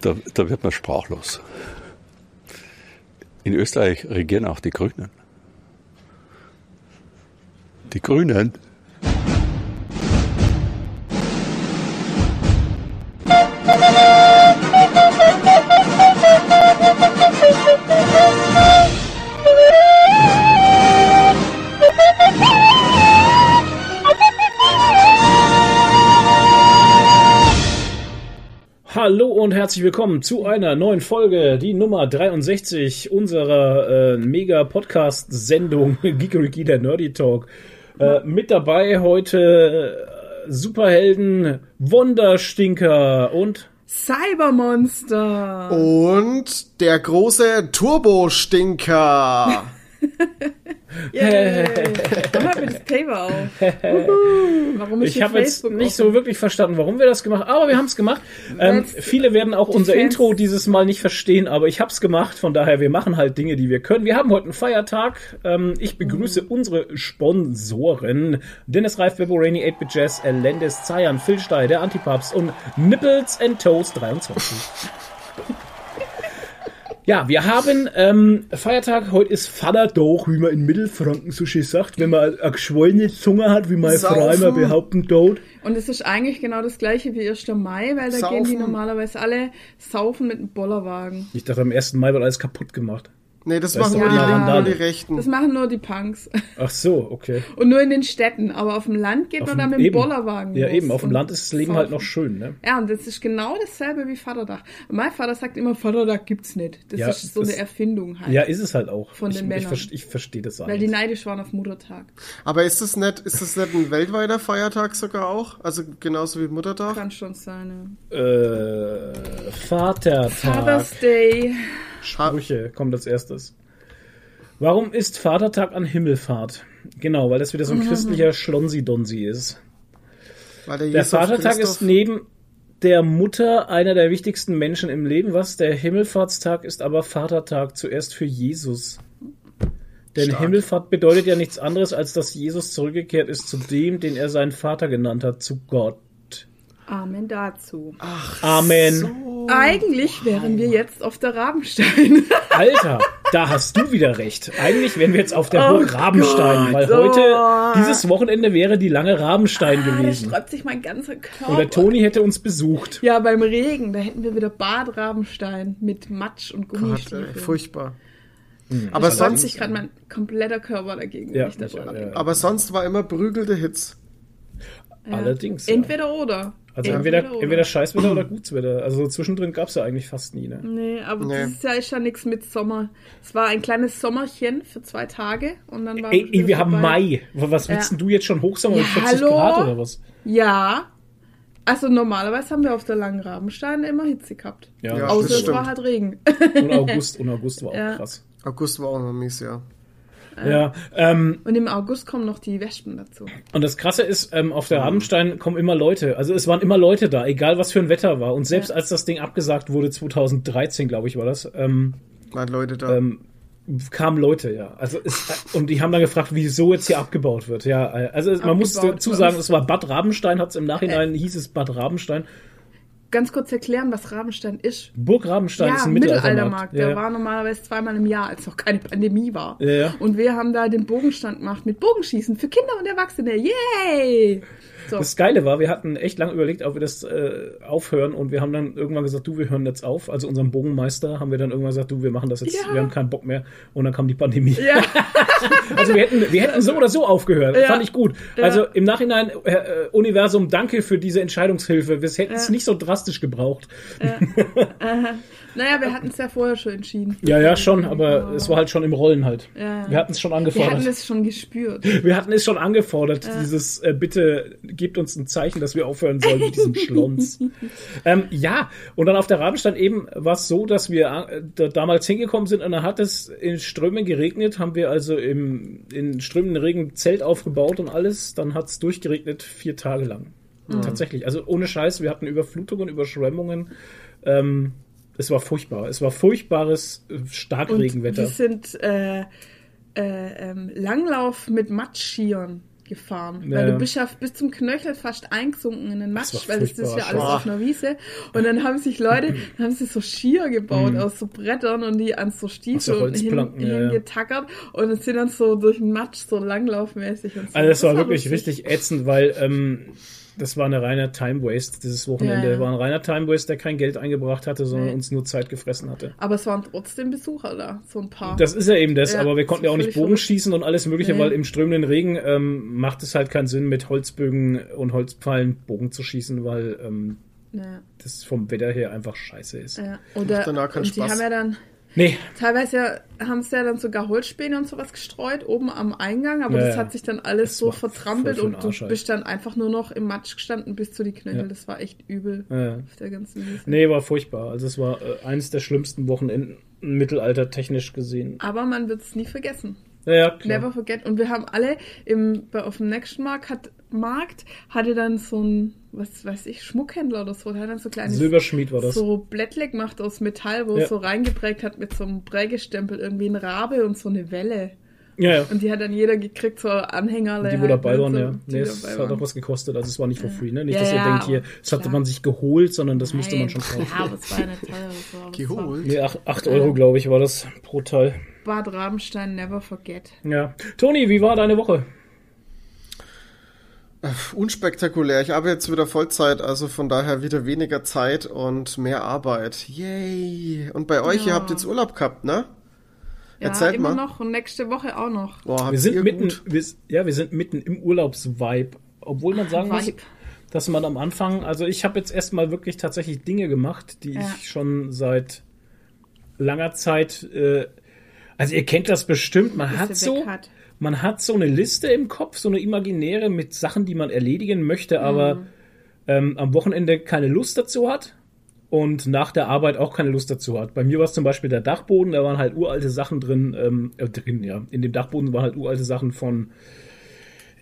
Da, da wird man sprachlos. In Österreich regieren auch die Grünen. Die Grünen. Und herzlich willkommen zu einer neuen Folge, die Nummer 63 unserer äh, Mega-Podcast-Sendung Geekeriki, der Nerdy Talk. Äh, mit dabei heute äh, Superhelden, Wonderstinker und Cybermonster. Und der große Turbostinker. Yay. Dann haben wir das Paper auf. Warum ich habe jetzt nicht so wirklich verstanden, warum wir das gemacht haben, aber wir haben es gemacht. Ähm, viele werden auch unser Fans- Intro dieses Mal nicht verstehen, aber ich habe es gemacht. Von daher, wir machen halt Dinge, die wir können. Wir haben heute einen Feiertag. Ähm, ich begrüße unsere Sponsoren. Dennis Reif, Bebo Rainy, 8-Bit Jazz, Elendes, Zayan, Phil Stey, der Antipapst und Nipples and Toast 23. Ja, wir haben ähm, Feiertag. Heute ist Vatertag, wie man in Mittelfranken so schön sagt, wenn man eine geschwollene Zunge hat, wie meine Frau Saufen. immer behaupten tut. Und es ist eigentlich genau das gleiche wie 1. Mai, weil da Saufen. gehen die normalerweise alle saufen mit einem Bollerwagen. Ich dachte, am 1. Mai wird alles kaputt gemacht. Nee, das Das machen nur die Linken und die Rechten. Das machen nur die Punks. Ach so, okay. Und nur in den Städten. Aber auf dem Land geht Auf man dem- da mit dem eben. Bollerwagen Ja, los eben, auf dem Land ist das Leben halt noch schön, ne? Ja, und das ist genau dasselbe wie Vatertag. Und mein Vater sagt immer, Vatertag gibt's nicht. Das Ja, ist so das- eine Erfindung halt. Ja, ist es halt auch. Von ich, den ich, Männern. verste- ich verstehe das weil die neidisch waren auf Muttertag. Aber ist das nicht, ist das nicht ein weltweiter Feiertag sogar auch? Also genauso wie Muttertag? Kann schon sein, Äh, ja. Vatertag. Father's Day. Sprüche kommt als erstes. Warum ist Vatertag an Himmelfahrt? Genau, weil das wieder so ein christlicher Schlonsi-Donsi ist. Der, Vatertag Christoph- ist neben der Mutter einer der wichtigsten Menschen im Leben. Was? Der Himmelfahrtstag ist aber Vatertag zuerst für Jesus. Denn Stark. Himmelfahrt bedeutet ja nichts anderes, als dass Jesus zurückgekehrt ist zu dem, den er seinen Vater genannt hat, zu Gott. Amen dazu. Amen. Eigentlich wären wir jetzt auf der Rabenstein. Alter, da hast du wieder recht. Eigentlich wären wir jetzt auf der Oh Burg Rabenstein, weil Gott. heute, Oh. dieses Wochenende wäre die lange Rabenstein da gewesen. sträubt sich mein ganzer Körper. Und der Toni hätte uns besucht. Ja, beim Regen, da hätten wir wieder Bad Rabenstein mit Matsch und Gott, Gummistiefeln. ey, furchtbar. Hm. Aber da sträubt sonst, sich gerade mein kompletter Körper dagegen, Ja, wenn ich da ich- dran ja. denke. aber sonst war immer prügelte Hits. Ja. Allerdings, ja. Entweder oder. Also entweder, entweder Scheißwetter oder Gutswetter. Also zwischendrin gab's ja eigentlich fast nie. Ne? Nee, aber Nee. dieses Jahr ist ja nichts mit Sommer. Es war ein kleines Sommerchen für zwei Tage und dann war Ey, es wir haben. Mai. Was willst Ja. denn du jetzt schon Hochsommer mit Ja, 40 hallo? Grad oder was? Ja. Also normalerweise haben wir auf der langen Rabenstein immer Hitze gehabt. Ja, Ja, Außer das es stimmt. war halt Regen. Und August, und August war auch Ja. krass. August war auch noch mies, ja. Ja, ähm, Und im August kommen noch die Wespen dazu. und das Krasse ist, ähm, auf der Rabenstein kommen immer Leute. Also es waren immer Leute da, egal was für ein Wetter war. Und selbst Ja. als das Ding abgesagt wurde, 2013, glaube ich, war das, ähm, Waren Leute da. ähm, kamen Leute, ja. Also es, und die haben dann gefragt, wieso jetzt hier abgebaut wird. Ja, äh, also man muss dazu sagen, es war Bad Rabenstein, hat es im Nachhinein hieß es Bad Rabenstein. Ganz kurz erklären, was Rabenstein ist. Burg Rabenstein ist ein Mittelaltermarkt. Mittelaltermarkt. Der war normalerweise zweimal im Jahr, als noch keine Pandemie war. Ja, ja. Und wir haben da den Bogenstand gemacht mit Bogenschießen für Kinder und Erwachsene. Yay! So. Das Geile war, wir hatten echt lange überlegt, ob wir das äh, aufhören und wir haben dann irgendwann gesagt, du, wir hören jetzt auf. Also unserem Bogenmeister haben wir dann irgendwann gesagt, du, wir machen das jetzt, Ja. wir haben keinen Bock mehr. Und dann kam die Pandemie. ja, Also wir hätten, wir hätten so oder so aufgehört. Ja. Fand ich gut. Also im Nachhinein, äh, Universum, danke für diese Entscheidungshilfe. Wir hätten es nicht so drastisch gebraucht. naja, wir hatten es ja vorher schon entschieden. Ja, ja, schon, aber es war halt schon im Rollen halt. Wir hatten es schon Wir angefordert. hatten es schon gespürt. Wir hatten es schon angefordert, dieses äh, bitte gebt uns ein Zeichen, dass wir aufhören sollen mit diesem Schlons. ähm, ja, und dann auf der Rabenstein eben war es so, dass wir äh, da damals hingekommen sind und dann hat es in Strömen geregnet, haben wir also im, in strömenden Regen Zelt aufgebaut und alles, dann hat es durchgeregnet vier Tage lang. Tatsächlich, also ohne Scheiß, wir hatten Überflutungen, Überschwemmungen. Ähm, es war furchtbar. Es war furchtbares äh, Und Starkregenwetter. wir sind äh, äh, ähm, Langlauf mit Matschskiern gefahren. Ja, weil du bist ja bis zum Knöchel fast eingesunken in den Matsch, weil das ist ja alles auf einer Wiese. Und dann haben sich Leute, dann haben sie so Skier gebaut aus so Brettern und die an so Mhm. Stiefel hin, Holzplanken, ja, ja. hingetackert und es sind dann so durch den Matsch so langlaufmäßig und so. Also das war wirklich lustig. richtig ätzend, weil ähm, das war eine reine Time Waste. Dieses Wochenende Ja, ja. war ein reiner Time Waste, der kein Geld eingebracht hatte, sondern Nee. uns nur Zeit gefressen hatte. Aber es waren trotzdem Besucher da, so ein paar. Das ist ja eben das, Ja, aber wir konnten ja auch nicht Bogen schießen und alles mögliche, Nee. weil im strömenden Regen ähm, macht es halt keinen Sinn, mit Holzbögen und Holzpfeilen Bogen zu schießen, weil ähm, ja, das vom Wetter her einfach scheiße ist. ja. Oder, Macht danach keinen und die Spaß. haben ja dann, Nee, teilweise haben sie ja dann sogar Holzspäne und sowas gestreut, oben am Eingang, aber Ja, das hat sich dann alles so vertrampelt und du halt. bist dann einfach nur noch im Matsch gestanden bis zu die Knöchel. Ja. Das war echt übel Ja. auf der ganzen Wiese. nee, war furchtbar. Also es war äh, eines der schlimmsten Wochenenden Mittelalter technisch gesehen. Aber man wird es nie vergessen. Ja, ja, klar. Never forget. Und wir haben alle im, bei, auf dem nächsten Markt, hat, Markt hatte dann so ein, was weiß ich, Schmuckhändler oder so, der hat dann so kleine Silberschmied war das. so Blättle gemacht aus Metall, wo Ja. es so reingeprägt hat mit so einem Prägestempel, irgendwie ein Rabe und so eine Welle. Ja, ja. Und die hat dann jeder gekriegt, so Anhänger. Die, wo dabei waren, ja. Die Nee, es hat waren. auch was gekostet, also es war nicht for free, ne? Nicht, Ja, dass ihr ja, denkt, hier, das hatte klar. man sich geholt, sondern das musste man schon kaufen. Ja, aber es war ja nicht teuer. Geholt. Nee, 8 Euro, glaube ich, war das pro Teil. Bad Rabenstein, never forget. Ja. Toni, wie war deine Woche? Unspektakulär. Ich arbeite jetzt wieder Vollzeit, also von daher wieder weniger Zeit und mehr Arbeit. Yay! Und bei euch, ihr Ja. habt jetzt Urlaub gehabt, ne? Ja, Erzählt immer mal. noch und nächste Woche auch noch. Boah, Wir sind ihr mitten, wir, ja, wir sind mitten im Urlaubsvibe. Obwohl man sagen muss, dass man am Anfang, also ich habe jetzt erstmal wirklich tatsächlich Dinge gemacht, die Ja. ich schon seit langer Zeit, äh, also ihr kennt das bestimmt, man Bis hat so, hat. Man hat so eine Liste im Kopf, so eine imaginäre mit Sachen, die man erledigen möchte, aber Mhm. ähm, am Wochenende keine Lust dazu hat und nach der Arbeit auch keine Lust dazu hat. Bei mir war es zum Beispiel der Dachboden, da waren halt uralte Sachen drin, ähm, äh, drin, ja. In dem Dachboden waren halt uralte Sachen von,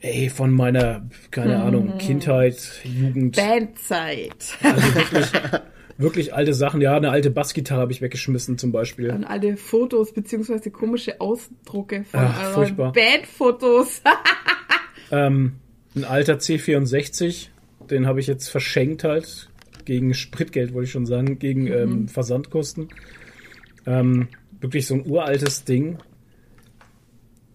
ey, von meiner, keine Ahnung, Kindheit, Jugend. Bandzeit. Wirklich alte Sachen, ja, eine alte Bassgitarre habe ich weggeschmissen zum Beispiel. Und alte Fotos beziehungsweise komische Ausdrucke von Ach, furchtbar. Bandfotos. Ähm, ein alter C64, den habe ich jetzt verschenkt halt. Gegen Spritgeld, wollte ich schon sagen, gegen ähm, Versandkosten. Ähm, wirklich so ein uraltes Ding.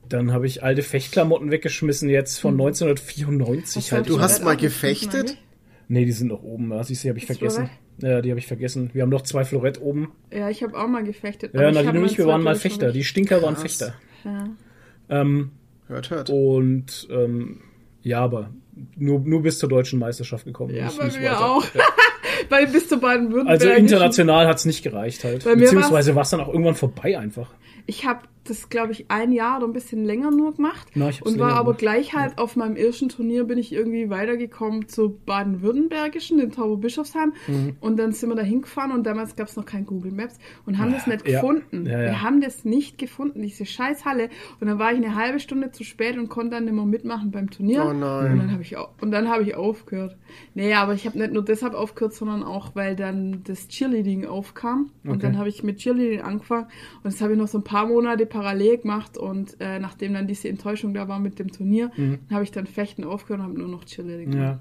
Dann habe ich alte Fechtklamotten weggeschmissen, jetzt von 1994 halt. Du hast mal gefechtet? eigentlich? Nee, die sind noch oben. Siehst du, die habe ich vergessen. Ja, die habe ich vergessen. Wir haben noch zwei Florett oben. Ja, ich habe auch mal gefechtet. Ja, aber ich Nadine und ich, wir waren mal Fechter. Die Stinker waren Krass. Fechter. Ja. Ähm, Hört, hört. und ähm, ja, aber nur, nur bis zur deutschen Meisterschaft gekommen. Ja, nicht- bei nicht mir weiter. auch. Weil bis zu Baden-Württemberg. Also international hat's nicht gereicht halt. Beziehungsweise war es dann auch irgendwann vorbei einfach. Ich habe das, glaube ich, ein Jahr oder ein bisschen länger nur gemacht. Na, und war aber gemacht. gleich halt auf meinem ersten Turnier bin ich irgendwie weitergekommen zu Baden-Württembergischen, den Tauber-Bischofsheim. Mhm. Und dann sind wir da hingefahren und damals gab es noch kein Google Maps und haben das nicht Ja. gefunden. Ja, ja. Wir haben das nicht gefunden, diese scheiß Halle. Und dann war ich eine halbe Stunde zu spät und konnte dann nicht mehr mitmachen beim Turnier. Oh nein. Und dann habe ich, au- und dann habe ich aufgehört. Nee, aber ich habe nicht nur deshalb aufgehört, sondern auch, weil dann das Cheerleading aufkam. Und Okay. dann habe ich mit Cheerleading angefangen. Und das habe ich noch so ein paar Monate parallel gemacht. Und äh, nachdem dann diese Enttäuschung da war mit dem Turnier, habe ich dann Fechten aufgehört und habe nur noch Cheerleading gemacht.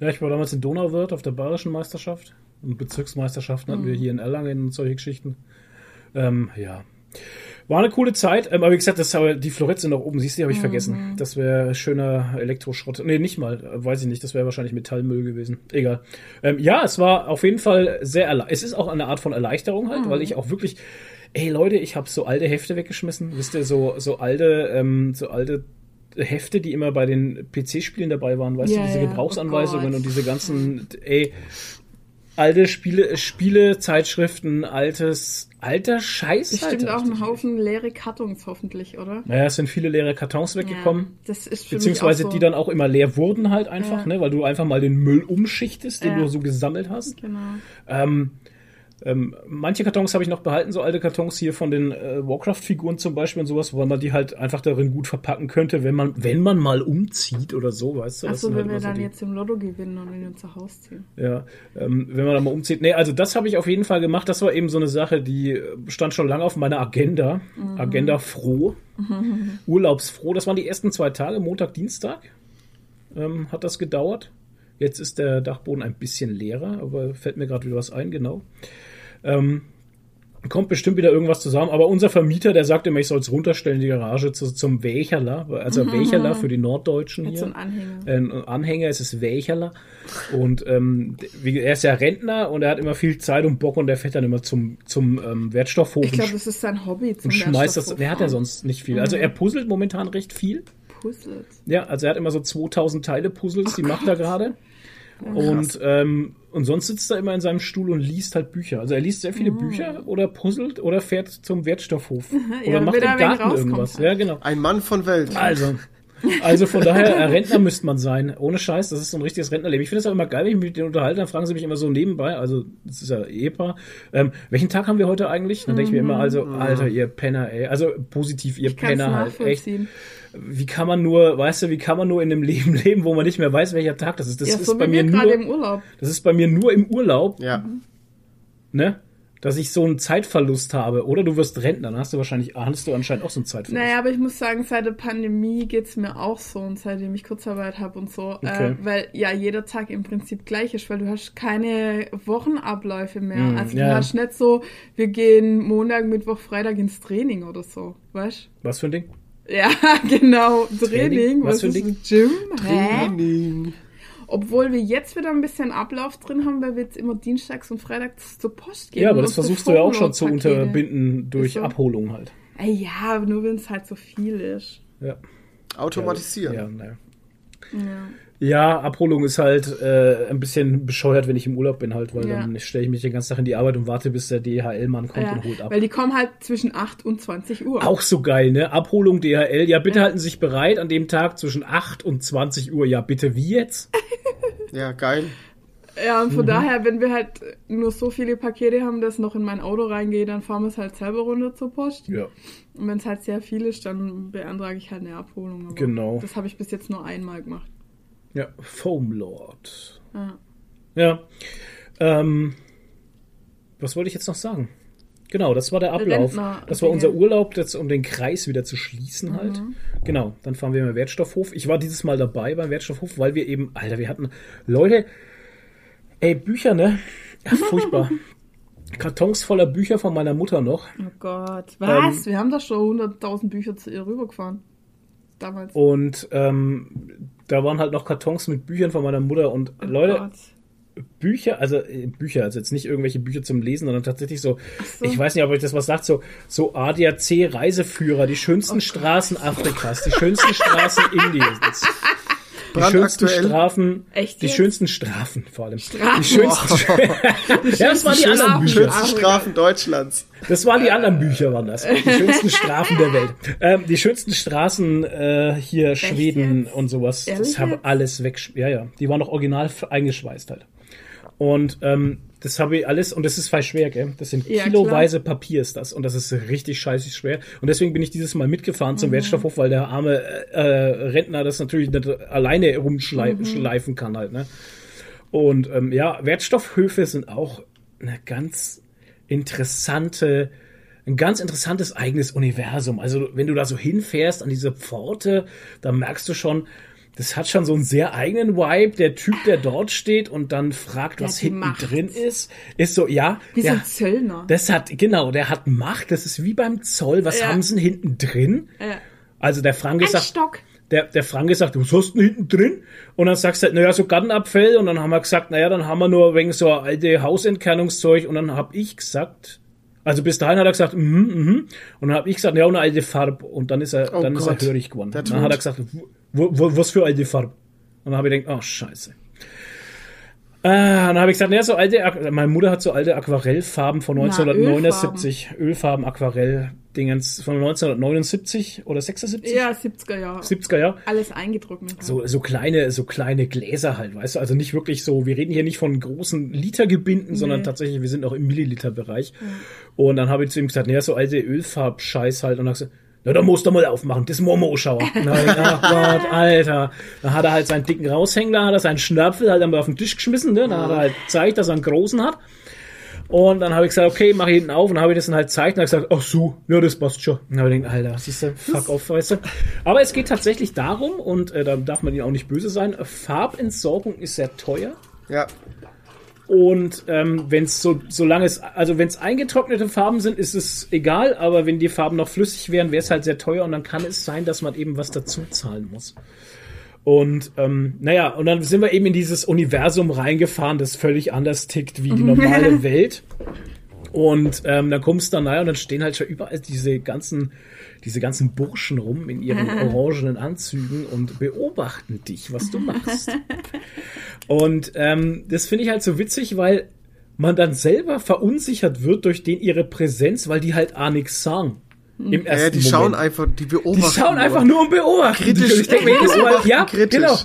Ja. ja, ich war damals in Donauwörth auf der Bayerischen Meisterschaft. Und Bezirksmeisterschaften hatten Mhm. wir hier in Erlangen und solche Geschichten. Ähm, ja. War eine coole Zeit, ähm, aber wie gesagt, das, die Floretts sind noch oben, siehst du, die habe ich Mhm. vergessen. Das wäre schöner Elektroschrott. Nee, nicht mal, weiß ich nicht, das wäre wahrscheinlich Metallmüll gewesen. Egal. Ähm, ja, es war auf jeden Fall sehr Es ist auch eine Art von Erleichterung halt, Mhm. weil ich auch wirklich, ey Leute, ich habe so alte Hefte weggeschmissen. Wisst ihr, so, so alte, ähm, so alte Hefte, die immer bei den PC-Spielen dabei waren, weißt Ja, du, diese ja. Gebrauchsanweisungen Oh und diese ganzen, ey, alte Spiele, Spiele, Zeitschriften, altes, alter Scheiß. Bestimmt halt, auch ein. Haufen leere Kartons hoffentlich, oder? Naja, es sind viele leere Kartons weggekommen. Ja, das ist für Beziehungsweise so. die dann auch immer leer wurden halt einfach, Ja. ne, weil du einfach mal den Müll umschichtest, den Ja. du so gesammelt hast. Genau. Ähm, ähm, manche Kartons habe ich noch behalten, so alte Kartons hier von den äh, Warcraft-Figuren zum Beispiel und sowas, weil man die halt einfach darin gut verpacken könnte, wenn man, wenn man mal umzieht oder so, weißt du. Das Achso, wenn halt wir so dann die- jetzt im Lotto gewinnen und in unser Haus ziehen. Ja, ähm, wenn man da mal umzieht. Nee, also das habe ich auf jeden Fall gemacht. Das war eben so eine Sache, die äh, stand schon lange auf meiner Agenda. Agenda froh. Urlaubsfroh. Das waren die ersten zwei Tage, Montag, Dienstag. ähm, hat das gedauert. Jetzt ist der Dachboden ein bisschen leerer, aber fällt mir gerade wieder was ein, genau. Ähm, kommt bestimmt wieder irgendwas zusammen, aber unser Vermieter, der sagt immer, ich soll es runterstellen in die Garage zu, zum Wächerler, also Wächerler für die Norddeutschen Mit hier. einem Anhänger. Ein Anhänger, es ist Wächerler. Und ähm, er ist ja Rentner und er hat immer viel Zeit und Bock und der fährt dann immer zum, zum ähm, Wertstoffhof Ich glaube, das ist sein Hobby zum und schmeißt das. Der hat ja sonst nicht viel. Also er puzzelt momentan recht viel. Puzzlet. Ja, also er hat immer so 2000 Teile Puzzles, die macht er gerade. Und, ähm, und sonst sitzt er immer in seinem Stuhl und liest halt Bücher. Also er liest sehr viele Bücher oder puzzelt oder fährt zum Wertstoffhof. Ja, oder macht im Garten irgendwas. halt. Ja, genau. Ein Mann von Welt. Also, also von daher, äh, Rentner müsste man sein. Ohne Scheiß, das ist so ein richtiges Rentnerleben. Ich finde es auch immer geil, wenn ich mich mit denen unterhalte, dann fragen sie mich immer so nebenbei, also das ist ja Ehepaar, ähm, welchen Tag haben wir heute eigentlich? Dann denke ich mir immer, also, Alter, ihr Penner, ey. Also positiv, ihr Ich Penner halt. Echt. Wie kann man nur, weißt du, wie kann man nur in einem Leben leben, wo man nicht mehr weiß, welcher Tag das ist? Das ja, ist so bei mir gerade im nur, Urlaub. das ist bei mir nur im Urlaub, Ja. ne? Dass ich so einen Zeitverlust habe. Oder du wirst Rentner, dann hast du wahrscheinlich, hast du anscheinend auch so einen Zeitverlust. Naja, aber ich muss sagen, seit der Pandemie geht's mir auch so und seitdem ich Kurzarbeit habe und so. Okay. Äh, weil ja jeder Tag im Prinzip gleich ist, weil du hast keine Wochenabläufe mehr. Mm, also ja. du hast nicht so, wir gehen Montag, Mittwoch, Freitag ins Training oder so. Weißt Was für ein Ding? Ja, genau. Training? Training. Was Was, für ein? Gym? Hä? Training. Obwohl wir jetzt wieder ein bisschen Ablauf drin haben, weil wir jetzt immer dienstags und freitags zur Post gehen. Ja, aber das versuchst du ja auch schon zu unterbinden durch so. Abholung halt. Ja, aber nur wenn es halt so viel ist. Ja. Automatisieren. Ja, naja. Ja. Ja, Abholung ist halt äh, ein bisschen bescheuert, wenn ich im Urlaub bin halt, weil Ja. dann stelle ich mich den ganzen Tag in die Arbeit und warte, bis der DHL-Mann kommt Ja, und holt ab. weil die kommen halt zwischen 8 und 20 Uhr. Auch so geil, ne? Abholung DHL. Ja, bitte halten Sie sich bereit an dem Tag zwischen 8 und 20 Uhr. Ja, bitte wie jetzt? Ja, geil. Ja, und Mhm. von daher, wenn wir halt nur so viele Pakete haben, dass noch in mein Auto reingeht, dann fahren wir es halt selber runter zur Post. Ja. Und wenn es halt sehr viel ist, dann beantrage ich halt eine Abholung. Aber Genau. Das habe ich bis jetzt nur einmal gemacht. Ja, Foam Lord. Ja. Ja. Ähm, was wollte ich jetzt noch sagen? Genau, das war der Ablauf. Das war unser Urlaub, jetzt, um den Kreis wieder zu schließen halt. Genau, dann fahren wir im Wertstoffhof. Ich war dieses Mal dabei beim Wertstoffhof, weil wir eben, Alter, wir hatten Leute, ey, Bücher, ne? Ja, furchtbar. Kartons voller Bücher von meiner Mutter noch. Oh Gott. Was? Ähm, wir haben doch schon 100.000 Bücher zu ihr rübergefahren. Damals. Und ähm, da waren halt noch Kartons mit Büchern von meiner Mutter und Oh Leute, Gott. Bücher, also äh, Bücher, also jetzt nicht irgendwelche Bücher zum Lesen, sondern tatsächlich so, so. ich weiß nicht, ob euch das was sagt, so, so ADAC-Reiseführer, die Oh schönsten Straßen Afrikas, die schönsten Straßen Indiens. Die schönsten. Strafen, Echt die jetzt? schönsten Strafen vor allem. Strafen? Die schönsten, ja, das waren die anderen Strafen. Bücher. Schönsten Strafen Deutschlands. Das waren die anderen Bücher, waren das. Die schönsten Strafen der Welt. Ähm, die schönsten Straßen äh, hier, Schweden jetzt? und sowas. Ehrlich das haben jetzt? alles weg. Ja, ja. Die waren noch original eingeschweißt halt. Und ähm, das habe ich alles, und das ist voll schwer, gell? Das sind Ja, kiloweise Papier ist das. Und das ist richtig scheiße schwer. Und deswegen bin ich dieses Mal mitgefahren Mhm. zum Wertstoffhof, weil der arme äh, Rentner das natürlich nicht alleine rumschleifen Mhm. kann halt, ne? Und ähm, ja, Wertstoffhöfe sind auch eine ganz interessante, ein ganz interessantes eigenes Universum. Also wenn du da so hinfährst an diese Pforte, da merkst du schon, das hat schon so einen sehr eigenen Vibe. Der Typ, der dort steht und dann fragt, Der was hinten Macht. drin ist, ist so, ja, Wie so der, ein Zöllner. das hat, genau, der hat Macht. Das ist wie beim Zoll. Was Ja. haben sie denn hinten drin? Ja. Also der Frank Ein sagt, Stock. der, der Frank gesagt, was hast du denn hinten drin? Und dann sagst du halt, naja, so Gartenabfall. Und dann haben wir gesagt, naja, dann haben wir nur wegen so alte Hausentkernungszeug. Und dann hab ich gesagt, also bis dahin hat er gesagt, mhm, mhm. Und dann hab ich gesagt, ja, eine alte Farbe. Und dann ist er, Oh dann ist er Gott. hörig geworden. Der Dann hat er gesagt, wo, wo, was für alte Farbe? Und dann habe ich gedacht, oh, scheiße. Äh, dann habe ich gesagt, naja, so alte, meine Mutter hat so alte Aquarellfarben von Na, 1979, Ölfarben, Aquarell-Dingens von 1979 oder 76? Ja, 70er Jahre. 70er Jahre. Alles eingetrocknet. So, so kleine, so kleine Gläser halt, weißt du? Also nicht wirklich so, wir reden hier nicht von großen Litergebinden, sondern tatsächlich, wir sind auch im Milliliterbereich. Und dann habe ich zu ihm gesagt, naja, so alte Ölfarbscheiß halt. Und dann gesagt, na, da musst du mal aufmachen, das Momo-Schauer. Ach Gott, Alter. Dann hat er halt seinen dicken Raushängler, hat er seinen Schnörpfel halt einmal auf den Tisch geschmissen, ne? Dann hat er halt gezeigt, dass er einen großen hat. Und dann habe ich gesagt, okay, mach ich hinten auf und habe ich das dann halt gezeigt und habe gesagt, ach so, ja, das passt schon. Und dann habe ich gedacht, Alter, siehst du, fuck off, weißt du. Aber es geht tatsächlich darum, und äh, da darf man ihnen auch nicht böse sein, Farbentsorgung ist sehr teuer. Ja. Und ähm, wenn es so, solange es, also wenn es eingetrocknete Farben sind, ist es egal, aber wenn die Farben noch flüssig wären, wäre es halt sehr teuer und dann kann es sein, dass man eben was dazu zahlen muss. Und ähm, naja, und dann sind wir eben in dieses Universum reingefahren, das völlig anders tickt wie die normale Welt. Und ähm, dann kommst du da naja und dann stehen halt schon überall diese ganzen, diese ganzen Burschen rum in ihren orangenen Anzügen und beobachten dich, was du machst. und ähm, das finde ich halt so witzig, weil man dann selber verunsichert wird durch den ihre Präsenz, weil die halt auch nichts sagen. Im ersten Ja, die Moment. schauen einfach, die beobachten. Die schauen einfach nur und beobachten. kritisch. ich denke mir jedes Mal, beobachten ja, kritisch. genau.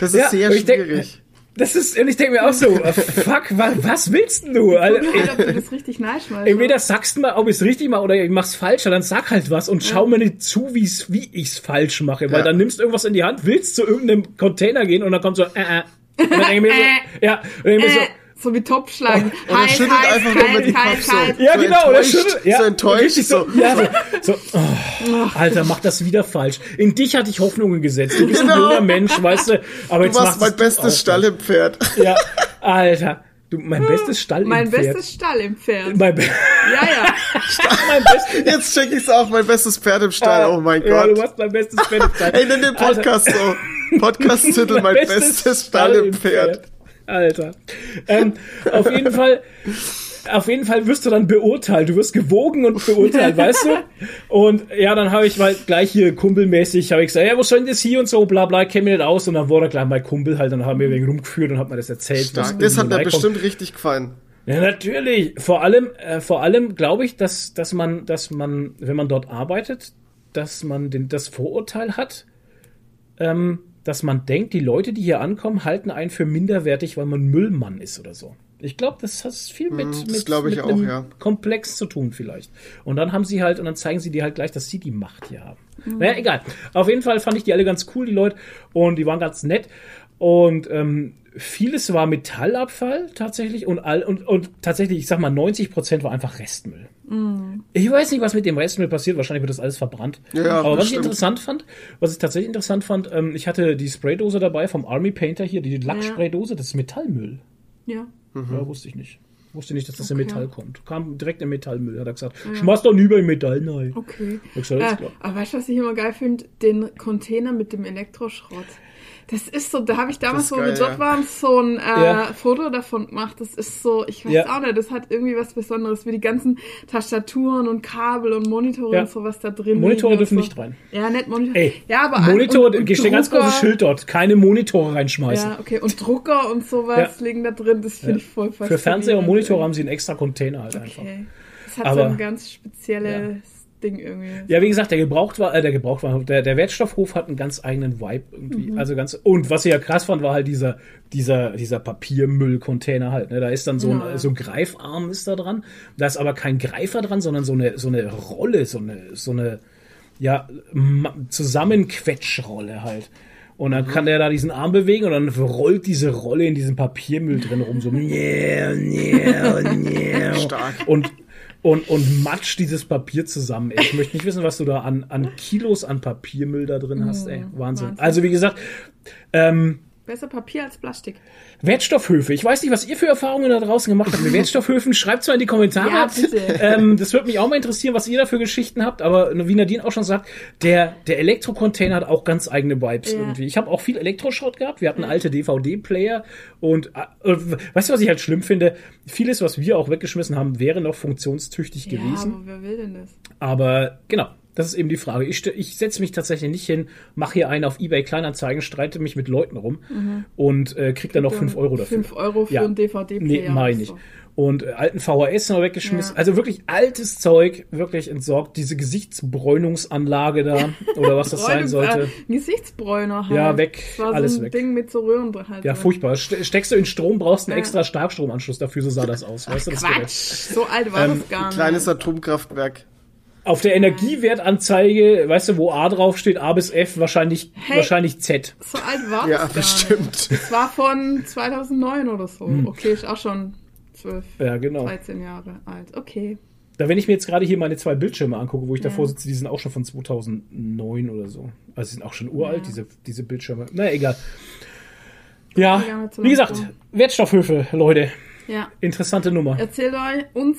Das ist Ja, sehr schwierig. Das ist, und ich denke mir auch so, äh, fuck, wa, was willst denn du? Also, Halt, ob du das richtig nice machst. entweder sagst du mal, ob ich es richtig mache oder ich mach's falsch, dann sag halt was und schau mir nicht zu, wie's, wie ich's falsch mache, weil Ja. dann nimmst du irgendwas in die Hand, willst zu irgendeinem Container gehen und dann kommt so, äh, äh. Und dann denke ich mir so, ja, und dann denke ich mir so, äh, so wie Topschlagen. Oder Heiß, schüttelt heiß, einfach nur mit dem kalt, Kopf so. Ja, So genau, oder enttäuscht, schüttelt, ja, so enttäuscht, so. Ja, so, so oh, Alter, mach das wieder falsch. In dich hatte ich Hoffnungen gesetzt. Du bist ein Genau. junger Mensch, weißt du, aber Du jetzt warst machst mein bestes auch. Stallempferd. Ja, Alter, du, mein bestes Stall im Mein Pferd. bestes Stall im Pferd. mein, be Ja, ja. mein bestes, Jetzt check ich's auch, mein bestes Pferd im Stall. Oh mein ja, Gott. du warst mein bestes Pferd im Stall. Ey, nenn den Podcast so. Podcast-Titel, mein bestes Stall im Pferd. Alter. Ähm, auf jeden Fall, auf jeden Fall wirst du dann beurteilt. Du wirst gewogen und beurteilt, weißt du? Und ja, dann habe ich mal gleich hier kumpelmäßig, habe ich gesagt, ja, was soll denn das hier und so, bla bla, kenn mich nicht aus. Und dann wurde gleich mein Kumpel halt, dann haben wir wegen rumgeführt und hat mir das erzählt. was Stark. Das hat mir bestimmt richtig gefallen. Ja, natürlich. Vor allem, äh, vor allem glaube ich, dass, dass man, dass man, wenn man dort arbeitet, dass man den, das Vorurteil hat, ähm, dass man denkt, die Leute, die hier ankommen, halten einen für minderwertig, weil man Müllmann ist oder so. Ich glaube, das hat viel mit, das mit, mit auch, einem ja. Komplex zu tun vielleicht. Und dann haben sie halt, und dann zeigen sie dir halt gleich, dass sie die Macht hier haben. Naja, egal. Auf jeden Fall fand ich die alle ganz cool, die Leute, und die waren ganz nett. Und ähm, vieles war Metallabfall tatsächlich und all und, und tatsächlich, ich sag mal, 90 Prozent war einfach Restmüll. Ich weiß nicht, was mit dem Restmüll passiert. Wahrscheinlich wird das alles verbrannt. Ja, Aber was ich bestimmt. interessant fand, was ich tatsächlich interessant fand, ähm, ich hatte die Spraydose dabei vom Army Painter hier, die Lackspraydose, das ist Metallmüll. Ja. Mhm. Ja, wusste ich nicht. Wusste nicht, dass das in Okay. Metall kommt. Kam direkt in Metallmüll, hat er gesagt. Schmeiß doch nie bei Metall, nein. Okay. Ich sag, alles Äh, aber weißt du, was ich immer geil finde? Den Container mit dem Elektroschrott. Das ist so, da habe ich damals, wo geil, wir dort ja. waren, so ein äh, Ja. Foto davon gemacht. Das ist so, ich weiß Ja. auch nicht, das hat irgendwie was Besonderes, wie die ganzen Tastaturen und Kabel und Monitore Ja. und sowas da drin. Monitore dürfen so. nicht rein. Ja, nicht Monitore. Ey, ja, aber an- Monitor, und, und steht ganz großes Schild dort. Keine Monitore reinschmeißen. Ja, okay. Und Drucker und sowas Ja. liegen da drin. Das finde Ja. ich voll Für Fernseher und faszinierend Monitore haben sie einen extra Container halt einfach. Okay. Das hat Aber- so ein ganz spezielles Ding irgendwie. Ja, wie gesagt, der Gebrauchtwar, äh, der Gebrauchtwar, der, der Wertstoffhof hat einen ganz eigenen Vibe irgendwie. Mhm. Also ganz, und was ich ja krass fand, war halt dieser, dieser, dieser Papiermüllcontainer halt, ne? Da ist dann so ein, Ja, so ein Greifarm ist da dran. Da ist aber kein Greifer dran, sondern so eine, so eine Rolle, so eine, so eine, ja, Zusammenquetschrolle halt. Und dann kann der da diesen Arm bewegen und dann rollt diese Rolle in diesem Papiermüll drin rum, so, yeah, yeah, yeah. Stark. Und, und, und matsch dieses Papier zusammen. Ey. Ich möchte nicht wissen, was du da an, an Kilos an Papiermüll da drin hast, ey. Wahnsinn. Wahnsinn. Also, wie gesagt, ähm, Besser Papier als Plastik. Wertstoffhöfe. Ich weiß nicht, was ihr für Erfahrungen da draußen gemacht habt mit Wertstoffhöfen. Schreibt's mal in die Kommentare. Ja, bitte. ähm, das würde mich auch mal interessieren, was ihr da für Geschichten habt. Aber wie Nadine auch schon sagt, der, der Elektrocontainer hat auch ganz eigene Vibes Ja. irgendwie. Ich habe auch viel Elektroschrott gehabt. Wir hatten alte DVD-Player und äh, weißt du, was ich halt schlimm finde? Vieles, was wir auch weggeschmissen haben, wäre noch funktionstüchtig Ja, gewesen. aber wer will denn das? Aber genau, das ist eben die Frage. Ich, ich setze mich tatsächlich nicht hin, mache hier einen auf Ebay Kleinanzeigen, streite mich mit Leuten rum und äh, krieg dann noch 5 Euro dafür. 5 Euro für Ja. einen Nee, DVD-Player. mach ich und nicht. so. Und äh, alten VHS noch weggeschmissen. Ja. Also wirklich altes Zeug, wirklich entsorgt. Diese Gesichtsbräunungsanlage da oder was das sein sollte. Äh, Gesichtsbräuner halt. Ja, weg, Das war alles so ein weg. Ding mit so Röhren drin halt. Ja, drin. furchtbar. Ste- Steckst du in Strom, brauchst einen Ja. extra Starkstromanschluss dafür, so sah das aus. Weißt du, das Quatsch. Gerät. So alt war Ähm, das gar nicht. Kleines Atomkraftwerk. Auf der Energiewertanzeige, weißt du, wo A draufsteht, A bis F, wahrscheinlich, Hey. wahrscheinlich Z. So alt war Ja, das gar bestimmt. nicht. Das war von 2009 oder so. Hm. Okay, ist auch schon 12, Ja, genau. 13 Jahre alt. Okay. Da, wenn ich mir jetzt gerade hier meine zwei Bildschirme angucke, wo ich davor sitze, die sind auch schon von 2009 oder so. Also sie sind auch schon uralt, Ja. diese, diese Bildschirme. Na, egal. Ja, Ja, wie gesagt. Wertstoffhöfe, Leute. Ja. Interessante Nummer. Erzählt euch uns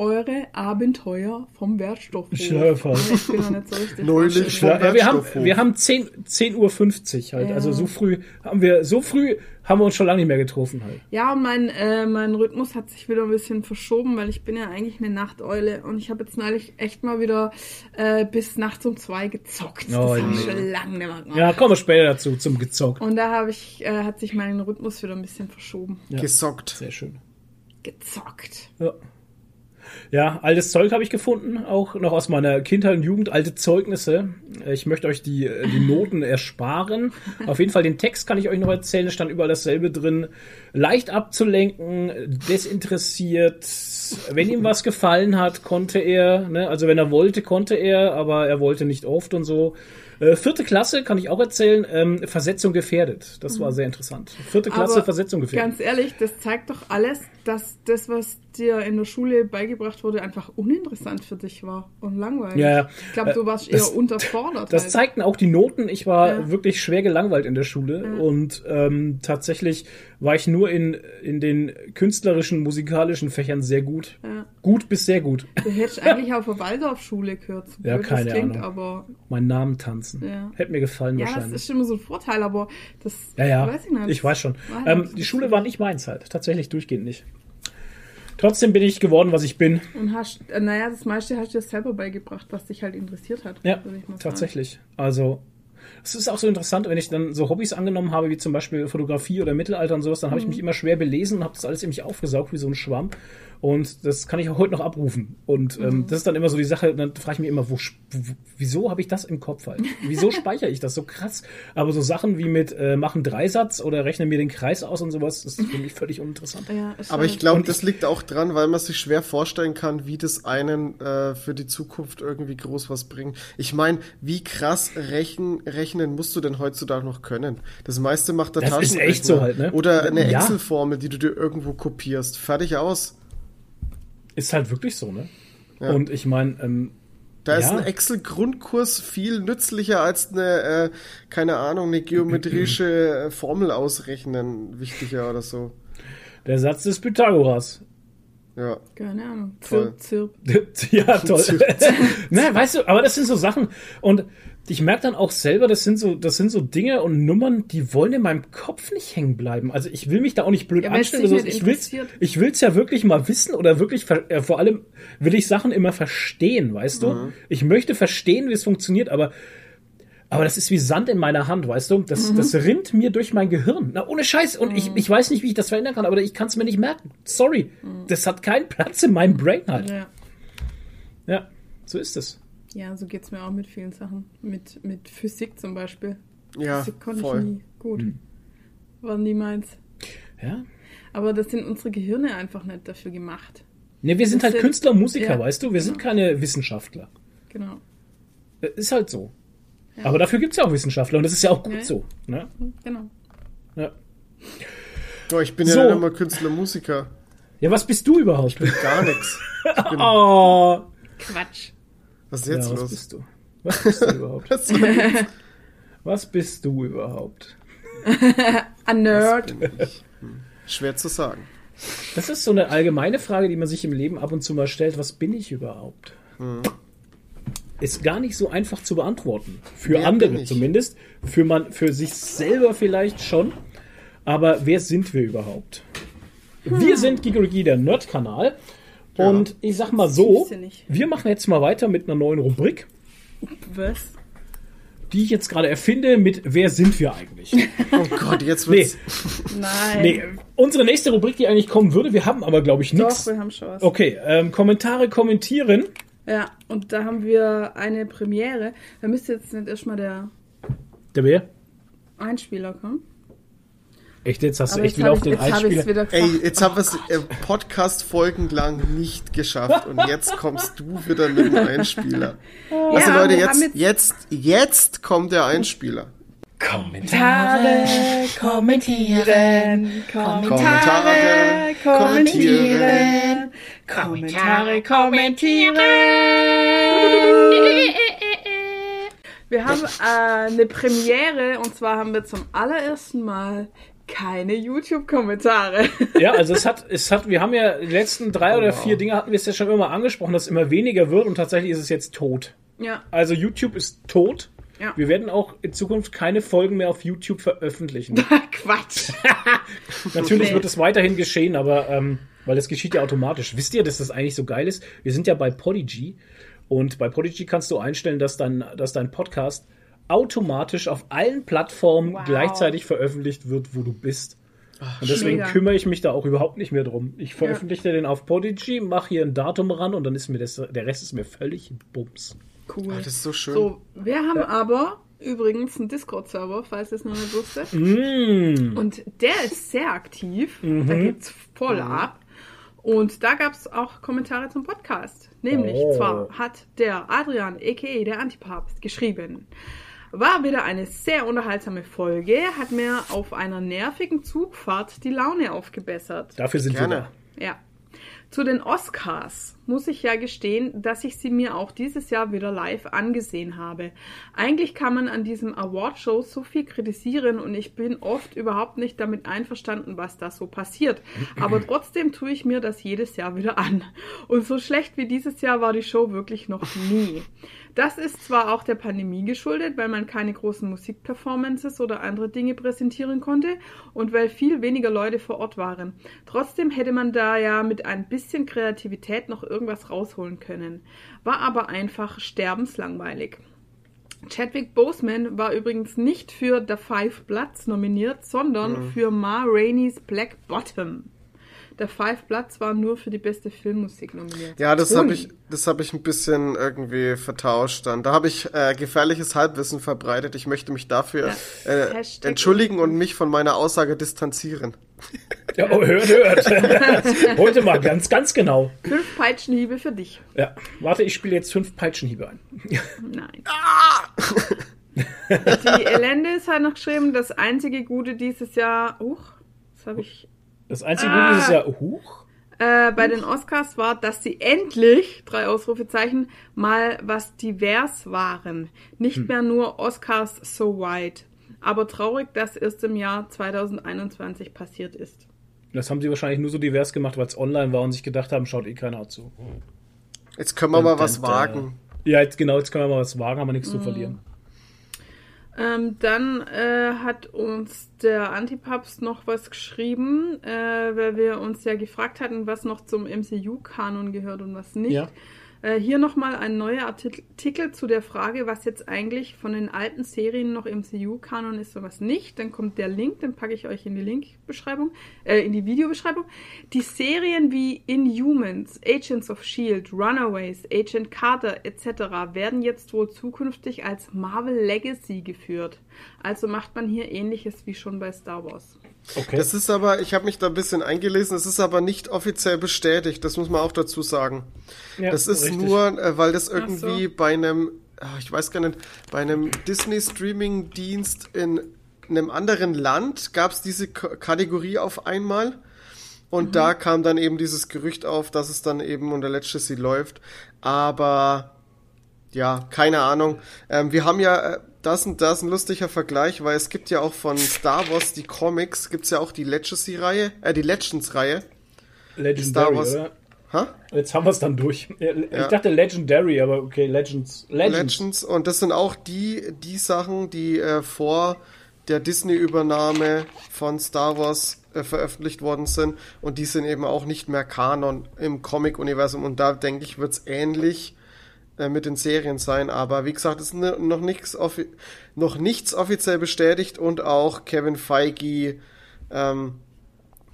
eure Abenteuer vom Wertstoffhof. Schlürfer. Ich bin noch nicht so richtig Neulich. Ja, wir haben, wir haben 10, 10.50 Uhr halt. Ja. Also so früh haben wir, so früh haben wir uns schon lange nicht mehr getroffen halt. Ja, und mein, äh, mein Rhythmus hat sich wieder ein bisschen verschoben, weil ich bin ja eigentlich eine Nachteule und ich habe jetzt neulich echt mal wieder äh, bis nachts um zwei gezockt. Das Oh, habe ich nee. schon lange nicht mehr gemacht. Ja, kommen wir später dazu, zum Gezockt. Und da habe ich, äh, hat sich mein Rhythmus wieder ein bisschen verschoben. Ja. Gesockt. Sehr schön. Gezockt. Ja. Ja, altes Zeug habe ich gefunden, auch noch aus meiner Kindheit und Jugend, alte Zeugnisse. Ich möchte euch die, äh, die Noten ersparen. Auf jeden Fall den Text kann ich euch noch erzählen, es stand überall dasselbe drin. Leicht abzulenken, desinteressiert. Wenn ihm was gefallen hat, konnte er, ne, also wenn er wollte, konnte er, aber er wollte nicht oft und so. Äh, vierte Klasse kann ich auch erzählen, ähm, Versetzung gefährdet. Das war sehr interessant. Vierte Klasse, Aber Versetzung gefährdet. Ganz ehrlich, das zeigt doch alles, dass das, was dir in der Schule beigebracht wurde, einfach uninteressant für dich war und langweilig. Ja, ja. Ich glaube, du warst das- eher unterfordert. Das halt. zeigten auch die Noten. Ich war Ja. wirklich schwer gelangweilt in der Schule und ähm, tatsächlich war ich nur in, in den künstlerischen, musikalischen Fächern sehr gut. Ja. Gut bis sehr gut. Du hättest eigentlich auf der Waldorfschule gehört. So Ja, keine das klingt, Ahnung. aber Meinen Namen tanzen. Ja. Hätte mir gefallen ja, das wahrscheinlich. ist immer so ein Vorteil, aber das Ja, ja, weiß ich nicht. ich weiß schon. Halt Ähm, die Schule war nicht meins halt. Tatsächlich durchgehend nicht. Trotzdem bin ich geworden, was ich bin. Und hast, äh, naja, das meiste hast du dir selber beigebracht, was dich halt interessiert hat. Ja, tatsächlich. Also, es ist auch so interessant, wenn ich dann so Hobbys angenommen habe, wie zum Beispiel Fotografie oder Mittelalter und sowas, dann habe ich mich immer schwer belesen und habe das alles in mich aufgesaugt wie so ein Schwamm. Und das kann ich auch heute noch abrufen. Und ähm, das ist dann immer so die Sache, dann frage ich mich immer, wo, wieso habe ich das im Kopf halt? Wieso speichere ich das so krass? Aber so Sachen wie mit äh, machen Dreisatz oder rechne mir den Kreis aus und sowas, das ist für mich völlig uninteressant. Ja, ist Aber ich halt- glaube, Und das liegt auch dran, weil man sich schwer vorstellen kann, wie das einen äh, für die Zukunft irgendwie groß was bringt. Ich meine, wie krass rechen, rechnen musst du denn heutzutage noch können? Das meiste macht der Das ist Taschenrechner. echt so halt, ne? Oder eine Ja. Excel-Formel, die du dir irgendwo kopierst. Fertig aus. Ist halt wirklich so, ne? Ja. Und ich meine, ähm, Da ist Ja. ein Excel-Grundkurs viel nützlicher als eine, äh, keine Ahnung, eine geometrische äh, Formel ausrechnen wichtiger oder so. der Satz des Pythagoras. Ja. Keine Ahnung. Zirp, zirp. ja, toll. ne, weißt du, aber das sind so Sachen und ich merke dann auch selber, das sind so, das sind so Dinge und Nummern, die wollen in meinem Kopf nicht hängen bleiben. Also ich will mich da auch nicht blöd Ja, anstellen. nicht Ich will's, interessiert. ich will's ja wirklich mal wissen oder wirklich, äh, vor allem will ich Sachen immer verstehen, weißt du? Ich möchte verstehen, wie es funktioniert, aber aber das ist wie Sand in meiner Hand, weißt du? Mhm. Das, das rinnt mir durch mein Gehirn. Na, ohne Scheiß. Und ich, ich weiß nicht, wie ich das verändern kann, aber ich kann es mir nicht merken. Sorry. Das hat keinen Platz in meinem Brain halt. Mhm. Ja. Ja, so ist es. Ja, so geht's mir auch mit vielen Sachen. Mit, mit Physik zum Beispiel. Ja, Physik konnte voll. ich nie gut. Hm. War nie meins. Ja. Aber das sind unsere Gehirne einfach nicht dafür gemacht. Ne, wir sind Das halt sind- Künstler und Musiker, ja, weißt du? Wir sind keine Wissenschaftler. Genau. Das Ist halt so. Aber dafür gibt's ja auch Wissenschaftler und das ist ja auch gut Ja. so. Ne? Genau. Ja. Ja, ich bin So. ja nicht immer Künstler, Musiker. ja, was bist du überhaupt? Gar nichts. Oh. Quatsch. Was ist Ja, jetzt was los? bist du? Was bist du überhaupt? Was? Was bist du überhaupt? A Nerd. Hm. Schwer zu sagen. Das ist so eine allgemeine Frage, die man sich im Leben ab und zu mal stellt. Was bin ich überhaupt? Ist gar nicht so einfach zu beantworten. Für Wer andere zumindest. Für, man, für sich selber vielleicht schon. Aber wer sind wir überhaupt? Wir sind Gigologie, der Nerd-Kanal. Und ich sag mal so, wir machen jetzt mal weiter mit einer neuen Rubrik, Was? die ich jetzt gerade erfinde mit Wer sind wir eigentlich? Oh Gott, jetzt Nee, wird's. Nein. nee, unsere nächste Rubrik, die eigentlich kommen würde, wir haben aber, glaube ich, Doch, nichts. wir haben schon was. Okay, ähm, Kommentare kommentieren. Ja, und da haben wir eine Premiere. Da müsste jetzt nicht erstmal der Der Bär? Einspieler kommen. Echt, jetzt hast du Aber echt jetzt wieder auf ich- den jetzt hab ich's Einspieler. Ey, jetzt haben wir es äh, Podcast-Folgen lang nicht geschafft und jetzt kommst du wieder mit dem Einspieler. Also Ja, Leute, wir haben jetzt, jetzt, jetzt kommt der Einspieler. Kommentare. kommentieren, Kommentare kommentieren. Kommentare kommentieren. Wir haben äh, eine Premiere und zwar haben wir zum allerersten Mal keine YouTube-Kommentare. Ja, also es hat, es hat, wir haben ja die letzten drei oder vier Dinge hatten wir es ja schon immer angesprochen, dass es immer weniger wird und tatsächlich ist es jetzt tot. Ja, Also YouTube ist tot. Ja. Wir werden auch in Zukunft keine Folgen mehr auf YouTube veröffentlichen. Quatsch. Natürlich wird es weiterhin geschehen, aber ähm, weil das geschieht ja automatisch. Wisst ihr, dass das eigentlich so geil ist? Wir sind ja bei Podigy und bei Podigy kannst du einstellen, dass dein, dass dein Podcast automatisch auf allen Plattformen Wow. gleichzeitig veröffentlicht wird, wo du bist. Und deswegen mega. kümmere ich mich da auch überhaupt nicht mehr drum. Ich veröffentliche den auf Podigy, mache hier ein Datum ran und dann ist mir das, der Rest ist mir völlig Bums. Cool. Ah, das ist so schön. So, wir haben aber übrigens einen Discord-Server, falls ihr es noch nicht wusstet. Mm. Und der ist sehr aktiv. Mhm. Da geht's voll ab. Und da gab es auch Kommentare zum Podcast. Nämlich, Oh. zwar hat der Adrian, a.k.a. der Antipapst, geschrieben. War wieder eine sehr unterhaltsame Folge, hat mir auf einer nervigen Zugfahrt die Laune aufgebessert. Dafür sind Gerne. wir Ja. Zu den Oscars muss ich ja gestehen, dass ich sie mir auch dieses Jahr wieder live angesehen habe. Eigentlich kann man an diesem Awardshow so viel kritisieren und ich bin oft überhaupt nicht damit einverstanden, was da so passiert. Aber trotzdem tue ich mir das jedes Jahr wieder an. Und so schlecht wie dieses Jahr war die Show wirklich noch nie. Das ist zwar auch der Pandemie geschuldet, weil man keine großen Musikperformances oder andere Dinge präsentieren konnte und weil viel weniger Leute vor Ort waren. Trotzdem hätte man da ja mit ein bisschen Kreativität noch irgendwas rausholen können. War aber einfach sterbenslangweilig. Chadwick Boseman war übrigens nicht für The Five Bloods nominiert, sondern für Ma Rainey's Black Bottom. The Five Bloods war nur für die beste Filmmusik nominiert. Ja, das habe ich, das habe ich ein bisschen irgendwie vertauscht dann. Da habe ich äh, gefährliches Halbwissen verbreitet. Ich möchte mich dafür Ja. äh, entschuldigen und mich von meiner Aussage distanzieren. Ja, oh, hört, hört. Heute mal ganz, ganz genau. Fünf Peitschenhiebe für dich. Ja, warte, ich spiele jetzt fünf Peitschenhiebe ein. Nein. Die Elendis hat noch geschrieben, das einzige Gute dieses Jahr, huch, das habe ich, Das einzige Ah. Gute ist ja, huch. äh, bei den Oscars war, dass sie endlich, drei Ausrufezeichen, mal was divers waren. Nicht mehr nur Oscars so white. Aber traurig, dass erst im Jahr 2021 passiert ist. Das haben sie wahrscheinlich nur so divers gemacht, weil es online war und sich gedacht haben, schaut eh keiner zu. Jetzt können wir mal was Und, wagen. Ja, jetzt genau, jetzt können wir mal was wagen, haben wir nichts zu verlieren. Ähm, dann äh, hat uns der Antipapst noch was geschrieben, äh, weil wir uns ja gefragt hatten, was noch zum MCU-Kanon gehört und was nicht. Ja. Äh, hier nochmal ein neuer Artikel zu der Frage, was jetzt eigentlich von den alten Serien noch MCU-Kanon ist und was nicht. Dann kommt der Link, den packe ich euch in die Link-Beschreibung, äh, in die Videobeschreibung. Die Serien wie Inhumans, Agents of S.H.I.E.L.D., Runaways, Agent Carter etc. werden jetzt wohl zukünftig als Marvel Legacy geführt. Also macht man hier ähnliches wie schon bei Star Wars. Okay. Das ist aber, ich habe mich da ein bisschen eingelesen, das ist aber nicht offiziell bestätigt, das muss man auch dazu sagen. Ja, das ist richtig. nur, äh, weil das irgendwie so. bei einem, ah, ich weiß gar nicht, bei einem Disney-Streaming-Dienst in einem anderen Land gab es diese K Kategorie auf einmal. Und da kam dann eben dieses Gerücht auf, dass es dann eben unter Legacy läuft. Aber ja, keine Ahnung. Ähm, wir haben ja, äh, das, ist ein- das ein lustiger Vergleich, weil es gibt ja auch von Star Wars die Comics, gibt's ja auch die Legacy-Reihe, äh, die Legends-Reihe. Legendary, Star Wars- oder? Ha? Jetzt haben wir es dann durch. Ich Ja. dachte Legendary, aber okay, Legends. Legends. Legends. Und das sind auch die, die Sachen, die äh, vor der Disney-Übernahme von Star Wars äh, veröffentlicht worden sind. Und die sind eben auch nicht mehr Kanon im Comic-Universum. Und da denke ich, wird's ähnlich äh, mit den Serien sein. Aber wie gesagt, es ist ne- noch nichts, noch nichts offiziell bestätigt. Und auch Kevin Feige ähm,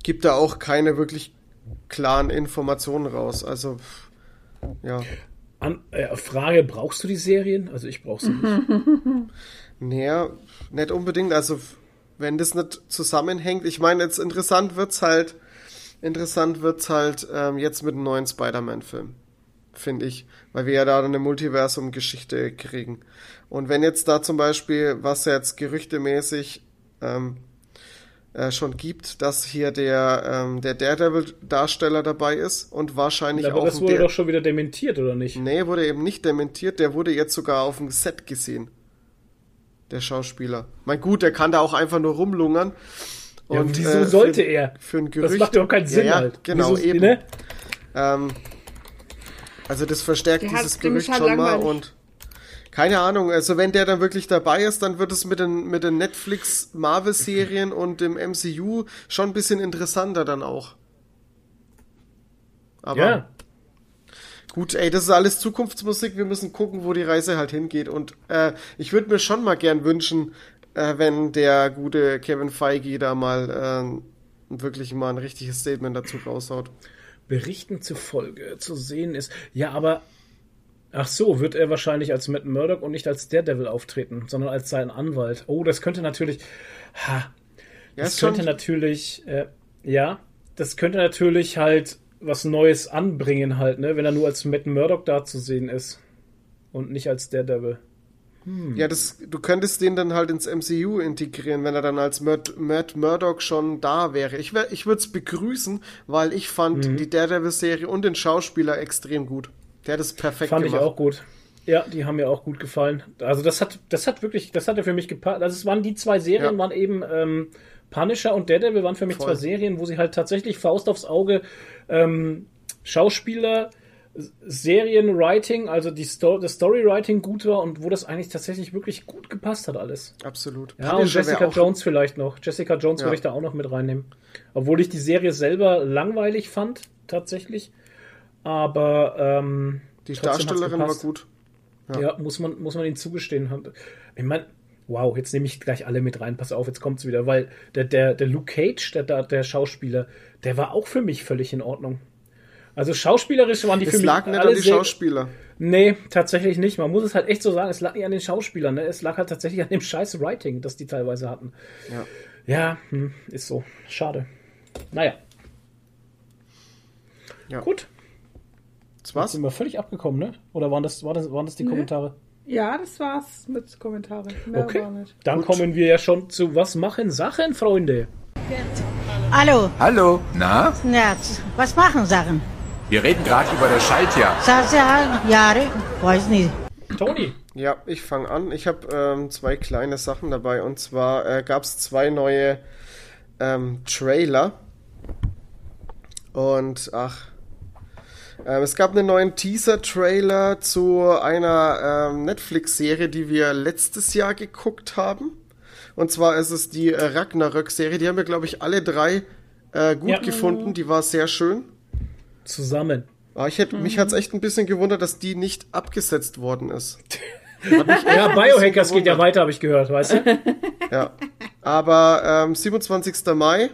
gibt da auch keine wirklich klaren Informationen raus. Also, ja. An, äh, Frage, brauchst du die Serien? Also ich brauche sie nicht. Naja, nicht unbedingt. Also, wenn das nicht zusammenhängt. Ich meine, jetzt interessant wird's halt, interessant wird's halt ähm, jetzt mit dem neuen Spider-Man-Film. Finde ich. Weil wir ja da eine Multiversum-Geschichte kriegen. Und wenn jetzt da zum Beispiel, was jetzt gerüchtemäßig ähm, äh, schon gibt, dass hier der, ähm, der Daredevil-Darsteller dabei ist und wahrscheinlich Aber auch das wurde Der- doch schon wieder dementiert, oder nicht? Nee, wurde eben nicht dementiert, der wurde jetzt sogar auf dem Set gesehen. Der Schauspieler. Mein gut, der kann da auch einfach nur rumlungern. Ja, Und, wieso äh, sollte für, er? Für ein Gerücht. Das macht doch keinen Sinn ja, ja, halt. Genau, Wieso, eben. Ne? Ähm, also das verstärkt Der dieses Gerücht halt schon mal langweilig. und keine Ahnung, also wenn der dann wirklich dabei ist, dann wird es mit den, mit den Netflix Marvel-Serien und dem MCU schon ein bisschen interessanter dann auch. Aber Ja. gut, ey, das ist alles Zukunftsmusik, wir müssen gucken, wo die Reise halt hingeht. Und äh, ich würde mir schon mal gern wünschen, äh, wenn der gute Kevin Feige da mal äh, wirklich mal ein richtiges Statement dazu raushaut. Berichten zufolge zu sehen ist. Ja, aber. Ach so, wird er wahrscheinlich als Matt Murdock und nicht als Daredevil auftreten, sondern als sein Anwalt. Oh, das könnte natürlich. Ha, Ja, das schon- könnte natürlich. Äh, ja, das könnte natürlich halt was Neues anbringen, halt, ne? Wenn er nur als Matt Murdock da zu sehen ist. Und nicht als Daredevil. Ja, das, du könntest den dann halt ins MCU integrieren, wenn er dann als Matt, Matt Murdock schon da wäre. Ich, wär- ich würde es begrüßen, weil ich fand Mhm. die Daredevil-Serie und den Schauspieler extrem gut. Der hat es perfekt Fand gemacht. ich auch gut. Ja, die haben mir auch gut gefallen. Also das hat, das hat wirklich, das hat ja für mich gepasst. Also es waren die zwei Serien, Ja. waren eben ähm, Punisher und Daredevil waren für mich Voll. zwei Serien, wo sie halt tatsächlich Faust aufs Auge ähm, Schauspieler, Serienwriting, also die Sto das Storywriting gut war und wo das eigentlich tatsächlich wirklich gut gepasst hat alles. Absolut. Ja, und Punisher Jessica Jones vielleicht noch. Jessica Jones Ja. würde ich da auch noch mit reinnehmen. Obwohl ich die Serie selber langweilig fand, tatsächlich. Aber ähm, Die Darstellerin war gut. Ja, muss man, muss man ihnen zugestehen. Ich meine, wow, jetzt nehme ich gleich alle mit rein. Pass auf, jetzt kommt's wieder, weil der, der, der Luke Cage, der, der, der Schauspieler, der war auch für mich völlig in Ordnung. Also schauspielerisch waren die für Es mich lag nicht alle an die sehr- Schauspieler. Nee, tatsächlich nicht. Man muss es halt echt so sagen, es lag nicht an den Schauspielern, ne? Es lag halt tatsächlich an dem scheiß Writing, das die teilweise hatten. Ja. Ja, hm, ist so. Schade. Naja. Ja. Gut. Das Jetzt war's. sind wir völlig abgekommen, ne? Oder waren das, war das, waren das die Kommentare? Ja, das war's mit Kommentaren. Mehr Okay. Dann kommen wir ja schon zu Was machen Sachen, Freunde? Hallo, Hallo, na? ja, was machen Sachen? Wir reden gerade über das Schaltjahr. Sasa, Jahre, weiß nicht. Toni. Ja, ich fange an. Ich habe ähm, zwei kleine Sachen dabei. Und zwar äh, gab es zwei neue ähm, Trailer. Und ach, ähm, es gab einen neuen Teaser-Trailer zu einer ähm, Netflix-Serie, die wir letztes Jahr geguckt haben. Und zwar ist es die äh, Ragnarök-Serie. Die haben wir, glaube ich, alle drei äh, gut Ja. gefunden. Die war sehr schön. Zusammen. Aber ich hätte, mich hat's echt ein bisschen gewundert, dass die nicht abgesetzt worden ist. Ja, Biohackers geht ja weiter, habe ich gehört, weißt du? Ja. Aber ähm, 27. Mai,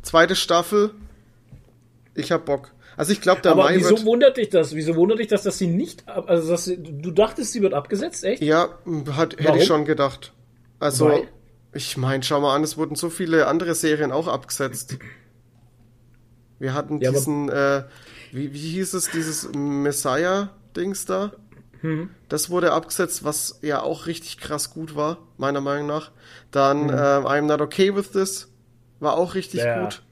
zweite Staffel. Ich hab Bock. Also ich glaube, der Aber Mai wieso wird. wundert dich das? Wieso wundert dich das, dass sie nicht, ab, also dass sie, du dachtest, sie wird abgesetzt, echt? Ja, hat, hätte ich schon gedacht. Also, Weil? ich meine, schau mal an, es wurden so viele andere Serien auch abgesetzt. Wir hatten Ja, diesen, äh, wie, wie hieß es, dieses Messiah-Dings da? Hm. Das wurde abgesetzt, was ja auch richtig krass gut war, meiner Meinung nach. Dann Hm. ähm, I'm Not Okay With This war auch richtig Ja. gut.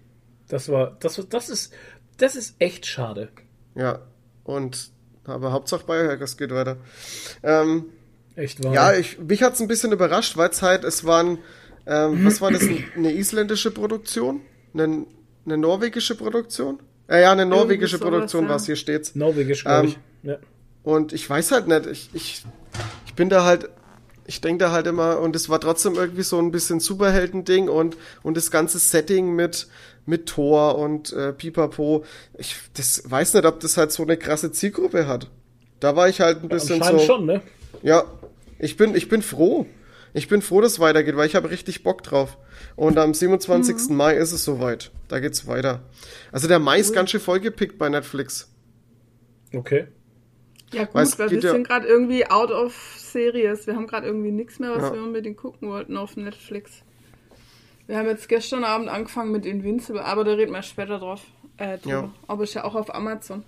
Das war, das, das ist, das ist echt schade. Ja, und aber Hauptsache Biohackers geht weiter. Ähm, Echt wahr. ja, ich, mich hat's ein bisschen überrascht, weil es halt, es waren, ähm, was war das, eine isländische Produktion? Eine, eine norwegische Produktion? Äh, ja, eine norwegische sowas, Produktion ja. war es, hier steht's. Norwegisch, glaube Ähm, ich. Ja. Und ich weiß halt nicht, ich, ich, ich bin da halt, ich denke da halt immer, und es war trotzdem irgendwie so ein bisschen Superhelden-Ding und, und das ganze Setting mit, mit Thor und äh, Pipapo, ich das weiß nicht, ob das halt so eine krasse Zielgruppe hat. Da war ich halt ein bisschen so. Anscheinend schon, ne? Ja, ich bin, ich bin froh. Ich bin froh, dass es weitergeht, weil ich habe richtig Bock drauf. Und am 27. Mai ist es soweit. Da geht's weiter. Also der Mai ist ganz schön vollgepickt bei Netflix. Okay. Ja gut, Weil weil wir ja- sind gerade irgendwie out of series. Wir haben gerade irgendwie nichts mehr, was Ja. wir unbedingt gucken wollten auf Netflix. Wir haben jetzt gestern Abend angefangen mit Invincible, aber da reden wir später drauf. Äh, drüber. Ja. Aber ist ja auch auf Amazon.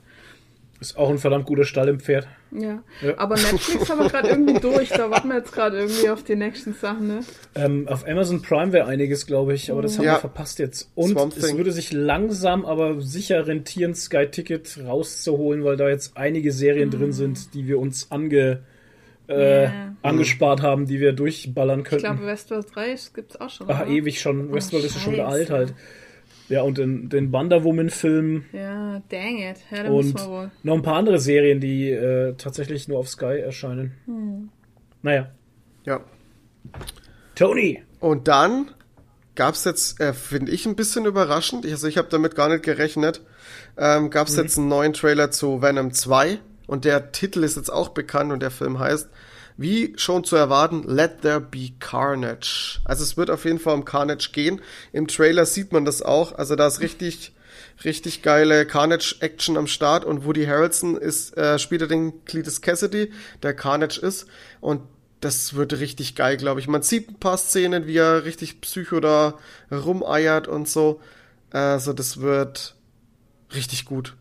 Ist auch ein verdammt guter Stall im Pferd. Ja. Ja. Aber Netflix haben wir gerade irgendwie durch. Da warten wir jetzt gerade irgendwie auf die nächsten Sachen, ne? Ähm, auf Amazon Prime wäre einiges, glaube ich, aber das haben Ja. wir verpasst jetzt. Und es würde sich langsam, aber sicher rentieren, Sky Ticket rauszuholen, weil da jetzt einige Serien drin sind, die wir uns ange, äh, Ja. angespart haben, die wir durchballern Ich könnten. glaube, Westworld 3 gibt's auch schon. Ach, oder? ewig schon. Westworld ist ja schon Scheiße. alt halt. Ja, und den, den Wonder Woman-Film Ja, dang it. Ja, da müssen und wir wohl. noch ein paar andere Serien, die äh, tatsächlich nur auf Sky erscheinen. Hm. Naja. Ja. Tony! Und dann gab es jetzt, äh, finde ich, ein bisschen überraschend, ich, also ich habe damit gar nicht gerechnet, ähm, gab es jetzt einen neuen Trailer zu Venom 2 und der Titel ist jetzt auch bekannt und der Film heißt, wie schon zu erwarten, Let There Be Carnage. Also es wird auf jeden Fall um Carnage gehen. Im Trailer sieht man das auch, also da ist richtig richtig geile Carnage-Action am Start und Woody Harrelson ist, äh, spielt er den Cletus Cassidy, der Carnage ist und das wird richtig geil, glaube ich. Man sieht ein paar Szenen, wie er richtig psycho da rumeiert und so. Also das wird richtig gut.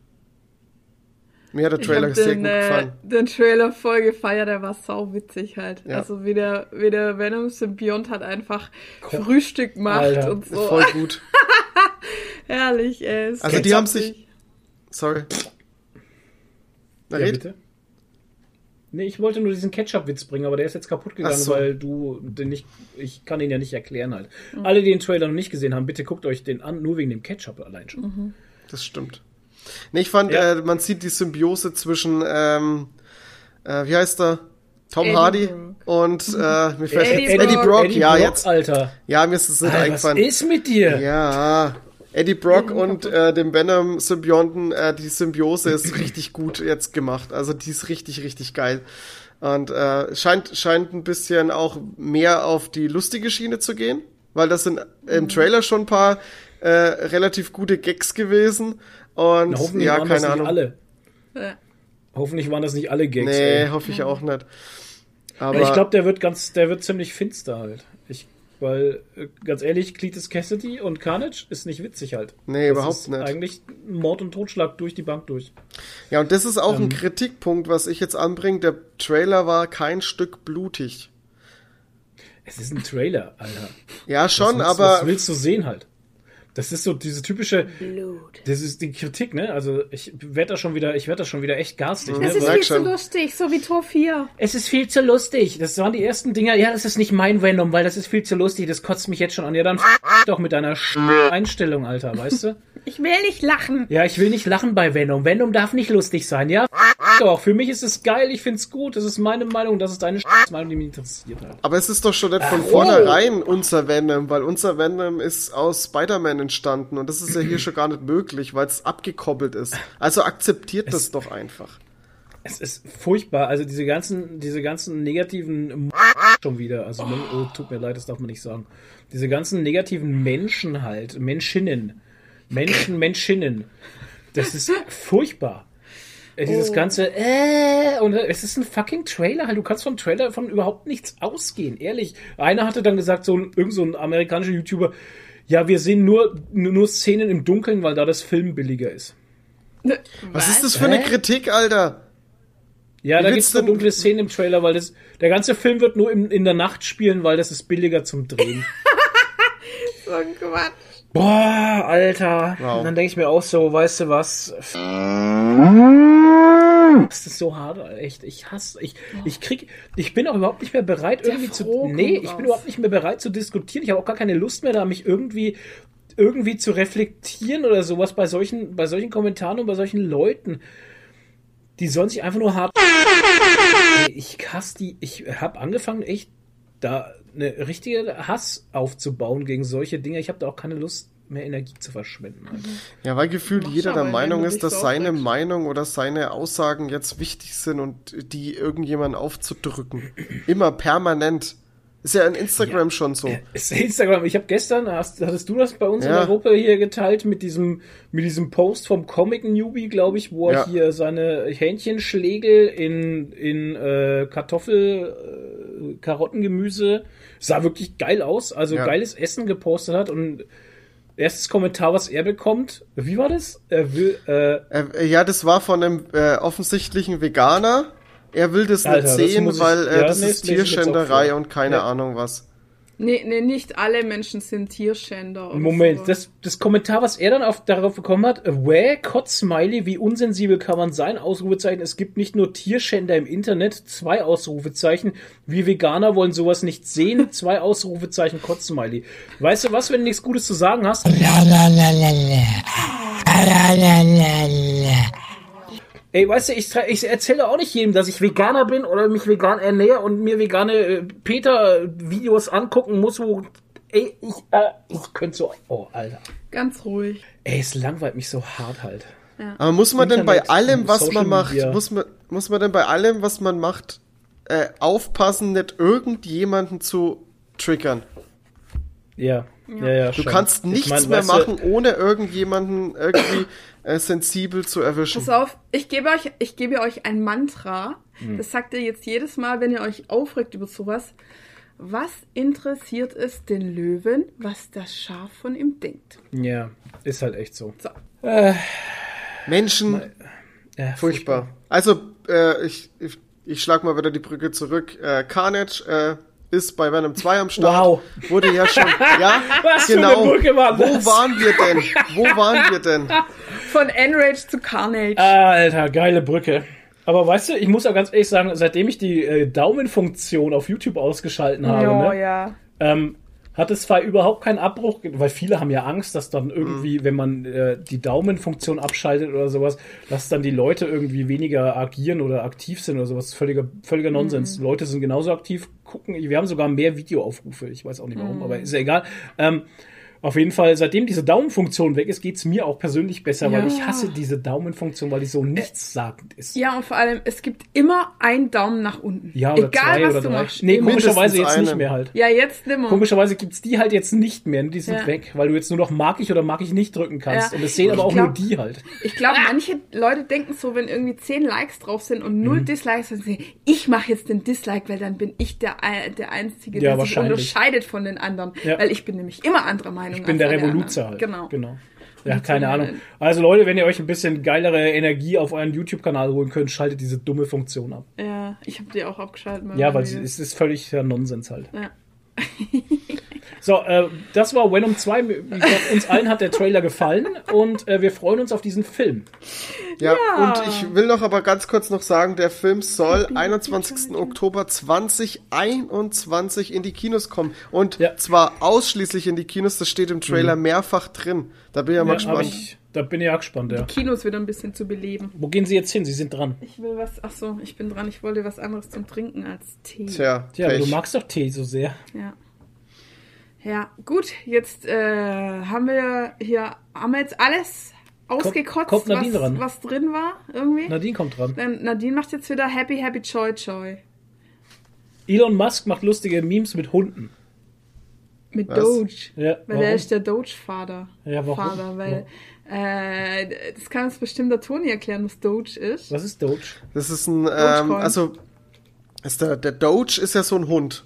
Mir hat der Trailer sehr den, gut äh, gefallen. den Trailer voll gefeiert, der war sau witzig halt. Ja. Also wie der, wie der Venom Symbiont hat einfach Frühstück macht Alter, und so. Voll gut. Herrlich, ey. ist Also die haben sich- Sorry. Na, Ja, red. bitte? Nee, ich wollte nur diesen Ketchup-Witz bringen, aber der ist jetzt kaputt gegangen, so. weil du den nicht. Ich kann ihn ja nicht erklären halt. Alle, die den Trailer noch nicht gesehen haben, bitte guckt euch den an, nur wegen dem Ketchup allein schon. Das stimmt. Nee, ich fand, Ja. äh, man sieht die Symbiose zwischen, ähm, äh, wie heißt er? Tom Eddie Hardy Brock. und äh, mir fällt Eddie jetzt Eddie Brock. Eddie ja, Brock, jetzt. Alter. Ja, mir ist es nicht Alter, was eingefallen. ist mit dir? Ja, Eddie Brock und äh, dem Venom-Symbionten, äh, die Symbiose ist richtig gut jetzt gemacht. Also die ist richtig, richtig geil. Und äh, scheint, scheint ein bisschen auch mehr auf die lustige Schiene zu gehen, weil das sind im Trailer schon ein paar äh, relativ gute Gags gewesen. Und Na, hoffentlich ja, waren das keine nicht Ahnung. alle. Ja. Hoffentlich waren das nicht alle Gags. Nee, ey. hoffe ich auch nicht. Aber ich glaube, der wird ganz, der wird ziemlich finster halt. Ich, weil, äh, ganz ehrlich, Cletus Cassidy und Carnage ist nicht witzig halt. Nee, das überhaupt ist nicht. Eigentlich Mord und Totschlag durch die Bank durch. ja, und das ist auch Ähm. ein Kritikpunkt, was ich jetzt anbringe. Der Trailer war kein Stück blutig. Es ist ein Trailer, Alter. Ja, schon, was, aber Was willst du sehen halt? Das ist so diese typische, Blut. das ist die Kritik, ne? Also ich werde da schon wieder, ich werde da schon wieder echt garstig. Ne? Es ist Merk viel zu schon. lustig, so wie Tor 4. Es ist viel zu lustig. Das waren die ersten Dinger. Ja, das ist nicht mein Venom, weil das ist viel zu lustig. Das kotzt mich jetzt schon an. Ja, dann f doch mit deiner Sch- Einstellung, Alter, weißt du? Ich will nicht lachen. Ja, ich will nicht lachen bei Venom. Venom darf nicht lustig sein, ja? F doch. Für mich ist es geil. Ich find's gut. Das ist meine Meinung. Das ist deine Sch- Meinung, die mich interessiert halt. Aber es ist doch schon nicht von oh. vornherein unser Venom, weil unser Venom ist aus Spider-Man entstanden und das ist ja hier schon gar nicht möglich, weil es abgekoppelt ist. Also akzeptiert das doch einfach. Es ist furchtbar. Also diese ganzen, diese ganzen negativen schon wieder. Also oh, tut mir leid, das darf man nicht sagen. Diese ganzen negativen Menschen halt, Menschinnen, Menschen, Menschinnen. Das ist furchtbar. Äh, Dieses Oh. ganze, äh, und äh, es ist ein fucking Trailer halt. Du kannst vom Trailer von überhaupt nichts ausgehen, ehrlich. Einer hatte dann gesagt, so irgend so ein amerikanischer YouTuber, ja, wir sehen nur, nur Szenen im Dunkeln, weil da das Film billiger ist. Was, ist das für eine Hä? Kritik, Alter? Ja, Wie da gibt's nur du- dunkle Szenen im Trailer, weil das, der ganze Film wird nur in, in der Nacht spielen, weil das ist billiger zum Drehen. So ein Quatsch. Boah, Alter. Wow. Und dann denke ich mir auch so, weißt du was? Das ist so hart, echt. Ich hasse, ich, ich krieg, ich bin auch überhaupt nicht mehr bereit, irgendwie zu, Froh nee, ich raus. bin überhaupt nicht mehr bereit zu diskutieren. Ich habe auch gar keine Lust mehr, da mich irgendwie, irgendwie zu reflektieren oder sowas bei solchen, bei solchen Kommentaren und bei solchen Leuten. Die sollen sich einfach nur hart. Ich hasse die, ich habe angefangen, echt da eine richtige Hass aufzubauen gegen solche Dinge. Ich habe da auch keine Lust mehr Energie zu verschwenden. Alter. Ja, weil gefühlt jeder der Meinung ist, dass seine aufregst. Meinung oder seine Aussagen jetzt wichtig sind und die irgendjemanden aufzudrücken. Immer permanent. Ist ja in Instagram schon so. Ist Instagram. Ich habe gestern, hast, hattest du das bei uns in Ja. der Gruppe hier geteilt mit diesem, mit diesem Post vom Comic Newbie, glaube ich, wo er Ja. hier seine Hähnchenschlägel in, in äh, Kartoffel, äh, Karottengemüse, sah wirklich geil aus, also Ja. geiles Essen gepostet hat und erstes Kommentar, was er bekommt, wie war das? Er will, äh, Äh, ja, das war von einem äh, offensichtlichen Veganer. Er will das Alter, nicht das sehen, muss ich- weil äh, ja, das nee, ist das Tierschänderei und keine Ja. Ahnung was. Nee, nee, nicht alle Menschen sind Tierschänder. Moment, so. das, das Kommentar, was er dann auf, darauf bekommen hat, Wäh, Kotz-Smiley, wie unsensibel kann man sein? Ausrufezeichen, es gibt nicht nur Tierschänder im Internet, zwei Ausrufezeichen, wir Veganer wollen sowas nicht sehen, zwei Ausrufezeichen, Kotz-Smiley. Weißt du was, wenn du nichts Gutes zu sagen hast? Ey, weißt du, ich, tra- ich erzähle auch nicht jedem, dass ich Veganer bin oder mich vegan ernähre und mir vegane äh, Peter-Videos angucken muss, wo. Ey, ich, äh, ich könnte so. Oh, Alter. Ganz ruhig. Ey, es langweilt mich so hart halt. Aber muss man denn bei allem, was Social man macht, Media. muss man, muss man denn bei allem, was man macht, äh, aufpassen, nicht irgendjemanden zu triggern? Ja, ja, ja. Du schon. kannst Ich nichts mein, mehr weißt du, machen, ohne irgendjemanden irgendwie äh, sensibel zu erwischen. Pass auf, ich gebe euch, ich gebe euch ein Mantra. Hm. Das sagt ihr jetzt jedes Mal, wenn ihr euch aufregt über sowas. Was interessiert es den Löwen, was das Schaf von ihm denkt? Ja, ist halt echt so. So. Menschen, Ja, furchtbar. Also, äh, ich, ich, ich schlag mal wieder die Brücke zurück. Äh, Carnage äh, ist bei Venom 2 am Start. Wow. Wurde ja schon, ja, Was für genau. war Wo waren wir denn? Wo waren wir denn? Von Enrage zu Carnage. Alter, geile Brücke. Aber weißt du, ich muss auch ganz ehrlich sagen, seitdem ich die äh, Daumenfunktion auf YouTube ausgeschalten habe, ja, ne, ja. ähm, hat es zwar überhaupt keinen Abbruch, weil viele haben ja Angst, dass dann irgendwie, wenn man äh, die Daumenfunktion abschaltet oder sowas, dass dann die Leute irgendwie weniger agieren oder aktiv sind oder sowas. Völliger, völliger Nonsens. Leute sind genauso aktiv, gucken, wir haben sogar mehr Videoaufrufe, ich weiß auch nicht warum, aber ist ja egal. Ähm, auf jeden Fall, seitdem diese Daumenfunktion weg ist, geht's mir auch persönlich besser, weil Ja. ich hasse diese Daumenfunktion, weil die so nichtssagend ist. Ja, und vor allem, es gibt immer einen Daumen nach unten. Ja, oder Egal, zwei was oder du drei. machst. Nee, komischerweise jetzt Mindestens nicht mehr halt. Ja, jetzt nimmer. Komischerweise gibt's die halt jetzt nicht mehr, die sind Ja. weg, weil du jetzt nur noch mag ich oder mag ich nicht drücken kannst. Ja. Und das sehen aber auch glaub- nur die halt. Ich glaube, manche Leute denken so, wenn irgendwie 10 Likes drauf sind und Mhm. null Dislikes, dann sagen sie, ich mache jetzt den Dislike, weil dann bin ich der, Ein- der Einzige, Ja, der sich unterscheidet von den anderen. Ja. Weil ich bin nämlich immer anderer Meinung. Ich bin der Revoluzer halt. Genau. genau. Ja, keine Ahnung. Also Leute, wenn ihr euch ein bisschen geilere Energie auf euren YouTube-Kanal holen könnt, schaltet diese dumme Funktion ab. Ja, ich habe die auch abgeschaltet. Ja, weil es ist völlig Nonsens halt. Ja. So, äh, das war Venom 2. Wie gesagt, uns allen hat der Trailer gefallen und äh, wir freuen uns auf diesen Film. Ja, und ich will noch aber ganz kurz noch sagen, der Film soll 21. Oktober 2021 in die Kinos kommen. Und Ja. zwar ausschließlich in die Kinos, das steht im Trailer mehrfach drin. Da bin ich ja mal Ja, gespannt. ich, da bin ich auch gespannt, ja. Kinos wieder ein bisschen zu beleben. Wo gehen Sie jetzt hin? Sie sind dran. Ich will was, ach so, ich bin dran. Ich wollte was anderes zum Trinken als Tee. Tja, Tja, du magst doch Tee so sehr. Ja. Ja, gut, jetzt äh, haben wir hier, haben wir jetzt alles ausgekotzt, kommt was, dran. was drin war, irgendwie. Nadine kommt dran. Dann Nadine macht jetzt wieder Happy, Happy, Joy, Joy. Elon Musk macht lustige Memes mit Hunden. Mit Was? Doge. Ja, Weil warum? der ist der Doge-Vater. Ja, warum? Vater, weil, äh, das kann uns bestimmt der Toni erklären, was Doge ist. Was ist Doge? Das ist ein, ähm, also, ist der, der Doge ist ja so ein Hund.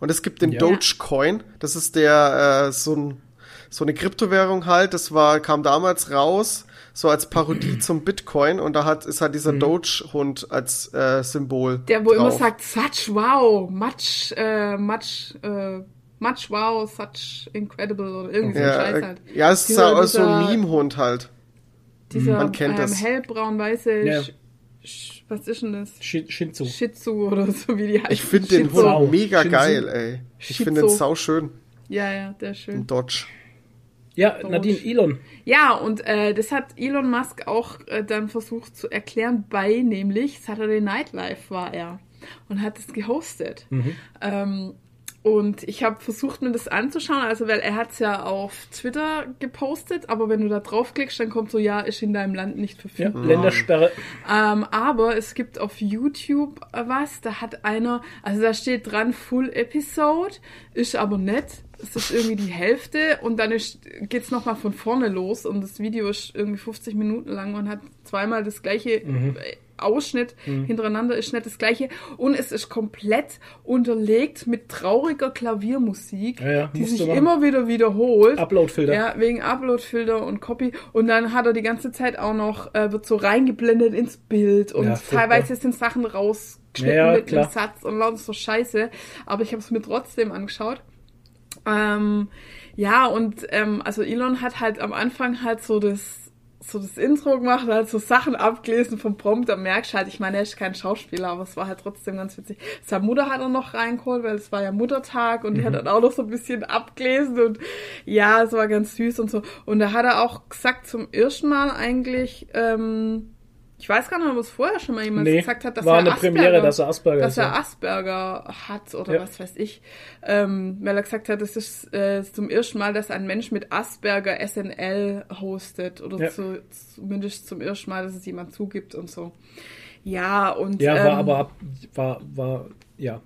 Und es gibt den Ja. Dogecoin. Das ist der, äh, so ein, so eine Kryptowährung halt. Das war, kam damals raus, so als Parodie zum Bitcoin. Und da hat, ist halt dieser Mhm. Doge-Hund als, äh, Symbol. Der, wo immer drauf. sagt, such wow, much, äh, much, äh, much wow, such incredible oder irgendwie so ein Ja, Scheiß äh, halt. ja, es ist ja auch so ein Meme-Hund halt. Dieser Man kennt ähm, das. hellbraun-weiße, Ja. Sch- was ist denn das? Shi- Shinzu. Shih Tzu oder so wie die heißt. Ich finde den. Hund mega Shinzu. geil, ey. Ich finde den sau schön. Ja, ja, der ist schön. Ein Dodge. Ja, Nadine, Elon. Ja, und äh, das hat Elon Musk auch äh, dann versucht zu erklären bei, nämlich Saturday Night Live war er und hat es gehostet. Ähm, und ich habe versucht, mir das anzuschauen, also weil er hat es ja auf Twitter gepostet, aber wenn du da draufklickst, dann kommt so, ja, ist in deinem Land nicht Ja, verfügbar. Ländersperre. Ähm, aber es gibt auf YouTube äh, was, da hat einer, also da steht dran Full Episode, ist aber nett. Es ist irgendwie die Hälfte. Und dann ist, geht's noch mal von vorne los. Und das Video ist irgendwie 50 Minuten lang und hat zweimal das gleiche Ausschnitt Mhm. hintereinander ist nicht das gleiche. Und es ist komplett unterlegt mit trauriger Klaviermusik, Ja, ja, die sich immer wieder wiederholt. Uploadfilter. Ja, wegen Uploadfilter und Copy. Und dann hat er die ganze Zeit auch noch, äh, wird so reingeblendet ins Bild und Ja, teilweise sind Sachen rausgeschnitten Ja, mit klar. einem Satz und lauter so Scheiße. Aber ich habe es mir trotzdem angeschaut. Ähm, ja, und ähm, also Elon hat halt am Anfang halt so das so das Intro gemacht, halt so Sachen abgelesen vom Prompt, da merkst halt, ich meine, er ist kein Schauspieler, aber es war halt trotzdem ganz witzig. Seine Mutter hat er noch reingeholt, weil es war ja Muttertag und die hat dann auch noch so ein bisschen abgelesen und ja, es war ganz süß und so. Und da hat er auch gesagt, zum ersten Mal eigentlich, ähm, ich weiß gar nicht, ob es vorher schon mal jemand Nee, gesagt hat, dass war er eine Asperger, Premiere, dass er Asperger dass er. Asperger hat oder Ja. was weiß ich. Ähm, weil er gesagt hat, es ist äh, zum ersten Mal, dass ein Mensch mit Asperger SNL hostet. Oder Ja. zu, zumindest zum ersten Mal, dass es jemand zugibt und so. Ja, und Ja, war ähm, aber ab, war, war, ja.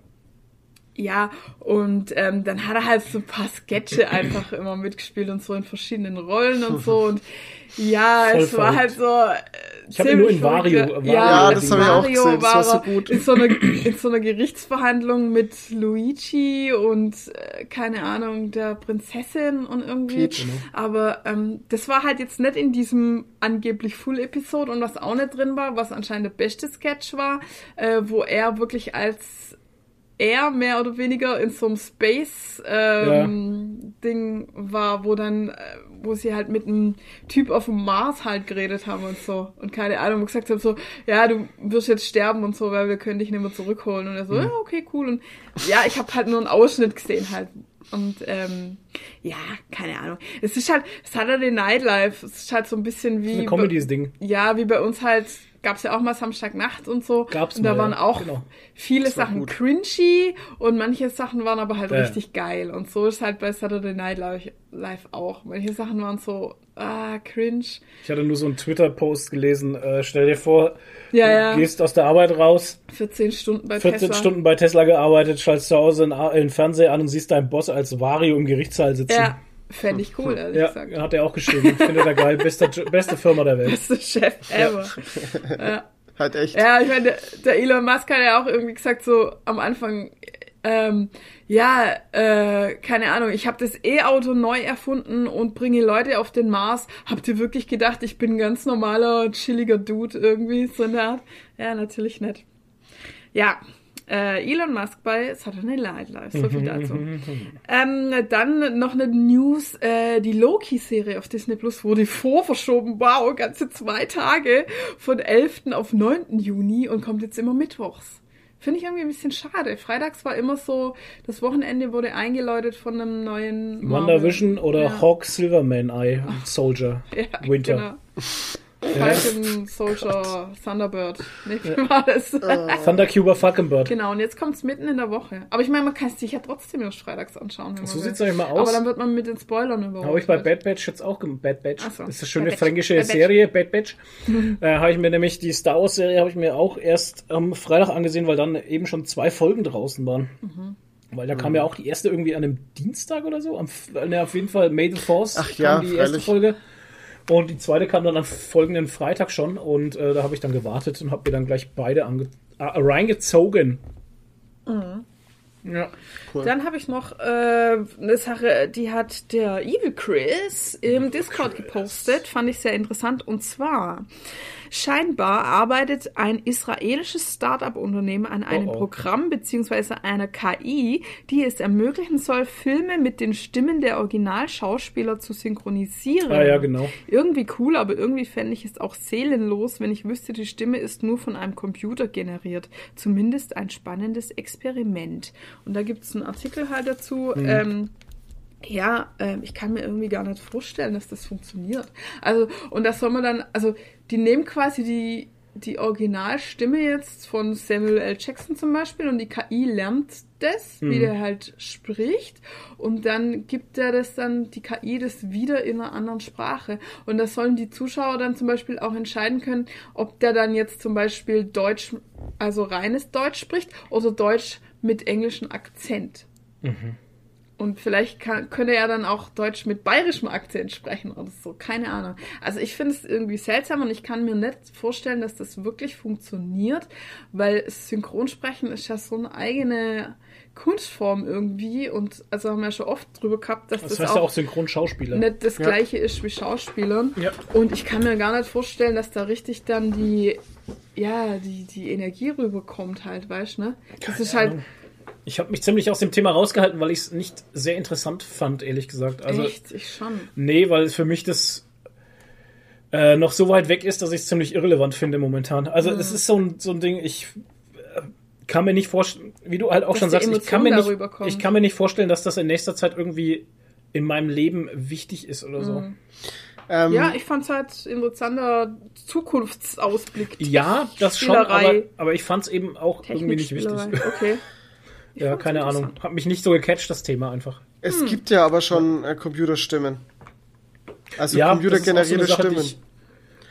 Ja, und ähm, dann hat er halt so ein paar Sketche einfach immer mitgespielt und so in verschiedenen Rollen und so. Und ja, Voll es war halt verrückt. so. Äh, Ich hab ihn nur in ziemlich Vario- verrückt. Vario- ja, Ja, das hab ich auch gesehen, das war so gut. In so, einer, in so einer Gerichtsverhandlung mit Luigi und äh, keine Ahnung, der Prinzessin und irgendwie. Peach. Aber ähm, das war halt jetzt nicht in diesem angeblich Full-Episode und was auch nicht drin war, was anscheinend der beste Sketch war, äh, wo er wirklich als er mehr oder weniger in so einem Space ähm, Ding war, wo dann, äh, wo sie halt mit einem Typ auf dem Mars halt geredet haben und so und keine Ahnung, wo gesagt haben so, ja, du wirst jetzt sterben und so, weil wir können dich nicht mehr zurückholen und er so, ja, okay, cool und ja, ich habe halt nur einen Ausschnitt gesehen halt und ähm, ja, keine Ahnung. Es ist halt Saturday Night Live, es ist halt so ein bisschen wie Ein Comedies-Ding. ja, wie bei uns halt gab's ja auch mal Samstagnacht und so. Gab's und da mal, waren ja, auch genau. viele war Sachen cringy und manche Sachen waren aber halt Ja. richtig geil. Und so ist halt bei Saturday Night Live, auch. Manche Sachen waren so, ah, cringe. Ich hatte nur so einen Twitter-Post gelesen. Äh, stell dir vor, Ja, ja. du gehst aus der Arbeit raus, 14 Stunden bei 14 Tesla. Stunden bei Tesla gearbeitet, schaltest zu Hause den Fernseher an und siehst deinen Boss als Vario im Gerichtssaal sitzen. Ja, fände ich cool, ehrlich Ja, gesagt. hat er auch geschrieben. Findet er geil. Beste, beste Firma der Welt. Beste Chef ever. Ja. Halt echt. Ja, ich meine, der, der Elon Musk hat ja auch irgendwie gesagt, so am Anfang, ähm, ja, äh, keine Ahnung, ich habe das E-Auto neu erfunden und bringe Leute auf den Mars. Habt ihr wirklich gedacht, ich bin ein ganz normaler, chilliger Dude irgendwie, so eine Art? Ja, natürlich nicht. Ja, äh, Elon Musk bei Saturday Night Live, so viel dazu. Ähm, dann noch eine News, äh, die Loki-Serie auf Disney Plus wurde vorverschoben, wow, ganze zwei Tage, von 11. auf 9. Juni und kommt jetzt immer mittwochs. Finde ich irgendwie ein bisschen schade. Freitags war immer so, das Wochenende wurde eingeläutet von einem neuen. WandaVision oder Ja. Hawk Silverman Eye Soldier Ja, Winter. Genau. Falcon Soldier Thunderbird. Nee, wie war das? Thundercuber Falconbird. Genau, und jetzt kommt's mitten in der Woche. Aber ich meine, man kann es sich ja trotzdem erst freitags anschauen. Wenn So sieht's nämlich mal aus. Aber dann wird man mit den Spoilern überholt. Habe ich bei Bad Batch jetzt auch gemacht. Bad Batch. So. Das ist eine schöne Bad fränkische Bad. Serie, Bad Batch. äh, habe ich mir nämlich die Star Wars Serie habe ich mir auch erst am Freitag angesehen, weil dann eben schon zwei Folgen draußen waren. Mhm. Weil da kam ja auch die erste irgendwie an einem Dienstag oder so. Am, ne, auf jeden Fall May the Force Ach kam ja, die erste freilich. Folge. Und die zweite kam dann am folgenden Freitag schon. Und äh, da habe ich dann gewartet und habe mir dann gleich beide ange äh, reingezogen. Mhm. Ja. Dann habe ich noch äh, eine Sache, die hat der Evil Chris im Discord gepostet, fand ich sehr interessant. Und zwar, scheinbar arbeitet ein israelisches Startup-Unternehmen an einem Oh oh. Programm beziehungsweise einer KI, die es ermöglichen soll, Filme mit den Stimmen der Originalschauspieler zu synchronisieren. Ah ja, genau. Irgendwie cool, aber irgendwie fände ich es auch seelenlos, wenn ich wüsste, die Stimme ist nur von einem Computer generiert. Zumindest ein spannendes Experiment. Und da gibt es einen Artikel halt dazu. Ähm, ja, ähm, ich kann mir irgendwie gar nicht vorstellen, dass das funktioniert. Also, und das soll man dann, also, die nehmen quasi die, die Originalstimme jetzt von Samuel L. Jackson zum Beispiel und die KI lernt das, wie der halt spricht und dann gibt er das dann, die KI das wieder in einer anderen Sprache und das sollen die Zuschauer dann zum Beispiel auch entscheiden können, ob der dann jetzt zum Beispiel Deutsch, also reines Deutsch spricht oder Deutsch mit englischem Akzent. Und vielleicht kann, könnte er dann auch Deutsch mit bayerischem Akzent sprechen oder so. Keine Ahnung. Also ich finde es irgendwie seltsam und ich kann mir nicht vorstellen, dass das wirklich funktioniert, weil Synchronsprechen ist ja so eine eigene Kunstform irgendwie. Und also haben wir schon oft drüber gehabt, dass Das, das, heißt ja auch auch Synchronschauspieler. nicht das gleiche ist wie Schauspielern. Ja. Und ich kann mir gar nicht vorstellen, dass da richtig dann die, ja, die, die Energie rüberkommt halt, weißt du, ne? Das ist halt Ahnung. Ich habe mich ziemlich aus dem Thema rausgehalten, weil ich es nicht sehr interessant fand, ehrlich gesagt. Also, echt, ich schon. nee, weil für mich das äh, noch so weit weg ist, dass ich es ziemlich irrelevant finde momentan. Also, Hm. es ist so ein, so ein Ding, ich äh, kann mir nicht vorstellen, wie du halt auch Dass schon sagst, ich kann, mir nicht, kommt. ich kann mir nicht vorstellen, dass das in nächster Zeit irgendwie in meinem Leben wichtig ist oder so. Hm. Ähm, Ja, ich fand es halt interessanter Zukunftsausblick. Ja, das schon, aber, aber ich fand es eben auch irgendwie nicht wichtig. Okay. Ich Ja, keine Ahnung. Hat mich nicht so gecatcht, das Thema einfach. Es gibt ja aber schon äh, Computerstimmen. Also ja, so computergenerierte Sache, Stimmen. Die ich,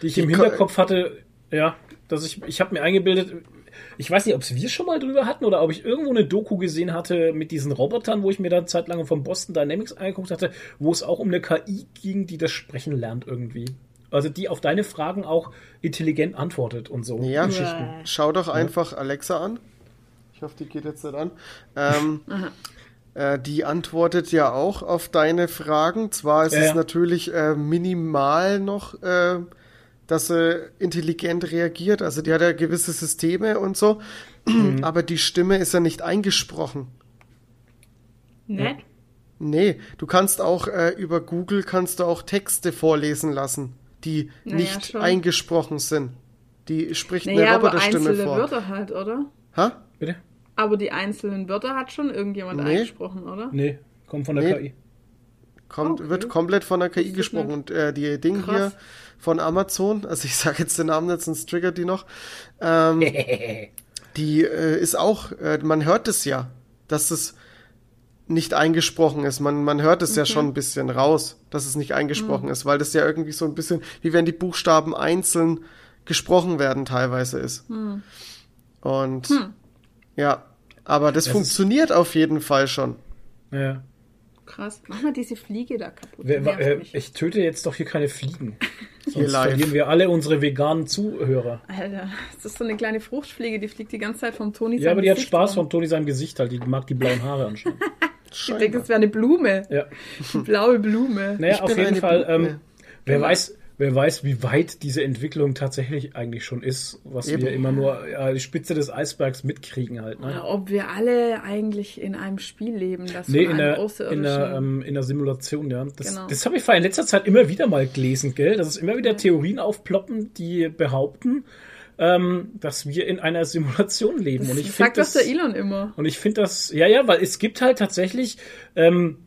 die ich im Die ko- Hinterkopf hatte, ja, dass ich, ich habe mir eingebildet, ich weiß nicht, ob es wir schon mal drüber hatten oder ob ich irgendwo eine Doku gesehen hatte mit diesen Robotern, wo ich mir dann zeitlang vom Boston Dynamics angeguckt hatte, wo es auch um eine KI ging, die das Sprechen lernt irgendwie. Also die auf deine Fragen auch intelligent antwortet und so. Ja, Geschichten. schau doch einfach Alexa an. Ich hoffe, die geht jetzt nicht an. Ähm, äh, die antwortet ja auch auf deine Fragen. Zwar ist Ja, es ja. natürlich äh, minimal noch, äh, dass sie intelligent reagiert. Also die hat ja gewisse Systeme und so. Mhm. Aber die Stimme ist ja nicht eingesprochen. Nett. Nee, du kannst auch äh, über Google kannst du auch Texte vorlesen lassen, die Naja, nicht schon. eingesprochen sind. Die spricht eine Naja, aber Roboterstimme einzelne vor. Wörter halt, oder? Ha? Bitte? Aber die einzelnen Wörter hat schon irgendjemand Nee. eingesprochen, oder? Nee, kommt von der Nee. KI. Kommt, Okay. wird komplett von der KI gesprochen. Und äh, die Ding Krass. hier von Amazon, also ich sage jetzt den Namen nicht, sonst triggert die noch. Ähm, die äh, ist auch, äh, man hört es ja, dass es nicht eingesprochen ist. Man, man hört es ja schon ein bisschen raus, dass es nicht eingesprochen Mhm. ist, weil das ja irgendwie so ein bisschen, wie wenn die Buchstaben einzeln gesprochen werden teilweise ist. Mhm. Und Hm. ja, aber das, Das funktioniert auf jeden Fall schon. Ja. Krass. Mach mal diese Fliege da kaputt. Wer, äh, ich töte jetzt doch hier keine Fliegen. Sonst verlieren wir alle unsere veganen Zuhörer. Alter, das ist so eine kleine Fruchtfliege, die fliegt die ganze Zeit vom Toni Ja, aber die hat Gesicht Spaß rum. vom Toni seinem Gesicht halt. Die mag die blauen Haare anscheinend. Ich denke, das wäre eine Blume. Ja. Eine blaue Blume. Naja, Ich auf jeden Fall. Ähm, wer weiß, wer weiß, wie weit diese Entwicklung tatsächlich eigentlich schon ist, was Eben. wir immer nur ja, die Spitze des Eisbergs mitkriegen halt. Ne? Oder ob wir alle eigentlich in einem Spiel leben, das Nee, von in einem der, in, der, ähm, in der Simulation, ja. Das, Genau. das habe ich in letzter Zeit immer wieder mal gelesen, gell? Dass es immer wieder Theorien aufploppen, die behaupten, ähm, dass wir in einer Simulation leben. das Und ich sagt das der Elon immer. Und ich finde das, ja, ja, weil es gibt halt tatsächlich ähm,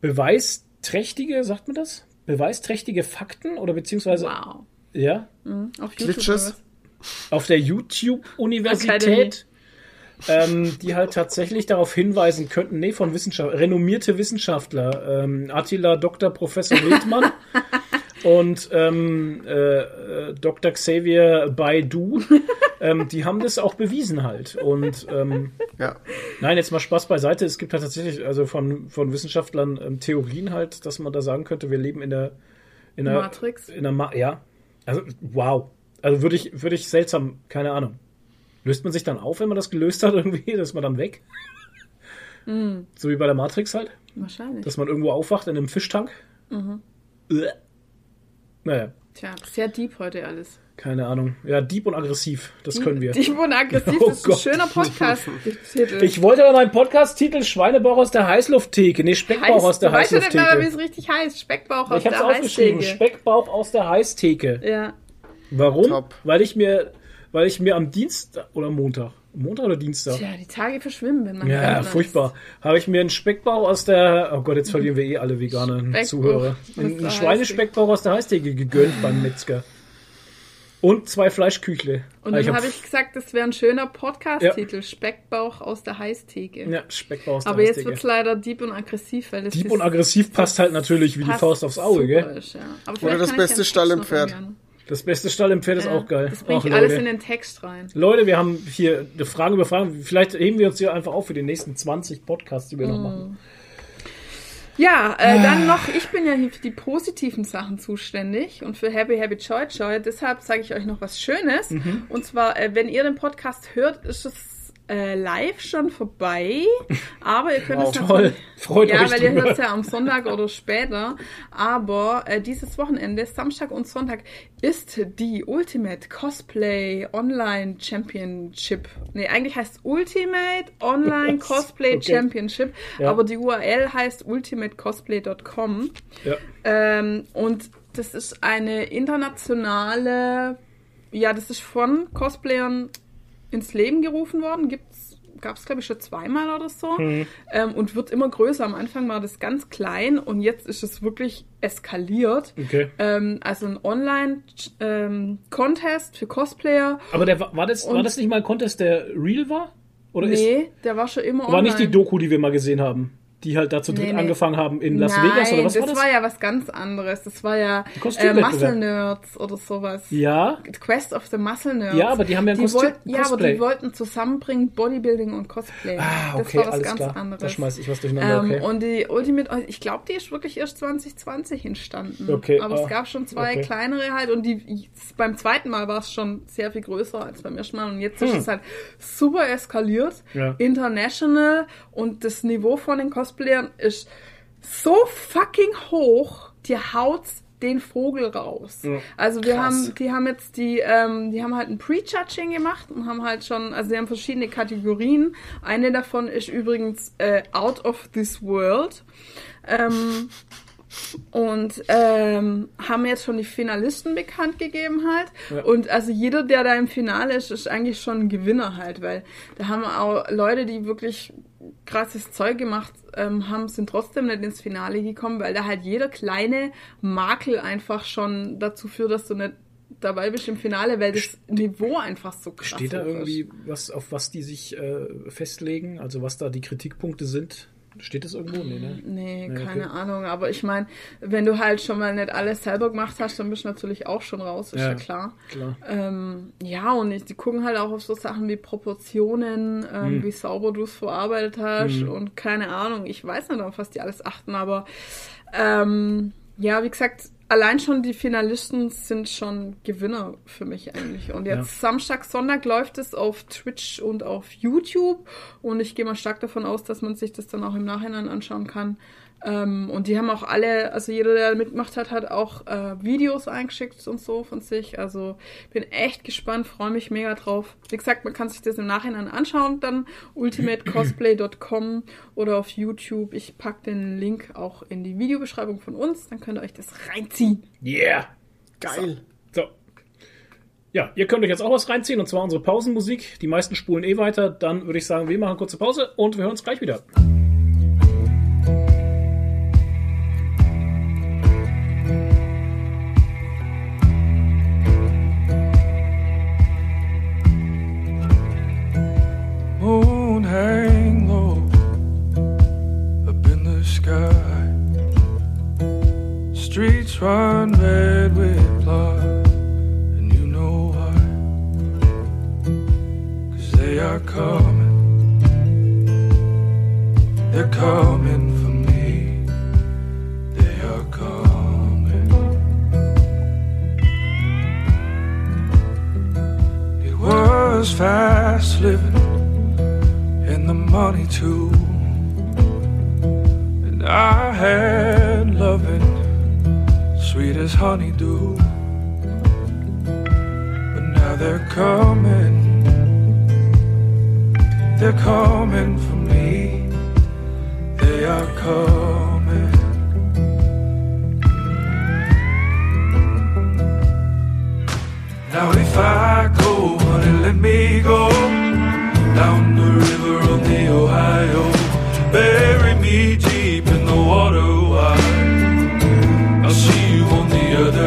beweisträchtige, sagt man das? Beweisträchtige Fakten oder beziehungsweise, Wow. ja, Mhm. Auf Glitches? auf der YouTube-Universität, ähm, die halt tatsächlich darauf hinweisen könnten, nee, von Wissenschaft, renommierte Wissenschaftler, ähm, Attila Dr. Professor Wildmann und ähm, äh, äh, Dr. Xavier Baidu, ähm, die haben das auch bewiesen halt. Und ähm, Ja. Nein, jetzt mal Spaß beiseite. Es gibt halt tatsächlich, also von, von Wissenschaftlern ähm, Theorien halt, dass man da sagen könnte, wir leben in der in der Matrix? In der Ma ja. Also wow. Also würde ich würde ich seltsam, keine Ahnung. Löst man sich dann auf, wenn man das gelöst hat irgendwie, ist man dann weg? Hm. So wie bei der Matrix halt, Wahrscheinlich. dass man irgendwo aufwacht in einem Fischtank. Mhm. Naja, Tja, sehr deep heute alles. Keine Ahnung. Ja, deep und aggressiv, das können wir. Deep und aggressiv, Oh das ist ein Gott. schöner Podcast-Titel. Ich wollte aber meinen Podcast-Titel Schweinebauch aus der Heißlufttheke. Nee, Speckbauch aus der weißt du nicht mehr, wie Heißlufttheke. es richtig heißt? Speckbauch aus Ich hab's der aufgeschrieben. Heißtheke. Speckbauch aus der Heißtheke. Ja. Warum? Top. Weil ich mir, weil ich mir am Dienstag oder Montag, Montag oder Dienstag? Tja, die Tage verschwimmen, wenn man Ja, furchtbar. Habe ich mir einen Speckbauch aus der, oh Gott, jetzt verlieren wir eh alle veganen Speckbauch Zuhörer. einen Schweinespeckbauch aus der Heißtheke gegönnt beim Metzger. Und zwei Fleischküchle. Und Ah, dann hab- habe ich gesagt, das wäre ein schöner Podcast-Titel. Speckbauch aus der Heißtheke. Ja, Speckbauch aus der Aber jetzt Heißtheke. wird's leider deep und aggressiv, weil es Dieb ist- und aggressiv passt halt natürlich wie die Faust aufs Auge, super gell? Ist, ja. Aber Oder das beste Stall im Pferd. Das beste Stall im Pferd ist Ja, auch geil. Das bringe ich alles Leute. in den Text rein. Leute, wir haben hier eine Frage über Fragen. Vielleicht heben wir uns hier einfach auf für die nächsten 20 Podcasts, die wir noch machen. Ja, äh, dann noch, ich bin ja hier für die positiven Sachen zuständig und für Happy Happy Joy Joy. Deshalb sage ich euch noch was Schönes. Mhm. Und zwar, äh, wenn ihr den Podcast hört, ist es äh, live schon vorbei. Aber ihr könnt Wow, es Toll. natürlich Freut ja, euch weil ihr drüber. hört es ja am Sonntag oder später. Aber äh, dieses Wochenende, Samstag und Sonntag, ist die Ultimate Cosplay Online Championship. Nee, eigentlich heißt es Ultimate Online Cosplay Okay. Championship. Ja. Aber die URL heißt ultimatecosplay.com. Ja. Ähm, und das ist eine internationale, ja, das ist von Cosplayern ins Leben gerufen worden. Gibt's, gab es, glaube ich, schon zweimal oder so. Mhm. Ähm, und wird immer größer. Am Anfang war das ganz klein und jetzt ist es wirklich eskaliert. Okay. Ähm, also ein Online-Contest für Cosplayer. Aber der, war, das, war das nicht mal ein Contest, der real war? Oder ist, Nee, der war schon immer war nicht die online. Doku, die wir mal gesehen haben? Die halt dazu Nee, nee. angefangen haben in Las Nein, Vegas oder was das war das? war ja was ganz anderes. Das war ja äh. Muscle Nerds oder sowas. ja, Quest of the Muscle Nerds. Ja, aber die haben ja die Kostüm- wollt, Ja, aber Cosplay. die wollten zusammenbringen Bodybuilding und Cosplay. Ah, das okay, war was alles ganz klar. anderes. Da schmeiß ich was durcheinander, Ähm, okay. Und die Ultimate, ich glaube, die ist wirklich erst 2020 entstanden. Okay, Aber ah, es gab schon zwei okay. kleinere halt und die beim zweiten Mal war es schon sehr viel größer als beim ersten Mal und jetzt ist Hm. es halt super eskaliert, Ja. international und das Niveau von den Cosplayern ist so fucking hoch, dir haut's den Vogel raus. Ja, also wir krass. haben, die haben jetzt die, ähm, die haben halt ein Prejudging gemacht und haben halt schon, also sie haben verschiedene Kategorien. Eine davon ist übrigens äh, Out of This World. Ähm, und ähm, haben jetzt schon die Finalisten bekannt gegeben halt. Ja. Und also jeder, der da im Finale ist, ist eigentlich schon ein Gewinner halt, weil da haben auch Leute, die wirklich krasses Zeug gemacht ähm, haben, sind trotzdem nicht ins Finale gekommen, weil da halt jeder kleine Makel einfach schon dazu führt, dass du nicht dabei bist im Finale, weil das Niveau einfach so krass Steht da irgendwie ist. was, auf was die sich äh, festlegen? Also was da die Kritikpunkte sind? Steht das irgendwo? Nee, ne? Nee, Nee, keine okay. Ahnung. Aber ich meine, wenn du halt schon mal nicht alles selber gemacht hast, dann bist du natürlich auch schon raus, ist ja, Ja. klar. Klar. Ähm, ja, und ich, die gucken halt auch auf so Sachen wie Proportionen, ähm, Hm. wie sauber du es verarbeitet hast und keine Ahnung. Ich weiß nicht, auf was die alles achten, aber ähm, ja, wie gesagt, allein schon die Finalisten sind schon Gewinner für mich eigentlich. Und jetzt Samstag, Sonntag läuft es auf Twitch und auf YouTube. Und ich gehe mal stark davon aus, dass man sich das dann auch im Nachhinein anschauen kann. Ähm, und die haben auch alle, also jeder, der mitgemacht hat, hat auch äh, Videos eingeschickt und so von sich. Also bin echt gespannt, freue mich mega drauf. Wie gesagt, man kann sich das im Nachhinein anschauen, dann ultimatecosplay.com oder auf YouTube. Ich pack den Link auch in die Videobeschreibung von uns, dann könnt ihr euch das reinziehen. Yeah! Geil. So. Ja, ihr könnt euch jetzt auch was reinziehen, und zwar unsere Pausenmusik. Die meisten spulen eh weiter. Dann würde ich sagen, wir machen kurze Pause und wir hören uns gleich wieder. Run red with blood, and you know why. Cause they are coming, they're coming for me. They are coming. It was fast living and the money too. And I had as honeydew. But now they're coming, they're coming for me. They are coming. Now if I go, honey, let me go down the river of the Ohio. Bury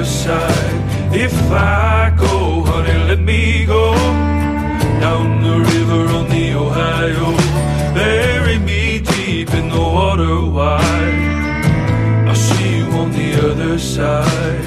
side. If I go, honey, let me go down the river on the Ohio. Bury me deep in the water wide. I'll see you on the other side.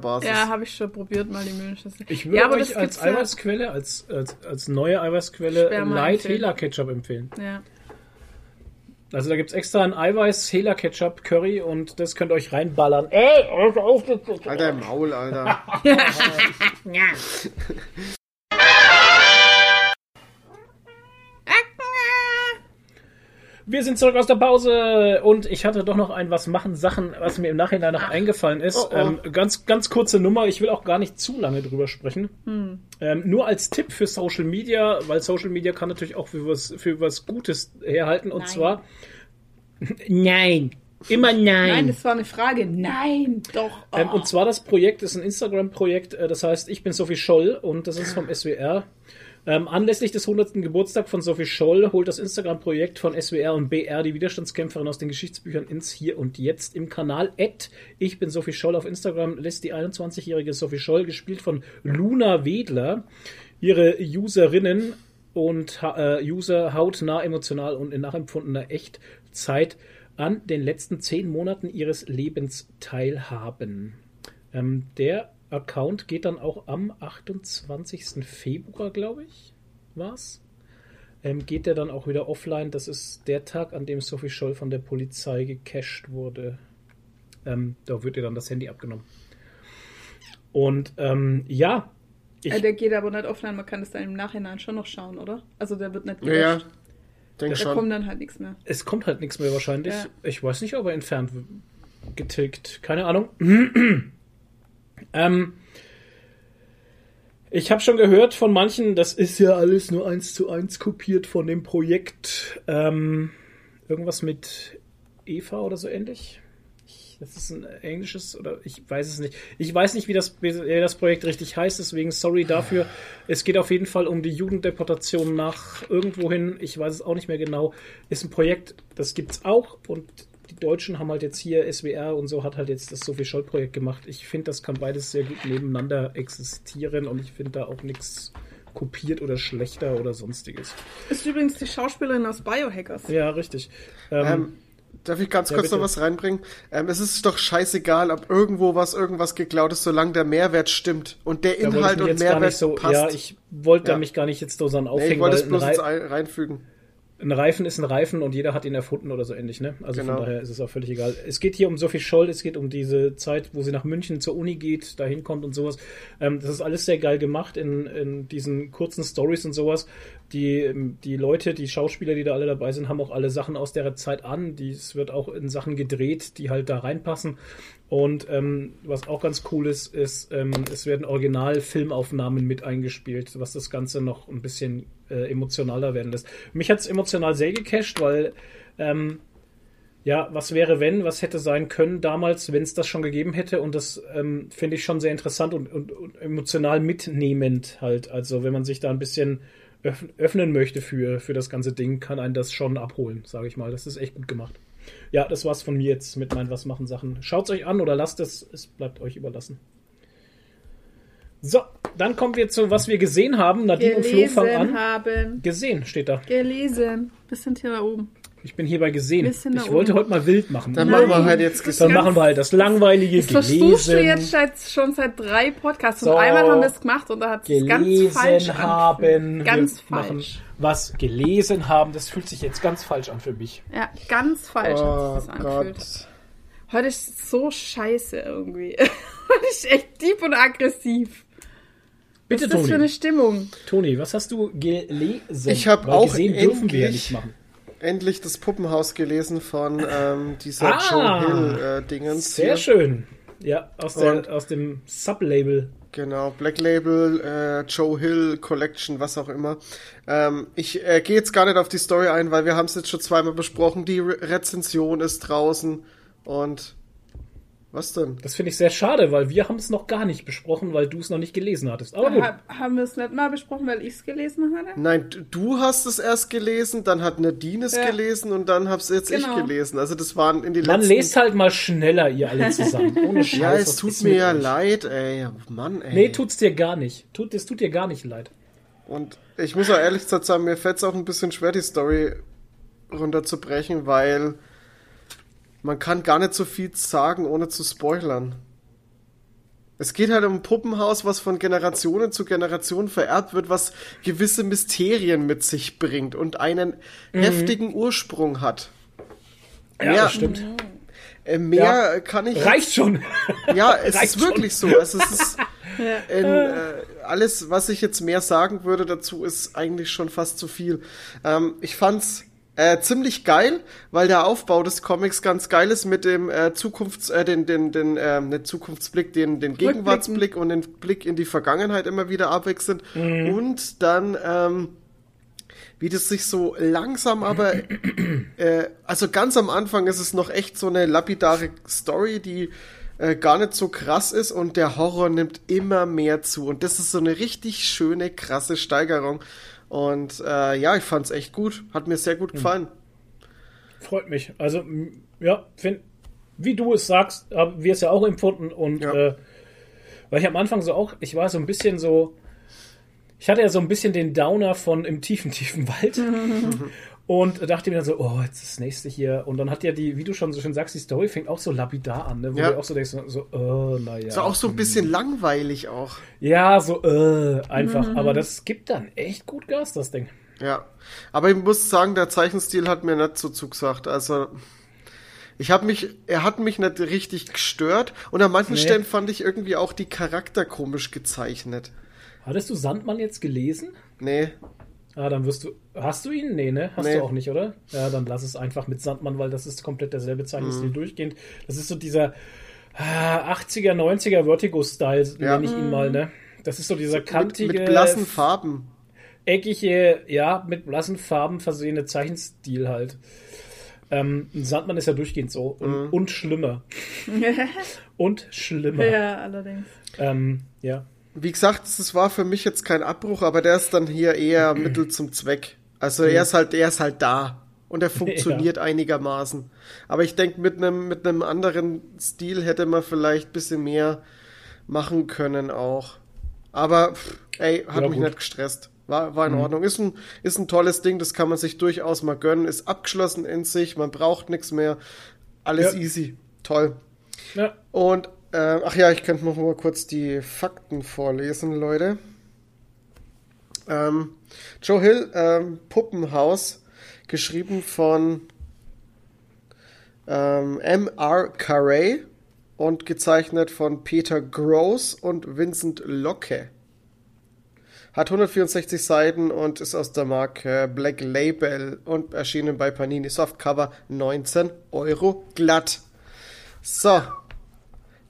Sojabasis. Ja, habe ich schon probiert, mal die Milchschüssel. Ich würde ja, aber euch das als gibt's ja- Eiweißquelle, als, als, als neue Eiweißquelle Light empfehlen. Hela Ketchup empfehlen. Ja. Also da gibt's extra ein Eiweiß Hela Ketchup Curry und das könnt ihr euch reinballern. Ey, hört auf das- Alter, im Maul, Alter. Wir sind zurück aus der Pause und ich hatte doch noch ein was machen Sachen, was mir im Nachhinein noch eingefallen ist. Oh, oh. Ähm, ganz ganz kurze Nummer. Ich will auch gar nicht zu lange drüber sprechen. Ähm, nur als Tipp für Social Media, weil Social Media kann natürlich auch für was für was Gutes herhalten und Nein. zwar nein, immer nein. Nein, das war eine Frage. Nein, doch. Oh. Ähm, und zwar das Projekt ist ein Instagram-Projekt, äh, das heißt, ich bin Sophie Scholl und das ist vom SWR. Ähm, anlässlich des 100. Geburtstag von Sophie Scholl holt das Instagram-Projekt von SWR und BR die Widerstandskämpferin aus den Geschichtsbüchern ins Hier und Jetzt im Kanal Ed. Ich bin Sophie Scholl auf Instagram, lässt die 21-jährige Sophie Scholl, gespielt von Luna Wedler, ihre Userinnen und äh, User hautnah emotional und in nachempfundener Echtzeit an den letzten zehn Monaten ihres Lebens teilhaben. Ähm, der Account geht dann auch am 28. Februar, glaube ich, war's. Ähm, geht der dann auch wieder offline. Das ist der Tag, an dem Sophie Scholl von der Polizei gecached wurde. Ähm, da wird ihr dann das Handy abgenommen. Und ähm, ja, ich, Äh, der geht aber nicht offline, man kann das dann im Nachhinein schon noch schauen, oder? Also der wird nicht Ja, ja. gelöscht. Denk Da kommt schon. dann halt nichts mehr. es kommt halt nichts mehr wahrscheinlich. Ja. Ich weiß nicht, ob er entfernt getilgt. Keine Ahnung. ähm, ich habe schon gehört von manchen, das ist ja alles nur eins zu eins kopiert von dem Projekt. Ähm, irgendwas mit Eva oder so ähnlich. Ich, das ist ein englisches oder ich weiß es nicht. Ich weiß nicht, wie das, wie das Projekt richtig heißt, deswegen sorry dafür. Es geht auf jeden Fall um die Jugenddeportation nach irgendwohin. Ich weiß es auch nicht mehr genau. Ist ein Projekt, das gibt's auch und die Deutschen haben halt jetzt hier SWR und so hat halt jetzt das Sophie Scholl Projekt gemacht. Ich finde, das kann beides sehr gut nebeneinander existieren und ich finde da auch nichts kopiert oder schlechter oder sonstiges. Ist übrigens die Schauspielerin aus Biohackers. Ja, richtig. Ähm, Ähm, darf ich ganz Ja, kurz bitte. noch was reinbringen? Ähm, es ist doch scheißegal, ob irgendwo was irgendwas geklaut ist, solange der Mehrwert stimmt und der Inhalt und Mehrwert so, passt. ja, ich wollte da Ja. mich gar nicht jetzt daran nee, aufhängen, ich wollte es bloß ein, jetzt Rei ein- reinfügen. Ein Reifen ist ein Reifen und jeder hat ihn erfunden oder so ähnlich, ne? Also Genau. von daher ist es auch völlig egal. Es geht hier um Sophie Scholl, es geht um diese Zeit, wo sie nach München zur Uni geht, dahin kommt und sowas. Ähm, das ist alles sehr geil gemacht in, in diesen kurzen Stories und sowas. Die, ähm, die Leute, die Schauspieler, die da alle dabei sind, haben auch alle Sachen aus der Zeit an. Dies wird auch in Sachen gedreht, die halt da reinpassen. Und ähm, was auch ganz cool ist, ist, ähm, es werden Original-Filmaufnahmen mit eingespielt, was das Ganze noch ein bisschen äh, emotionaler werden lässt. Mich hat es emotional sehr gecasht, weil ähm, ja, was wäre wenn, was hätte sein können damals, wenn es das schon gegeben hätte und das ähm, finde ich schon sehr interessant und, und, und emotional mitnehmend halt. Also wenn man sich da ein bisschen öff öffnen möchte für, für das ganze Ding, kann einen das schon abholen, sage ich mal. Das ist echt gut gemacht. Ja, das war's von mir jetzt mit meinen Was machen Sachen. Schaut's euch an oder lasst es, es bleibt euch überlassen. So, dann kommen wir zu was wir gesehen haben. Nadine und Flo fangen Gelesen an. haben. Gesehen steht da. Gelesen. Bisschen hier da oben. Ich bin hierbei gesehen. Ich wollte heute mal wild machen. Dann Nein. machen wir halt jetzt Das ist Dann gesehen. machen wir halt das langweilige Das versuchst du jetzt seit, schon seit drei Podcasts. So. Und einmal haben wir es gemacht und da hat es ganz gelesen falsch haben. angefühlt. Ganz wir falsch. was gelesen haben. Das fühlt sich jetzt ganz falsch an für mich. Ja, ganz falsch Oh hat sich das angefühlt. Gott. Heute ist es so scheiße irgendwie. Heute ist echt deep und aggressiv. Bitte, Was ist das für Toni. eine Stimmung? Toni, was hast du gelesen? Ich hab Weil auch gesehen dürfen wir ja nicht machen. Endlich das Puppenhaus gelesen von ähm, dieser Ah. Joe Hill äh, Dingens. Sehr hier. schön. Ja, aus, Und- der, aus dem Sublabel. Genau, Black Label, äh, Joe Hill Collection, was auch immer. Ähm, ich äh, gehe jetzt gar nicht auf die Story ein, weil wir haben es jetzt schon zweimal besprochen. Die Re Rezension ist draußen und was denn? Das finde ich sehr schade, weil wir haben es noch gar nicht besprochen, weil du es noch nicht gelesen hattest. Aber gut. Ha haben wir es nicht mal besprochen, weil ich es gelesen hatte? Nein, du hast es erst gelesen, dann hat Nadine es Ja. gelesen und dann hab's jetzt Genau. ich gelesen. Also das waren in die Man letzten... lest halt mal schneller, ihr alle zusammen. Ohne Scheiß. ja, es tut mir ja euch? leid, ey. Mann, ey. Nee, tut's dir gar nicht. Tut, es tut dir gar nicht leid. Und ich muss auch ehrlich gesagt sagen, mir fällt es auch ein bisschen schwer, die Story runterzubrechen, weil man kann gar nicht so viel sagen, ohne zu spoilern. Es geht halt um ein Puppenhaus, was von Generationen zu Generation vererbt wird, was gewisse Mysterien mit sich bringt und einen heftigen Ursprung hat. Mhm. Ja, Ja. das stimmt. Äh, mehr kann ich. Reicht schon. Ja, es Reicht ist wirklich so. Also es ist in, äh, alles, was ich jetzt mehr sagen würde dazu, ist eigentlich schon fast zu viel. Ähm, ich fand's äh, ziemlich geil, weil der Aufbau des Comics ganz geil ist mit dem äh, Zukunfts, äh, den, den, den, ähm, nicht Zukunftsblick, den, den Gegenwartsblick und den Blick in die Vergangenheit immer wieder abwechselnd. Und dann, ähm, wie das sich so langsam aber, äh, also ganz am Anfang ist es noch echt so eine lapidare Story, die äh, gar nicht so krass ist und der Horror nimmt immer mehr zu. Und das ist so eine richtig schöne, krasse Steigerung. Und äh, ja, ich fand's echt gut. Hat mir sehr gut gefallen. Freut mich. Also, ja, find, wie du es sagst, haben wir es ja auch empfunden. Und Ja. äh, weil ich am Anfang so auch, ich war so ein bisschen so, ich hatte ja so ein bisschen den Downer von im tiefen, tiefen Wald. Und dachte mir dann so, oh, jetzt das nächste hier. Und dann hat ja die, wie du schon so schön sagst, die Story fängt auch so lapidar an, ne? wo Ja. du auch so denkst, so, oh, naja. So auch so ein bisschen langweilig auch. Ja, so, äh, einfach. Aber das gibt dann echt gut Gas, das Ding. Ja. Aber ich muss sagen, der Zeichenstil hat mir nicht so zugesagt. Also. Ich habe mich, er hat mich nicht richtig gestört und an manchen Nee. Stellen fand ich irgendwie auch die Charakter komisch gezeichnet. Hattest du Sandmann jetzt gelesen? Nee, Ah, dann wirst du. Hast du ihn? Nee, ne? Hast Nee. du auch nicht, oder? Ja, dann lass es einfach mit Sandmann, weil das ist komplett derselbe Zeichenstil Mhm. durchgehend. Das ist so dieser ah, 80er, 90er Vertigo-Style, Ja. nenne ich ihn mal, ne? Das ist so dieser mit, kantige, mit blassen Farben. eckige, ja, mit blassen Farben versehene Zeichenstil halt. Ähm, ein Sandmann ist ja durchgehend so. Und, Mhm. und schlimmer. und schlimmer. ja, allerdings. Ähm, ja. Wie gesagt, es war für mich jetzt kein Abbruch, aber der ist dann hier eher Mittel zum Zweck. Also er ist halt, er ist halt da. Und er funktioniert einigermaßen. Aber ich denke, mit einem mit einem anderen Stil hätte man vielleicht ein bisschen mehr machen können auch. Aber pff, ey, hat Ja, mich gut. nicht gestresst. War, war in Ordnung. Ist ein, ist ein tolles Ding, das kann man sich durchaus mal gönnen. Ist abgeschlossen in sich, man braucht nichts mehr. Alles Ja. easy. Toll. ja. Und, äh, ach ja, ich könnte noch mal kurz die Fakten vorlesen, Leute. Ähm, Joe Hill, ähm, Puppenhaus, geschrieben von ähm, M.R. Carey und gezeichnet von Peter Gross und Vincent Locke. Hat 164 Seiten und ist aus der Marke Black Label und erschienen bei Panini Softcover 19 Euro glatt. So,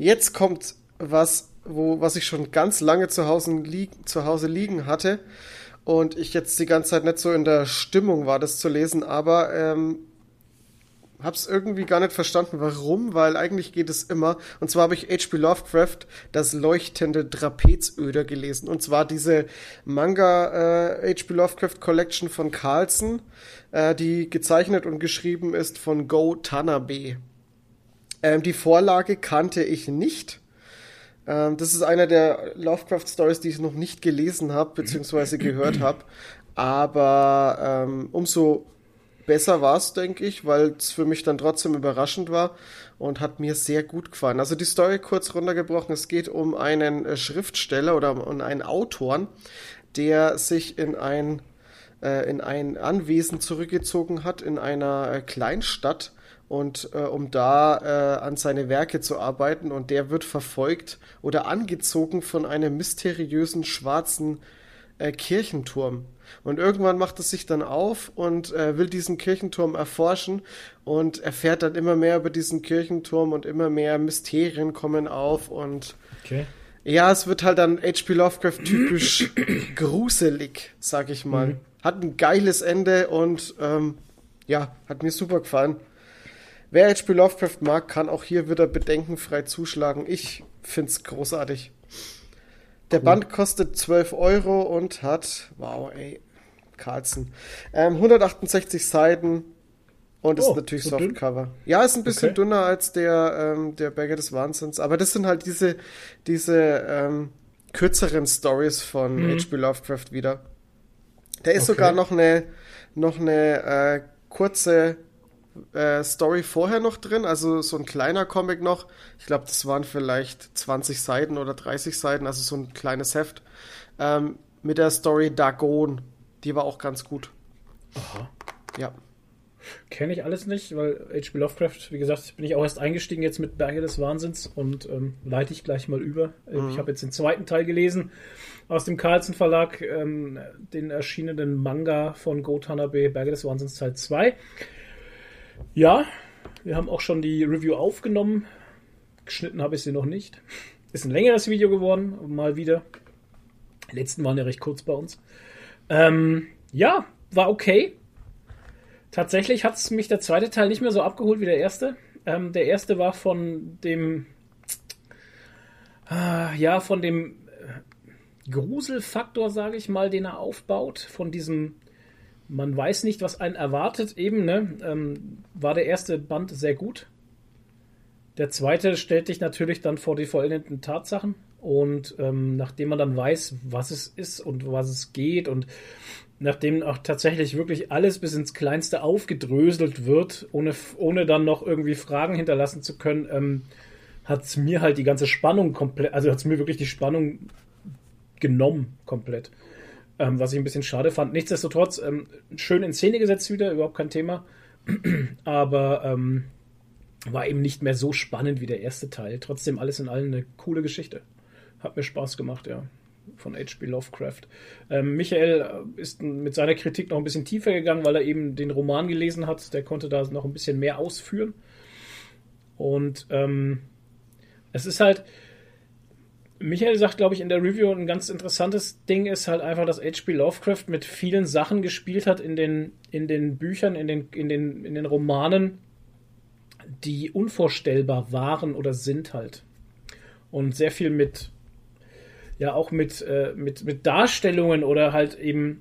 jetzt kommt was, wo, was ich schon ganz lange zu Hause, lieg, zu Hause liegen hatte und ich jetzt die ganze Zeit nicht so in der Stimmung war, das zu lesen, aber ähm, hab's irgendwie gar nicht verstanden, warum, weil eigentlich geht es immer. Und zwar habe ich H.P. Lovecraft das leuchtende Trapezöder gelesen. Und zwar diese Manga äh, H.P. Lovecraft Collection von Carlson, äh, die gezeichnet und geschrieben ist von Go Tanabe. Ähm, die Vorlage kannte ich nicht. Ähm, das ist einer der Lovecraft-Stories, die ich noch nicht gelesen habe, beziehungsweise gehört habe. Aber ähm, umso besser war es, denke ich, weil es für mich dann trotzdem überraschend war und hat mir sehr gut gefallen. Also die Story kurz runtergebrochen, es geht um einen äh, Schriftsteller oder um einen Autoren, der sich in ein, äh, in ein Anwesen zurückgezogen hat, in einer äh, Kleinstadt und äh, um da äh, an seine Werke zu arbeiten und der wird verfolgt oder angezogen von einem mysteriösen schwarzen äh, Kirchenturm. Und irgendwann macht es sich dann auf und äh, will diesen Kirchenturm erforschen und erfährt dann immer mehr über diesen Kirchenturm und immer mehr Mysterien kommen auf und Okay. Ja, es wird halt dann H.P. Lovecraft typisch gruselig, sag ich mal. Mhm. Hat ein geiles Ende und ähm, ja, hat mir super gefallen. Wer H.P. Lovecraft mag, kann auch hier wieder bedenkenfrei zuschlagen. Ich find's großartig. Der Band kostet 12 Euro und hat, wow, ey, Carlson, ähm, 168 Seiten und ist Oh, natürlich so dünn? Softcover. Ja, ist ein bisschen Okay. dünner als der, ähm, der Berge des Wahnsinns, aber das sind halt diese, diese ähm, kürzeren Stories von Mhm. H.P. Lovecraft wieder. Da ist Okay. sogar noch eine, noch eine äh, kurze äh, Story vorher noch drin, also so ein kleiner Comic noch. Ich glaube, das waren vielleicht 20 Seiten oder 30 Seiten, also so ein kleines Heft. Ähm, mit der Story Dagon. Die war auch ganz gut. Ja. Kenne ich alles nicht, weil H.P. Lovecraft, wie gesagt, bin ich auch erst eingestiegen jetzt mit Berge des Wahnsinns und ähm, leite ich gleich mal über. Äh, Ich habe jetzt den zweiten Teil gelesen aus dem Carlsen Verlag, ähm, den erschienenen Manga von Go Tanabe, Berge des Wahnsinns Teil 2. Ja, wir haben auch schon die Review aufgenommen. Geschnitten habe ich sie noch nicht. Ist ein längeres Video geworden, mal wieder. Die letzten waren ja recht kurz bei uns. Ähm, ja, war okay. Tatsächlich hat es mich der zweite Teil nicht mehr so abgeholt wie der erste. Ähm, der erste war von dem, ah, ja, von dem äh, Gruselfaktor, sage ich mal, den er aufbaut, von diesem, man weiß nicht, was einen erwartet, eben, ne, ähm, war der erste Band sehr gut. Der zweite stellt dich natürlich dann vor die vollendeten Tatsachen und ähm, nachdem man dann weiß, was es ist und was es geht und nachdem auch tatsächlich wirklich alles bis ins Kleinste aufgedröselt wird, ohne, ohne dann noch irgendwie Fragen hinterlassen zu können, ähm, hat es mir halt die ganze Spannung komplett, also hat es mir wirklich die Spannung genommen komplett. Ähm, was ich ein bisschen schade fand. Nichtsdestotrotz, ähm, schön in Szene gesetzt wieder, überhaupt kein Thema. Aber ähm, war eben nicht mehr so spannend wie der erste Teil. Trotzdem alles in allem eine coole Geschichte. Hat mir Spaß gemacht, ja. Von H.P. Lovecraft. Ähm, Michael äh, ist mit seiner Kritik noch ein bisschen tiefer gegangen, weil er eben den Roman gelesen hat. Der konnte da noch ein bisschen mehr ausführen. Und ähm, es ist halt, Michael sagt, glaube ich, in der Review ein ganz interessantes Ding ist halt einfach, dass H.P. Lovecraft mit vielen Sachen gespielt hat in den, in den Büchern, in den, in, den, in den Romanen, die unvorstellbar waren oder sind halt. Und sehr viel mit, ja, auch mit, äh, mit, mit Darstellungen oder halt eben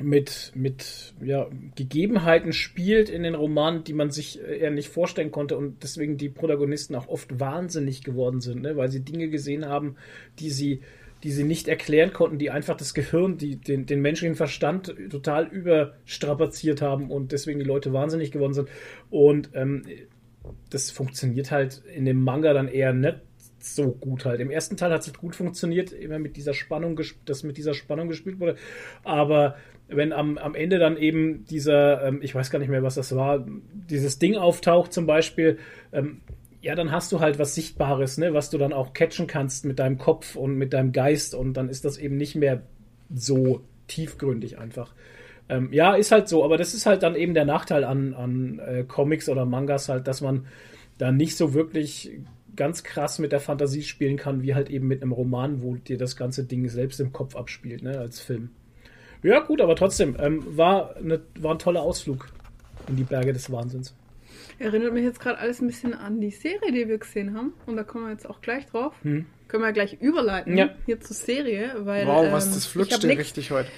mit, mit ja, Gegebenheiten spielt in den Romanen, die man sich äh, eher nicht vorstellen konnte und deswegen die Protagonisten auch oft wahnsinnig geworden sind, ne? weil sie Dinge gesehen haben, die sie, die sie nicht erklären konnten, die einfach das Gehirn, die, den, den menschlichen Verstand total überstrapaziert haben und deswegen die Leute wahnsinnig geworden sind. Und ähm, das funktioniert halt in dem Manga dann eher nicht so gut halt. Im ersten Teil hat es gut funktioniert, immer mit dieser Spannung, dass mit dieser Spannung gespielt wurde. Aber wenn am, am Ende dann eben dieser, ähm, ich weiß gar nicht mehr, was das war, dieses Ding auftaucht zum Beispiel, ähm, ja, dann hast du halt was Sichtbares, ne, was du dann auch catchen kannst mit deinem Kopf und mit deinem Geist und dann ist das eben nicht mehr so tiefgründig einfach. Ähm, ja, ist halt so, aber das ist halt dann eben der Nachteil an, an äh, Comics oder Mangas halt, dass man da nicht so wirklich ganz krass mit der Fantasie spielen kann, wie halt eben mit einem Roman, wo dir das ganze Ding selbst im Kopf abspielt, ne, als Film. Ja, gut, aber trotzdem, ähm, war, eine, war ein toller Ausflug in die Berge des Wahnsinns. Erinnert mich jetzt gerade alles ein bisschen an die Serie, die wir gesehen haben. Und da kommen wir jetzt auch gleich drauf. Können wir gleich überleiten Hm. Ja. hier zur Serie. Weil, Wow, was ähm, das ich flutscht dir richtig heute.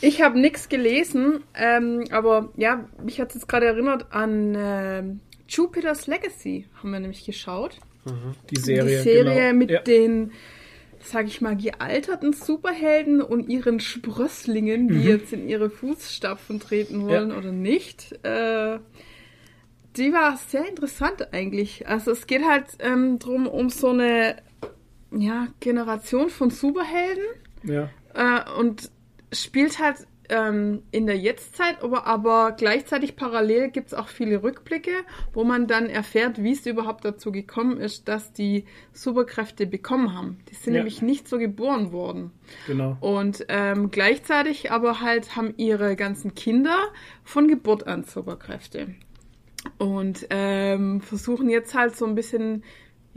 Ich habe nichts gelesen, ähm, aber ja, mich hat es jetzt gerade erinnert an ähm, Jupiter's Legacy, haben wir nämlich geschaut. Die Serie. die Serie genau. mit ja. den, sag ich mal, gealterten Superhelden und ihren Sprösslingen, die Mhm. jetzt in ihre Fußstapfen treten wollen oder nicht. Äh, die war sehr interessant eigentlich. Also es geht halt ähm, drum um so eine ja, Generation von Superhelden ja. äh, und spielt halt ähm, in der Jetztzeit, aber, aber gleichzeitig parallel gibt es auch viele Rückblicke, wo man dann erfährt, wie es überhaupt dazu gekommen ist, dass die Superkräfte bekommen haben. Die sind Ja. nämlich nicht so geboren worden. Genau. Und ähm, gleichzeitig aber halt haben ihre ganzen Kinder von Geburt an Superkräfte. Und ähm, versuchen jetzt halt so ein bisschen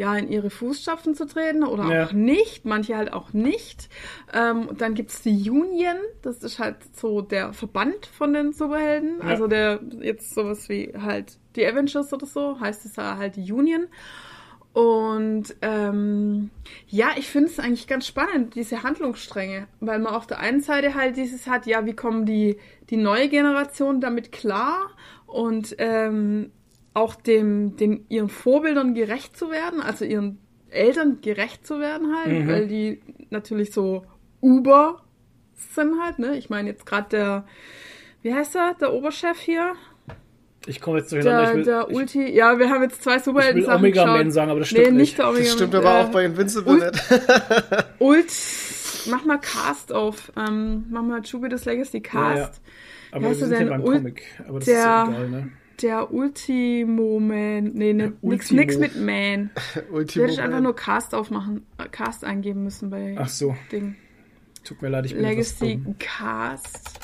ja, in ihre Fußstapfen zu treten oder Ja. auch nicht, manche halt auch nicht. Ähm, dann gibt's die Union, das ist halt so der Verband von den Superhelden, Ja. also der jetzt sowas wie halt die Avengers oder so, heißt es da halt die Union. Und ähm, ja, ich finde es eigentlich ganz spannend, diese Handlungsstränge, weil man auf der einen Seite halt dieses hat, ja, wie kommen die, die neue Generation damit klar und ähm, auch dem, dem ihren Vorbildern gerecht zu werden, also ihren Eltern gerecht zu werden halt, weil die natürlich so Uber sind halt, ne? Ich meine jetzt gerade der, wie heißt er, der Oberchef hier? Ich komme jetzt durcheinander. Der, ich will, der ich, Ulti, ja, wir haben jetzt zwei ich will Superhelden-Sachen Omega Man geschaut. sagen, aber das stimmt nee, nicht. nicht der Omega Das stimmt Man, aber äh, auch bei Invincible Ult- nicht. Ult, mach mal Cast auf. Ähm, mach mal Jupiter's Legacy Cast. Ja, ja. Aber Wie wir heißt er sind ja beim Ul- Comic. Aber das der- ist ja egal, ne? Der Ultimo-Man. Nee, ne, nix, Ultimo. nix mit Man. Du Ultimo hättest einfach Man. nur Cast aufmachen, äh, Cast eingeben müssen bei Ach so, Ding. tut mir leid, ich bin Legacy. Cast.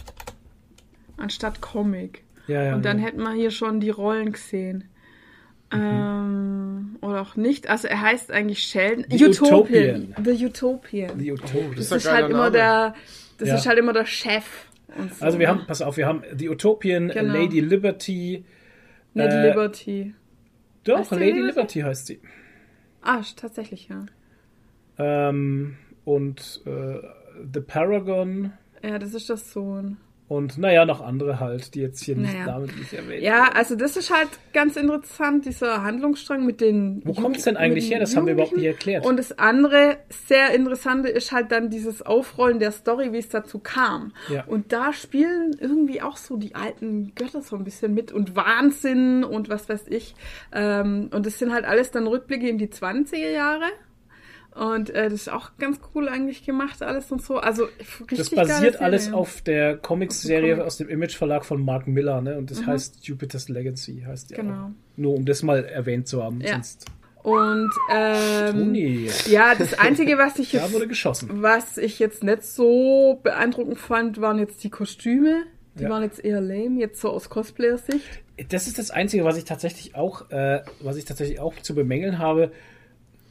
Anstatt Comic. Ja, ja. Und dann ja. hätten wir hier schon die Rollen gesehen. Ähm, oder auch nicht. Also er heißt eigentlich Sheldon. The Utopian. The Utopian. die Utopia. Das ein ist halt immer Name. der, das Ja. ist halt immer der Chef. So. Also wir haben, pass auf, wir haben die Utopian, Genau. Lady Liberty. Nicht äh, Liberty. Doch, Lady Liberty? Liberty heißt sie. Ah, tatsächlich, ja. Ähm, und äh, The Paragon Ja, das ist das Sohn. Und naja, noch andere halt, die jetzt hier nicht Naja. namentlich erwähnt Ja, also das ist halt ganz interessant, dieser Handlungsstrang mit den. Wo Ju- kommt's denn eigentlich her? Das haben wir überhaupt nicht erklärt. Und das andere sehr interessante ist halt dann dieses Aufrollen der Story, wie es dazu kam. Ja. Und da spielen irgendwie auch so die alten Götter so ein bisschen mit und Wahnsinn und was weiß ich. Ähm, und das sind halt alles dann Rückblicke in die 20er Jahre. Und äh, das ist auch ganz cool eigentlich gemacht, alles und so. Also richtig Das basiert alles auf der Comics-Serie Comic. aus dem Image-Verlag von Mark Miller, ne? Und das heißt Jupiter's Legacy, heißt die Genau. auch. Nur um das mal erwähnt zu haben. Ja. Sonst Und ähm, Toni, ja, das Einzige, was ich jetzt wurde geschossen. Was ich jetzt nicht so beeindruckend fand, waren jetzt die Kostüme. Die Ja. waren jetzt eher lame, jetzt so aus Cosplayer-Sicht. Das ist das Einzige, was ich tatsächlich auch, äh, was ich tatsächlich auch zu bemängeln habe.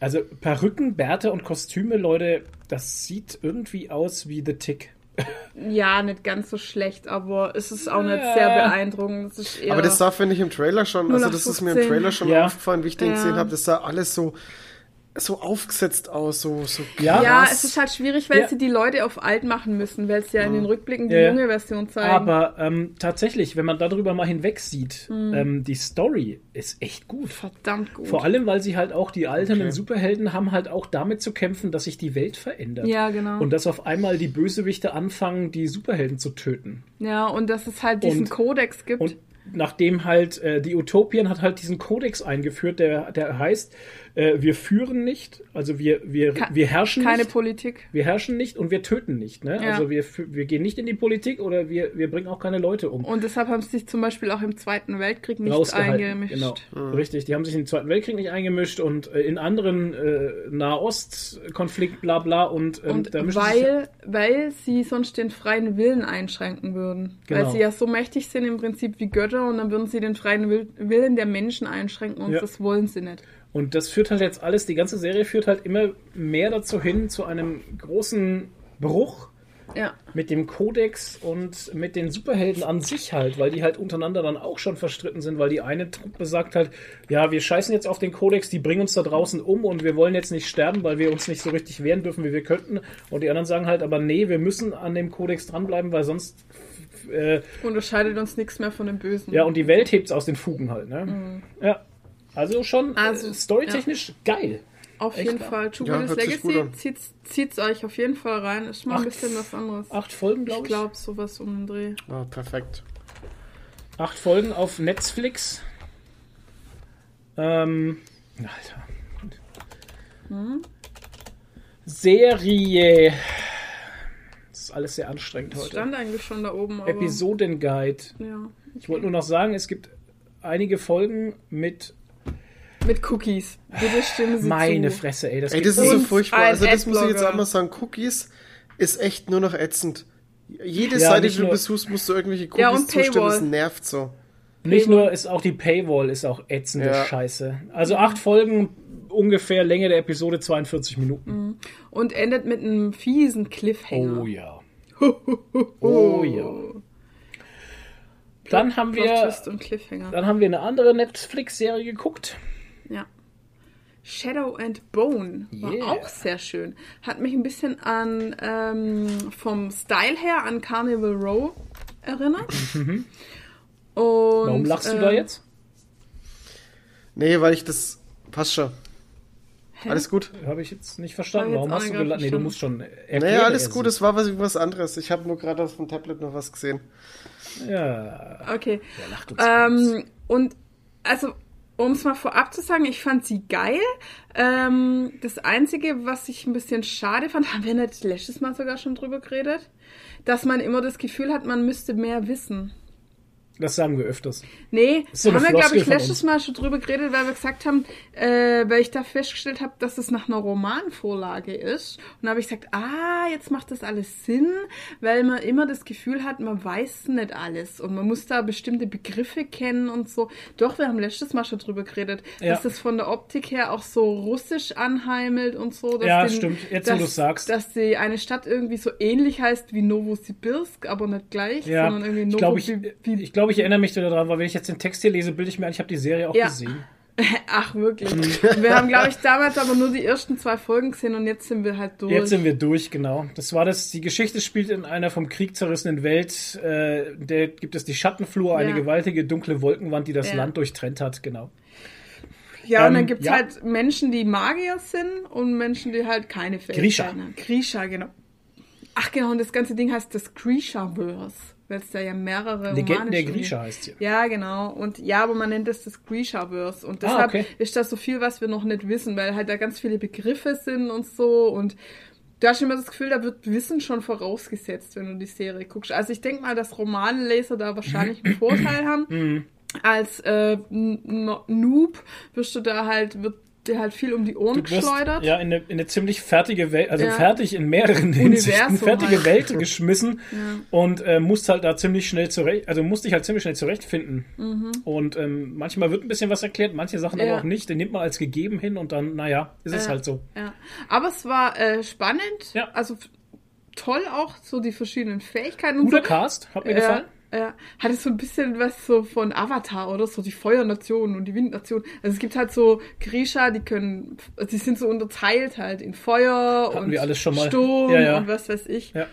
Also Perücken, Bärte und Kostüme, Leute, das sieht irgendwie aus wie The Tick. Ja, nicht ganz so schlecht, aber es ist auch nicht Ja. sehr beeindruckend. Aber das sah, finde ich, im Trailer schon, also das ist mir im 0815. Trailer schon Ja. aufgefallen, wie ich den Ja. gesehen habe. Das sah alles so, so aufgesetzt aus, so, so Ja, ja, krass. es ist halt schwierig, weil Ja. sie die Leute auf alt machen müssen, weil sie ja in den Rückblicken die Ja, ja. junge Version zeigen. Aber ähm, tatsächlich, wenn man darüber mal hinweg sieht, Mhm. ähm, die Story ist echt gut. verdammt gut. Vor allem, weil sie halt auch die alternden Okay. Superhelden haben halt auch damit zu kämpfen, dass sich die Welt verändert. Ja, genau. Und dass auf einmal die Bösewichte anfangen, die Superhelden zu töten. ja, und dass es halt diesen Und- Kodex gibt. Und nachdem halt äh, die Utopien hat halt diesen Kodex eingeführt, der, der heißt, äh, wir führen nicht, also wir, wir, wir herrschen keine nicht. Politik. Wir herrschen nicht und wir töten nicht. Ne? Ja. Also wir, fü- wir gehen nicht in die Politik oder wir, wir bringen auch keine Leute um. Und deshalb haben sie sich zum Beispiel auch im Zweiten Weltkrieg nicht eingemischt. Genau, richtig. Die haben sich in den Zweiten Weltkrieg nicht eingemischt und äh, in anderen äh, Nahost-Konflikt, bla bla. Und, ähm, Und da mischen sich- weil, weil sie sonst den freien Willen einschränken würden. Genau. Weil sie ja so mächtig sind im Prinzip wie Götter und dann würden sie den freien Will Willen der Menschen einschränken und Ja. das wollen sie nicht. Und das führt halt jetzt alles, die ganze Serie führt halt immer mehr dazu hin, zu einem großen Bruch Ja. mit dem Kodex und mit den Superhelden an sich halt, weil die halt untereinander dann auch schon verstritten sind, weil die eine Truppe sagt halt, ja, wir scheißen jetzt auf den Kodex, die bringen uns da draußen um und wir wollen jetzt nicht sterben, weil wir uns nicht so richtig wehren dürfen, wie wir könnten. Und die anderen sagen halt, aber nee, wir müssen an dem Kodex dranbleiben, weil sonst äh, Unterscheidet uns nichts mehr von dem Bösen. ja, und die Welt hebt's aus den Fugen halt, ne? Ja. Also schon Mhm. Also, äh, storytechnisch geil. auf echt jeden. Fall. Ja, sich gut Legacy zieht, zieht's euch auf jeden Fall rein. Ist mal ein Acht- bisschen was anderes. Acht Folgen, ich glaube ich. glaube, sowas um den Dreh. Ah, perfekt. Acht Folgen auf Netflix. Ähm, Alter. Hm? Serie. Das ist alles sehr anstrengend Das heute. stand eigentlich schon da oben. Episodenguide. Ja. Ich wollte nur noch sagen, es gibt einige Folgen mit Mit Cookies. Bitte stimmen Sie meine zu. Fresse, ey. Das Ey, das ist so furchtbar. Also das muss ich jetzt Adblogger. einmal sagen. Cookies ist echt nur noch ätzend. Jede Ja, Seite, die du nur- besuchst, musst du irgendwelche Cookies Ja, und zustimmen. Das nervt so. Nicht nur ist auch die Paywall ist auch ätzende Ja. Scheiße. Also acht Folgen, ungefähr Länge der Episode 42 Minuten. Und endet mit einem fiesen Cliffhanger. Oh ja. Oh ja. Dann haben wir, dann haben wir eine andere Netflix-Serie geguckt. Ja. Shadow and Bone war Yeah. auch sehr schön. Hat mich ein bisschen an ähm, vom Style her an Carnival Row erinnert. Und, Warum lachst du da äh, jetzt? Nee, weil ich das. Passt schon. Alles gut? Habe ich jetzt nicht verstanden. Ich Warum jetzt hast du gelacht? Nee, du musst schon erklären. Naja, alles es. gut, es war was, was anderes. Ich habe nur gerade auf dem Tablet noch was gesehen. Ja, Okay. der lacht uns. Ähm, und also, um es mal vorab zu sagen, ich fand sie geil. Ähm, das Einzige, was ich ein bisschen schade fand, haben wir nicht letztes Mal sogar schon drüber geredet, dass man immer das Gefühl hat, man müsste mehr wissen. Das sagen wir öfters. Nee, so haben wir, glaube ich, letztes. Mal schon drüber geredet, weil wir gesagt haben, äh, weil ich da festgestellt habe, dass es nach einer Romanvorlage ist. Und da habe ich gesagt, ah, jetzt macht das alles Sinn, weil man immer das Gefühl hat, man weiß nicht alles und man muss da bestimmte Begriffe kennen und so. Doch, wir haben letztes Mal schon drüber geredet, Ja. dass das von der Optik her auch so russisch anheimelt und so. Ja, stimmt. Jetzt, wo dass, du's sagst. Dass die eine Stadt irgendwie so ähnlich heißt wie Novosibirsk, aber nicht gleich, Ja, sondern irgendwie ich glaube, ich, ich, glaube, ich erinnere mich daran, weil wenn ich jetzt den Text hier lese, bilde ich mir ein, ich habe die Serie auch Ja. gesehen. Ach, wirklich. Wir haben, glaube ich, damals aber nur die ersten zwei Folgen gesehen und jetzt sind wir halt durch. Jetzt sind wir durch, genau. Das war das. Die Geschichte spielt in einer vom Krieg zerrissenen Welt. Äh, der gibt es die Schattenflur, eine Ja. gewaltige dunkle Wolkenwand, die das Ja. Land durchtrennt hat. Genau. ja, und dann ähm, gibt's ja. halt Menschen, die Magier sind und Menschen, die halt keine Fähigkeiten haben. Grisha, genau. Ach genau, und das ganze Ding heißt das Grisha-Verse, weil es da ja mehrere Legenden Romane der Grisha heißt sie. Ja, genau. Und ja, aber man nennt das das Grisha-Verse. Und Ah, deshalb okay. ist das so viel, was wir noch nicht wissen, weil halt da ganz viele Begriffe sind und so. Und du hast immer das Gefühl, da wird Wissen schon vorausgesetzt, wenn du die Serie guckst. Also ich denke mal, dass Romanleser da wahrscheinlich einen Vorteil haben. Mhm. Als äh, Noob wirst du da halt, wird dir halt viel um die Ohren Du wirst geschleudert. ja in eine, in eine ziemlich fertige Welt, also Ja. fertig in mehreren Hinsichten, Universum fertige halt. Welt geschmissen und äh, musst halt da ziemlich schnell zurecht, also musst dich halt ziemlich schnell zurechtfinden. Und ähm, manchmal wird ein bisschen was erklärt, manche Sachen aber Mhm. Ja. auch nicht. Den nimmt man als gegeben hin und dann, naja, ist es Ja. halt so. Ja. Aber es war äh, spannend. Ja. Also toll auch, so die verschiedenen Fähigkeiten und Guter so. Cast, hat mir Ja, gefallen. Ja. Hatte so ein bisschen was so von Avatar oder so, die Feuernation und die Windnation. Also es gibt halt so Grisha, die können, die sind so unterteilt halt in Feuer Hatten und wir alles schon mal. Sturm Ja, ja. und was weiß ich. Ja.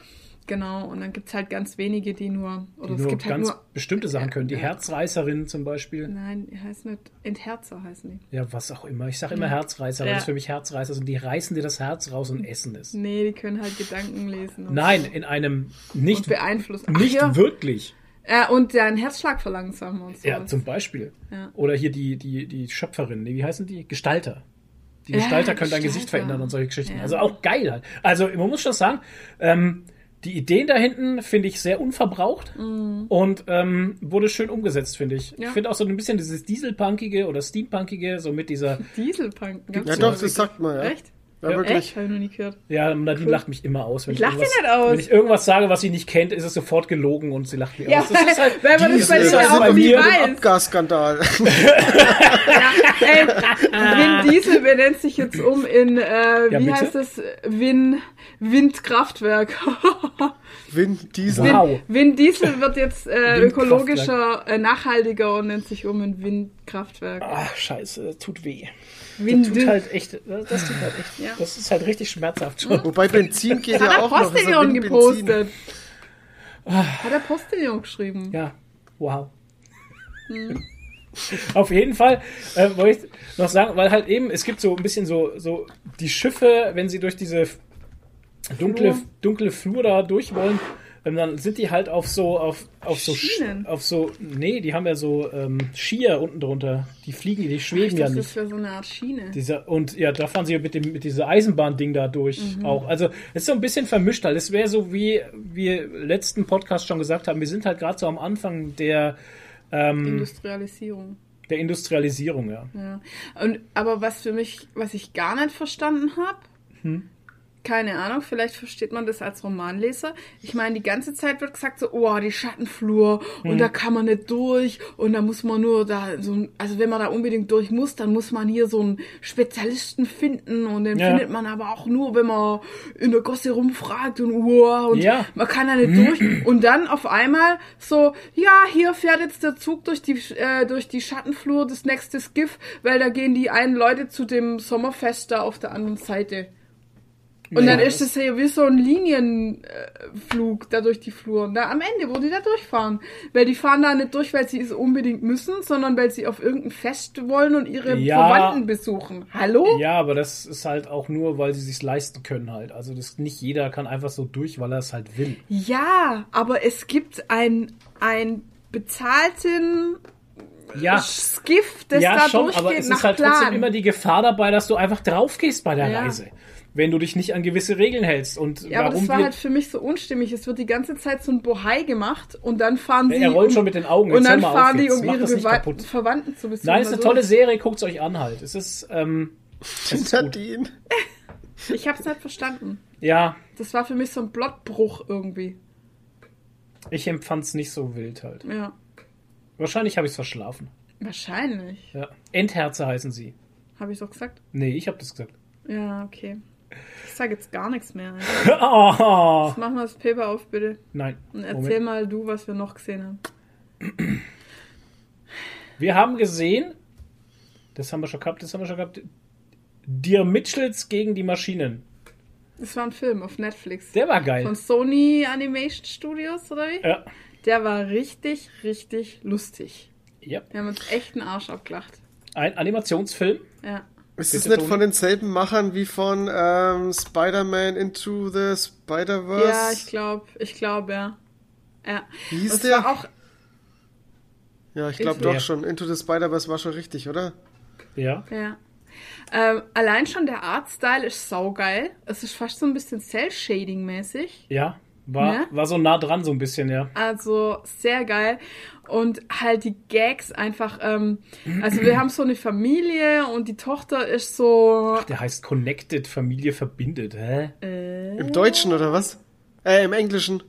Genau, und dann gibt's halt ganz wenige, die nur, oder Die es nur gibt halt ganz nur, bestimmte Sachen können. Die Ja. Herzreißerin zum Beispiel. nein, die heißen nicht, Entherzer heißen die. Ja, was auch immer. Ich sage immer Herzreißer, weil Ja. das für mich Herzreißer sind. Die reißen dir das Herz raus und essen es. Nee, die können halt Gedanken lesen. und Nein, so. in einem nicht, beeinflussen. Ach nicht ja. wirklich. Ja, und deinen Herzschlag verlangsamen und so. Ja, zum Beispiel. Ja. Oder hier die, die, die Schöpferin, nee, wie heißen die? Gestalter. Die Ja, Gestalter können dein. Gesicht verändern und solche Geschichten. Ja. Also auch geil halt. Also man muss schon sagen, ähm, die Ideen da hinten finde ich sehr unverbraucht und ähm, wurde schön umgesetzt, finde ich. Ja. Ich finde auch so ein bisschen dieses Dieselpunkige oder Steampunkige, so mit dieser, Dieselpunk. Ja, so. doch, das sagt man, ja. Echt? Ja, Ja. wirklich. Echt? Hab ich noch nie gehört. ja, Nadine lacht mich immer aus. Wenn Ich lach sie irgendwas- nicht aus. Wenn ich irgendwas sage, was sie nicht kennt, ist es sofort gelogen und sie lacht mich Ja, aus. Das ist halt, weil man das Diesel bei ist dir halt auch bei nie mir. weiß. Abgasskandal. Ja, ey, Vin Diesel benennt sich jetzt um in, äh, wie bitte? heißt das? Win, Windkraftwerk. Vin Diesel. Wow. Vin Diesel wird jetzt äh, ökologischer, äh, nachhaltiger und nennt sich um in Windkraftwerk. Ach, scheiße, das tut weh. Wind Das tut halt echt, das, tut halt echt, Ja. das ist halt richtig schmerzhaft schon. Wobei Benzin geht Hat ja er auch noch. Also Postillon Windbenzin. gepostet. Hat er Postillon geschrieben. Ja, wow. Auf jeden Fall äh, wollte ich noch sagen, weil halt eben, es gibt so ein bisschen so, so die Schiffe, wenn sie durch diese dunkle, Flur. dunkle Flur da durch wollen, dann sind die halt auf so, auf, auf so, Sch- Schienen. auf so, nee, die haben ja so ähm, Skier unten drunter. Die fliegen, die schweben ja dachte, nicht. das wäre so eine Art Schiene. Dieser, und ja, da fahren sie mit dem mit dieser Eisenbahn-Ding da durch Mhm. auch. Also es ist so ein bisschen vermischt halt. Es wäre so, wie wir letzten Podcast schon gesagt haben, wir sind halt gerade so am Anfang der, ähm, Industrialisierung. der Industrialisierung, ja. Ja. Und, aber was für mich, was ich gar nicht verstanden habe, Hm? Keine Ahnung, vielleicht versteht man das als Romanleser. Ich meine, die ganze Zeit wird gesagt so, oh, die Schattenflur und da kann man nicht durch und da muss man nur da so, ein- also wenn man da unbedingt durch muss, dann muss man hier so einen Spezialisten finden und den Ja. findet man aber auch nur, wenn man in der Gosse rumfragt und oh, und Ja. man kann da nicht durch und dann auf einmal so, ja, hier fährt jetzt der Zug durch die äh, durch die Schattenflur, das nächste Skiff, weil da gehen die einen Leute zu dem Sommerfest da auf der anderen Seite. Und dann ist es ja wie so ein Linienflug da durch die Flur. Na, am Ende, wo die da durchfahren. Weil die fahren da nicht durch, weil sie es unbedingt müssen, sondern weil sie auf irgendein Fest wollen und ihre Ja. Verwandten besuchen. Hallo? Ja, aber das ist halt auch nur, weil sie sich leisten können halt. Also das nicht jeder kann einfach so durch, weil er es halt will. Ja, aber es gibt ein, ein bezahlten Ja, Skiff, das ja da schon, durchgeht aber es ist halt Plan. trotzdem immer die Gefahr dabei, dass du einfach drauf gehst bei der Ja. Reise. Wenn du dich nicht an gewisse Regeln hältst. Und ja, aber warum das war halt für mich so unstimmig. Es wird die ganze Zeit so ein Bohai gemacht und dann fahren sie. er rollt um, schon mit den Augen. Und dann fahren auf die, um ihre. Verwandten zu besuchen. Nein, es ist eine Also, tolle Serie, guckt euch an halt. Es ist, ähm, es ist gut. Ich hab's nicht verstanden. Ja, Das war für mich so ein Blottbruch irgendwie. ich empfand es nicht so wild halt. Ja. Wahrscheinlich habe ich es verschlafen. Wahrscheinlich. Ja. Endherze heißen sie. Habe ich so gesagt? Nee, ich habe das gesagt. Ja, okay. Ich sage jetzt gar nichts mehr. oh, Mach mal das Paper auf, bitte. nein. Und erzähl Moment. mal du, was wir noch gesehen haben. Wir haben gesehen, das haben wir schon gehabt, das haben wir schon gehabt, Dear Mitchells gegen die Maschinen. Das war ein Film auf Netflix. Der war geil. Von Sony Animation Studios, oder wie? Ja. Der war richtig, richtig lustig. ja. Wir haben uns echt einen Arsch abgelacht. Ein Animationsfilm. Ja. Ist es nicht Toni? von denselben Machern wie von ähm, Spider-Man Into the Spider-Verse? Ja, ich glaube, ich glaube, ja. Ja. Wie hieß Und der? war auch, ja, ich glaube doch schon. Into the Spider-Verse war schon richtig, oder? Ja. ja. Ähm, allein schon der Artstyle ist saugeil. Es ist fast so ein bisschen Cell-Shading-mäßig. Ja. War, Ne? war so nah dran, so ein bisschen, ja. Also sehr geil. Und halt die Gags einfach, ähm, also wir haben so eine Familie und die Tochter ist so. Der heißt Connected, Familie verbindet. Hä? Im Deutschen oder was? Äh, im Englischen.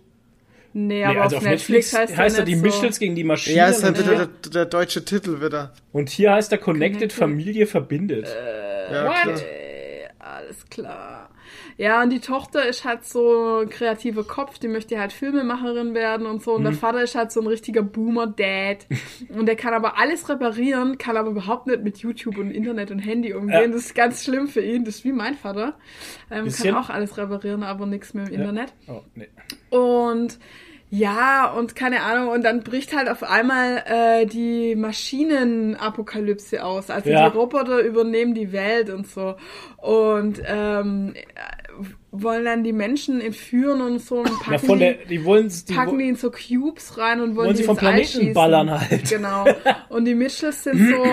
Nee, Nee, aber also auf, Netflix, heißt, heißt er die so. Mitchells gegen die Maschinen. Ja, ist halt wieder der, der deutsche Titel wieder. und hier heißt er Connected, Connected. Familie verbindet. Ja, What? klar. Äh, alles klar. Ja, und die Tochter ist halt so ein kreativer Kopf, die möchte halt Filmemacherin werden und so. Und Mhm. der Vater ist halt so ein richtiger Boomer-Dad. und der kann aber alles reparieren, kann aber überhaupt nicht mit YouTube und Internet und Handy umgehen. Ja. Das ist ganz schlimm für ihn. Das ist wie mein Vater. Ähm, kann auch alles reparieren, aber nichts mehr im Internet. Oh, nee. Und ja, und keine Ahnung, und dann bricht halt auf einmal äh, die Maschinenapokalypse aus. Also Ja. die Roboter übernehmen die Welt und so. Und ähm, wollen dann die Menschen entführen und so und packen, Ja, von der, die, die wollen die, packen die in so Cubes rein und wollen, Wollen sie vom Planeten ballern halt. Genau. Und die Mitchells sind so,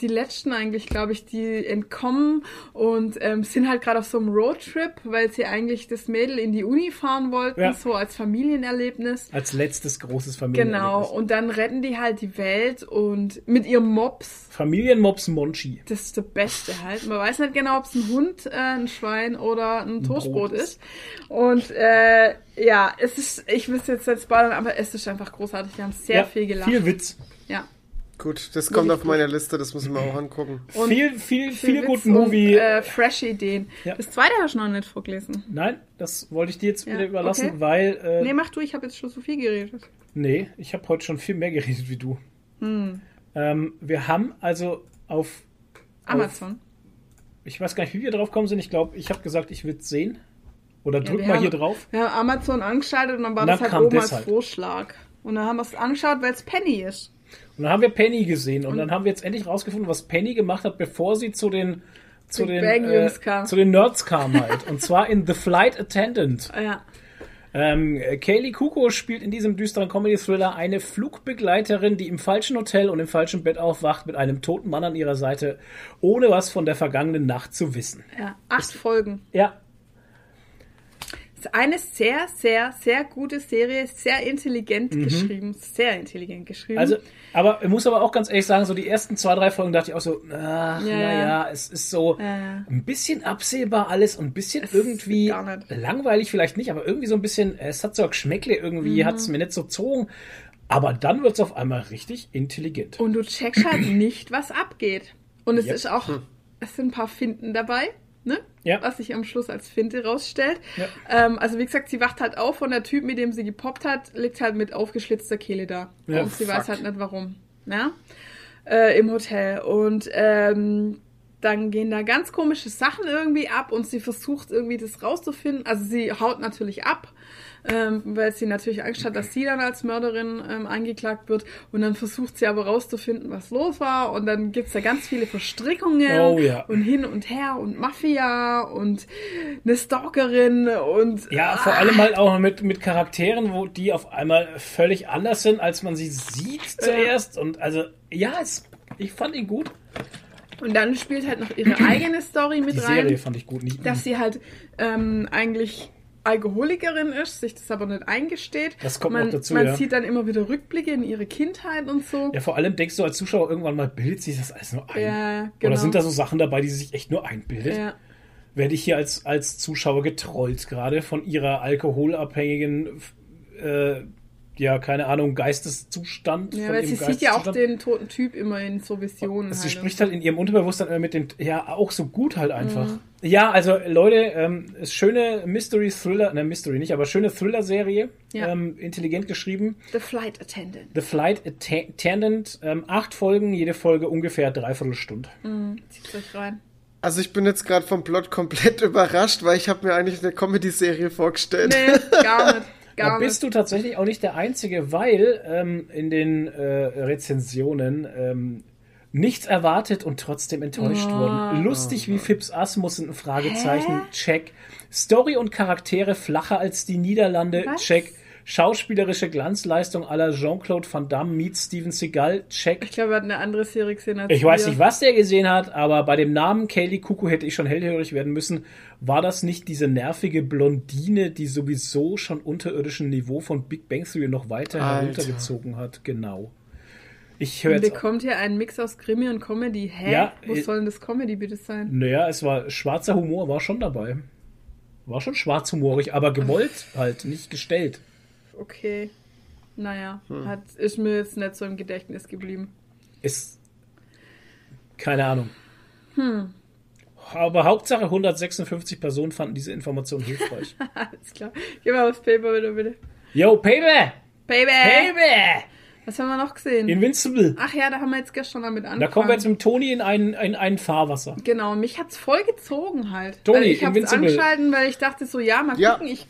die letzten eigentlich, glaube ich, die entkommen und ähm, sind halt gerade auf so einem Roadtrip, weil sie eigentlich das Mädel in die Uni fahren wollten, Ja. so als Familienerlebnis. als letztes großes Familienerlebnis. Genau. Und dann retten die halt die Welt und mit ihrem Mops. Familienmops Monchi. Das ist der Beste halt. Man weiß nicht genau, ob es ein Hund, äh, ein Schwein oder ein Toastbrot Brot ist. Und äh, ja, es ist, ich will es jetzt nicht spoilern, aber es ist einfach großartig. Wir haben sehr ja, viel gelacht. Viel Witz. ja. Gut, das kommt auf meine Liste, das muss ich mir auch angucken. Und viel, viel, viel Witz gut Movie. Und, äh, fresh Ideen. Ja. Das zweite hast du noch nicht vorgelesen. Nein, das wollte ich dir jetzt Ja, wieder überlassen, okay. weil. Äh, Nee, mach du, ich habe jetzt schon so viel geredet. Nee, ich habe heute schon viel mehr geredet wie du. Hm. Ähm, wir haben also auf, Amazon. Ich weiß gar nicht, wie wir drauf gekommen sind. Ich glaube, ich habe gesagt, ich will es sehen. Oder Ja, drück wir mal haben- hier drauf. Wir haben Amazon angeschaltet und dann war Und dann das halt oben als halt. Vorschlag. Und dann haben wir es angeschaut, weil es Penny ist. Und dann haben wir Penny gesehen und, dann haben wir jetzt endlich rausgefunden, was Penny gemacht hat, bevor sie zu den zu Big den, äh, zu den Nerds kam halt. und zwar in The Flight Attendant. Ja. Ähm, Kaylee Kuko spielt in diesem düsteren Comedy-Thriller eine Flugbegleiterin, die im falschen Hotel und im falschen Bett aufwacht mit einem toten Mann an ihrer Seite, ohne was von der vergangenen Nacht zu wissen. Ja, acht Folgen. Ja, Eine sehr, sehr, sehr gute Serie, sehr intelligent geschrieben, sehr intelligent geschrieben. Mhm. Also, aber ich muss aber auch ganz ehrlich sagen, so die ersten zwei, drei Folgen dachte ich auch so, ach, Ja, naja, ja. es ist so Ja. ein bisschen absehbar alles und ein bisschen Es irgendwie langweilig vielleicht nicht, aber irgendwie so ein bisschen, es hat so ein Geschmäckle irgendwie, Mhm. hat es mir nicht so gezogen. Aber dann wird es auf einmal richtig intelligent. Und du checkst halt nicht, was abgeht. Und es Yep. ist auch, es sind ein paar Finden dabei? Ja. Was sich am Schluss als Finte rausstellt. Ja. Ähm, also wie gesagt, sie wacht halt auf und der Typ, mit dem sie gepoppt hat, liegt halt mit aufgeschlitzter Kehle da. Ja, und sie fuck. weiß halt nicht warum. Ja? Äh, Im Hotel. Und ähm, dann gehen da ganz komische Sachen irgendwie ab und sie versucht irgendwie das rauszufinden. Also sie haut natürlich ab, ähm, weil sie natürlich Angst hat, dass sie dann als Mörderin ähm, angeklagt wird. Und dann versucht sie aber rauszufinden, was los war. Und dann gibt's da ganz viele Verstrickungen Oh ja. und hin und her und Mafia und eine Stalkerin und Ja, vor allem halt auch mit, mit Charakteren, wo die auf einmal völlig anders sind, als man sie sieht zuerst. Und also, ja, es, ich fand ihn gut. Und dann spielt halt noch ihre eigene Story mit Die rein. Serie fand ich gut. Nicht dass sie halt ähm, eigentlich Alkoholikerin ist, sich das aber nicht eingesteht. Das kommt man, noch dazu, Man ja. sieht dann immer wieder Rückblicke in ihre Kindheit und so. ja, vor allem denkst du als Zuschauer irgendwann mal, bildet sich das alles nur ein? Ja, genau. Oder sind da so Sachen dabei, die sie sich echt nur einbildet? Ja. Werde ich hier als, als Zuschauer getrollt, gerade von ihrer alkoholabhängigen, äh, ja, keine Ahnung, Geisteszustand. Ja, von weil sie sieht ja auch den toten Typ immer in so Visionen. Sie halt spricht und halt in ihrem Unterbewusstsein immer mit dem, ja, auch so gut halt einfach. Mhm. Ja, also Leute, ähm, schöne Mystery-Thriller, ne, Mystery nicht, aber schöne Thriller-Serie, Ja. ähm, intelligent geschrieben. The Flight Attendant. The Flight Attendant, ähm, acht Folgen, jede Folge ungefähr dreiviertel Stunde. Zieht euch rein. Also ich bin jetzt gerade vom Plot komplett überrascht, weil ich habe mir eigentlich eine Comedy-Serie vorgestellt. Nee, gar nicht. Da bist du tatsächlich auch nicht der Einzige, weil ähm, in den äh, Rezensionen ähm, nichts erwartet und trotzdem enttäuscht worden. Lustig wie Fips Asmussen, Fragezeichen, check. Story und Charaktere flacher als die Niederlande, Was? check. Schauspielerische Glanzleistung aller Jean-Claude Van Damme meets Steven Seagal, check. Ich glaube, er hat eine andere Serie gesehen als Ich weiß wir. nicht, was der gesehen hat, aber bei dem Namen Kaylee Kuku hätte ich schon hellhörig werden müssen. War das nicht diese nervige Blondine, die sowieso schon unterirdischen Niveau von Big Bang Theory noch weiter Alter. heruntergezogen hat? Genau. Ich höre bekommt hier einen Mix aus Krimi und Comedy. Hä? Ja, Wo äh, soll denn das Comedy bitte sein? Naja, es war schwarzer Humor, war schon dabei. War schon schwarzhumorig, aber gewollt halt, nicht gestellt. Okay. Naja, Hm. hat, ist mir jetzt nicht so im Gedächtnis geblieben. Ist. Keine Ahnung. Aber Hauptsache 156 Personen fanden diese Information hilfreich. Alles klar. Gib mal das Paper wieder, bitte. Yo, Baby! Baby! Baby! Was haben wir noch gesehen? Invincible. Ach ja, da haben wir jetzt gestern damit angefangen. Da kommen wir jetzt mit Toni in ein, in ein Fahrwasser. Genau, mich hat's voll gezogen halt. Toni, ich hab's Invincible. angeschalten, weil ich dachte so, ja, mal Ja. gucken. Ich,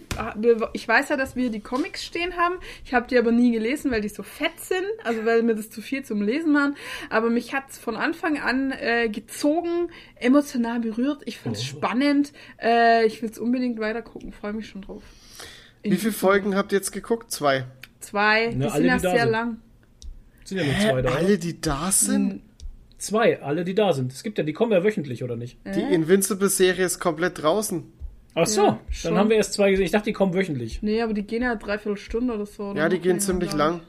ich weiß ja, dass wir die Comics stehen haben. Ich habe die aber nie gelesen, weil die so fett sind. Also weil mir das zu viel zum Lesen waren. Aber mich hat's von Anfang an äh, gezogen, emotional berührt. Ich find's Oh. spannend. Äh, ich will's unbedingt weiter gucken. Freue mich schon drauf. Wie viele Folgen habt ihr jetzt geguckt? Zwei. Zwei, die Ne, alle, sind ja die da sehr sind. lang. Sind ja nur zwei da. Alle, die da sind? Zwei, alle, die da sind. Es gibt ja, die kommen ja wöchentlich, oder nicht? Die Invincible-Serie ist komplett draußen. Ach so, Ja, dann schon. haben wir erst zwei gesehen. Ich dachte, die kommen wöchentlich. Nee, aber die gehen ja dreiviertel Stunde oder so. oder Ja, die gehen ziemlich lang.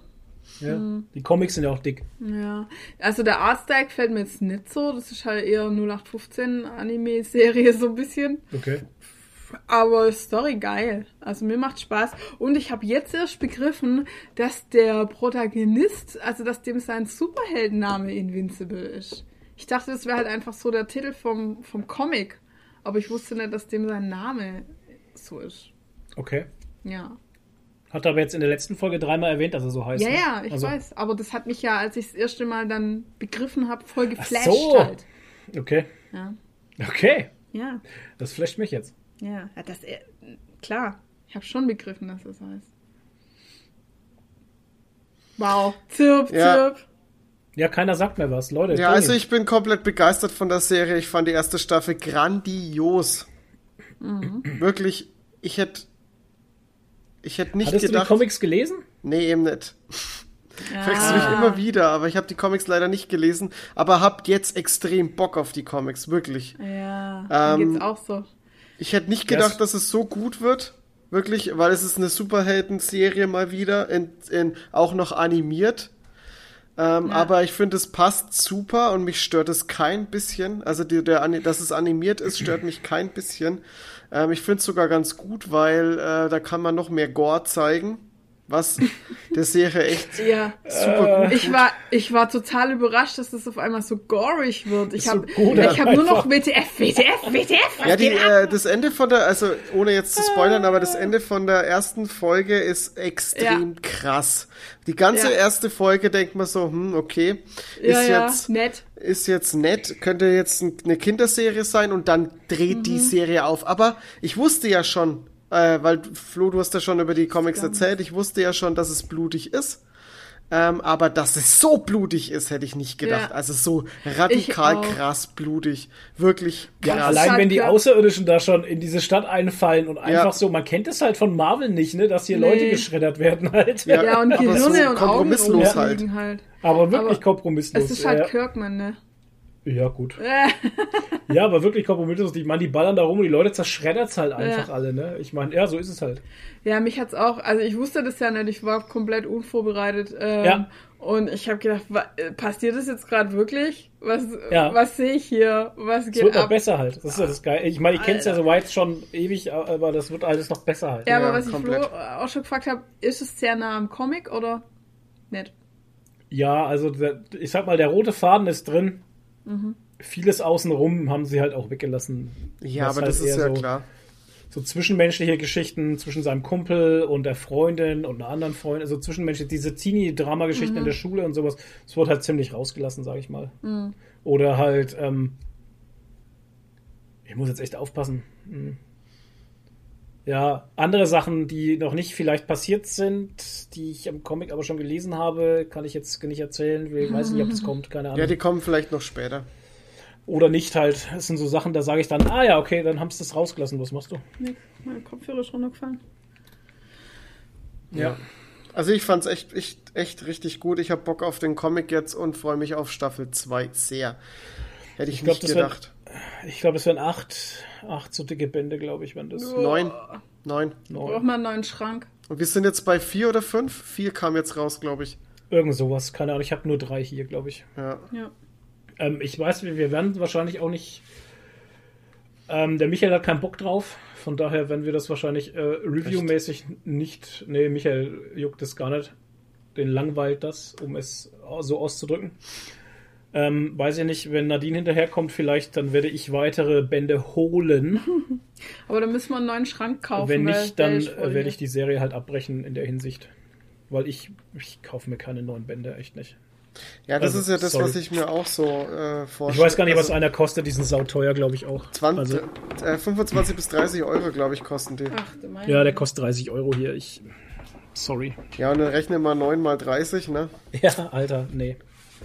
Ja. Die Comics sind ja auch dick. Ja, also der Artstyle gefällt mir jetzt nicht so. Das ist halt eher 0815 Anime-Serie so ein bisschen. Okay. Aber Story geil. Also mir macht Spaß. Und ich habe jetzt erst begriffen, dass der Protagonist, also dass dem sein Superheldenname Invincible ist. Ich dachte, das wäre halt einfach so der Titel vom, vom Comic. Aber ich wusste nicht, dass dem sein Name so ist. Okay. Ja. Hat er aber jetzt in der letzten Folge dreimal erwähnt, dass er so heißt. Ja, ne? ja, ich Also, weiß. Aber das hat mich ja, als ich das erste Mal dann begriffen habe, voll Ach geflasht so. halt. Okay. Ja. Okay. Ja. Das flasht mich jetzt. Ja, ja, das äh, klar. Ich habe schon begriffen, dass das heißt. Wow. Zirp, Ja. zirp. Ja, keiner sagt mehr was. Leute, Ja, also ich bin komplett begeistert von der Serie. Ich fand die erste Staffel grandios. Mhm. Wirklich, ich hätte ich hätte nicht Hattest du die gedacht. Comics gelesen? nee, eben nicht. Ja. Fragst du mich immer wieder, aber ich habe die Comics leider nicht gelesen, aber hab jetzt extrem Bock auf die Comics, wirklich. Ja, mir Ähm, geht's auch so. Ich hätte nicht gedacht, dass es so gut wird. Wirklich, weil es ist eine Superhelden-Serie mal wieder, in, in, auch noch animiert. Ähm, Aber ich finde, es passt super und mich stört es kein bisschen. Also, die, der, dass es animiert ist, stört mich kein bisschen. Ähm, ich finde es sogar ganz gut, weil äh, da kann man noch mehr Gore zeigen, was der Serie echt Ja. super gut Ich war, ich war total überrascht, dass das auf einmal so gorig wird. Ich So habe gut ich hab nur noch. WTF, WTF, WTF. Ja, die, äh, das Ende von der, also ohne jetzt zu spoilern, aber das Ende von der ersten Folge ist extrem krass. Die ganze Ja. erste Folge denkt man so, hm, okay, ja, ist ja, jetzt nett. ist jetzt nett, könnte jetzt ein- eine Kinderserie sein und dann dreht Mhm. die Serie auf. Aber ich wusste ja schon, äh, weil Flo, du hast ja schon über die Comics erzählt, ich wusste ja schon, dass es blutig ist. Ähm, aber dass es so blutig ist, hätte ich nicht gedacht. Ja. Also so radikal krass blutig. Wirklich Ja, krass. allein halt wenn die. Außerirdischen da schon in diese Stadt einfallen und einfach Ja. so, man kennt es halt von Marvel nicht, ne, dass hier Nee. Leute geschreddert werden halt. Ja. Ja, und aber Gehirne so und Augen kompromisslos halt. rumfliegen halt. Aber wirklich Aber kompromisslos. Es ist halt ja. Kirkman, ne? Ja, gut. Ja, aber wirklich kompromisslos. Ich meine, die ballern da rum und die Leute zerschreddert's halt einfach alle, ne? Ich meine, ja, so ist es halt. Ja, mich hat's auch, also ich wusste das ja nicht, ich war komplett unvorbereitet. Ähm, Ja. Und ich habe gedacht, äh, passiert das jetzt gerade wirklich? Was, Ja. was sehe ich hier? Was Es geht wird noch ab? besser halt. Das ist ja das Geile. Ich meine, ich kenn's ja Alter. soweit schon ewig, aber das wird alles noch besser halt. Ja, aber Ja, was komplett. ich Flo auch schon gefragt habe, ist es sehr nah am Comic oder nicht? Ja, also der, ich sag mal, der rote Faden ist drin. Mhm. Vieles außenrum haben sie halt auch weggelassen. Ja, aber das halt ist eher ja so, klar. So zwischenmenschliche Geschichten zwischen seinem Kumpel und der Freundin und einer anderen Freundin. Also zwischenmenschliche, diese Teenie-Drama-Geschichten Mhm. in der Schule und sowas. Das wurde halt ziemlich rausgelassen, sag ich mal. Oder halt, ähm, ich muss jetzt echt aufpassen. Hm. Ja, andere Sachen, die noch nicht vielleicht passiert sind, die ich im Comic aber schon gelesen habe, kann ich jetzt nicht erzählen. Ich weiß nicht, ob das kommt, keine Ahnung. Ja, die kommen vielleicht noch später. Oder nicht halt. Das sind so Sachen, da sage ich dann, ah ja, okay, dann haben sie das rausgelassen. Was machst du? Nix, mein Kopfhörer ist runtergefallen. Ja. Also ich fand's echt, echt, echt richtig gut. Ich habe Bock auf den Comic jetzt und freue mich auf Staffel 2 sehr. Hätte ich, Ich glaub, nicht das wär- gedacht. Ich glaube, es wären acht, acht so dicke Bände, glaube ich, wenn das. Neun. Neun. Neun. Braucht man einen neuen Schrank. Und wir sind jetzt bei vier oder fünf? Vier kam jetzt raus, glaube ich. Irgend sowas, keine Ahnung. Ich habe nur drei hier, glaube ich. Ja. Ja. Ähm, ich weiß, wir wir werden wahrscheinlich auch nicht. Ähm, der Michael hat keinen Bock drauf. Von daher werden wir das wahrscheinlich äh, reviewmäßig nicht. Nee, Michael juckt es gar nicht. Den langweilt das, um es so auszudrücken. Ähm, weiß ich nicht, wenn Nadine hinterherkommt, vielleicht, dann werde ich weitere Bände holen. Aber dann müssen wir einen neuen Schrank kaufen. wenn nicht, dann voll äh, werde ich die Serie halt abbrechen in der Hinsicht. Weil ich, ich kaufe mir keine neuen Bände, echt nicht. Ja, das Also, ist ja das, sorry. was ich mir auch so äh, vorstelle. Ich weiß gar nicht, was Also einer kostet, die sind sauteuer, glaube ich auch. 20, Also, äh, 25 bis 30 Euro, glaube ich, kosten die. Ach, du meinst. ja, der kostet 30 Euro hier. Ich. Sorry. Ja, und dann rechne mal 9 mal 30, ne? Ja, Alter, nee.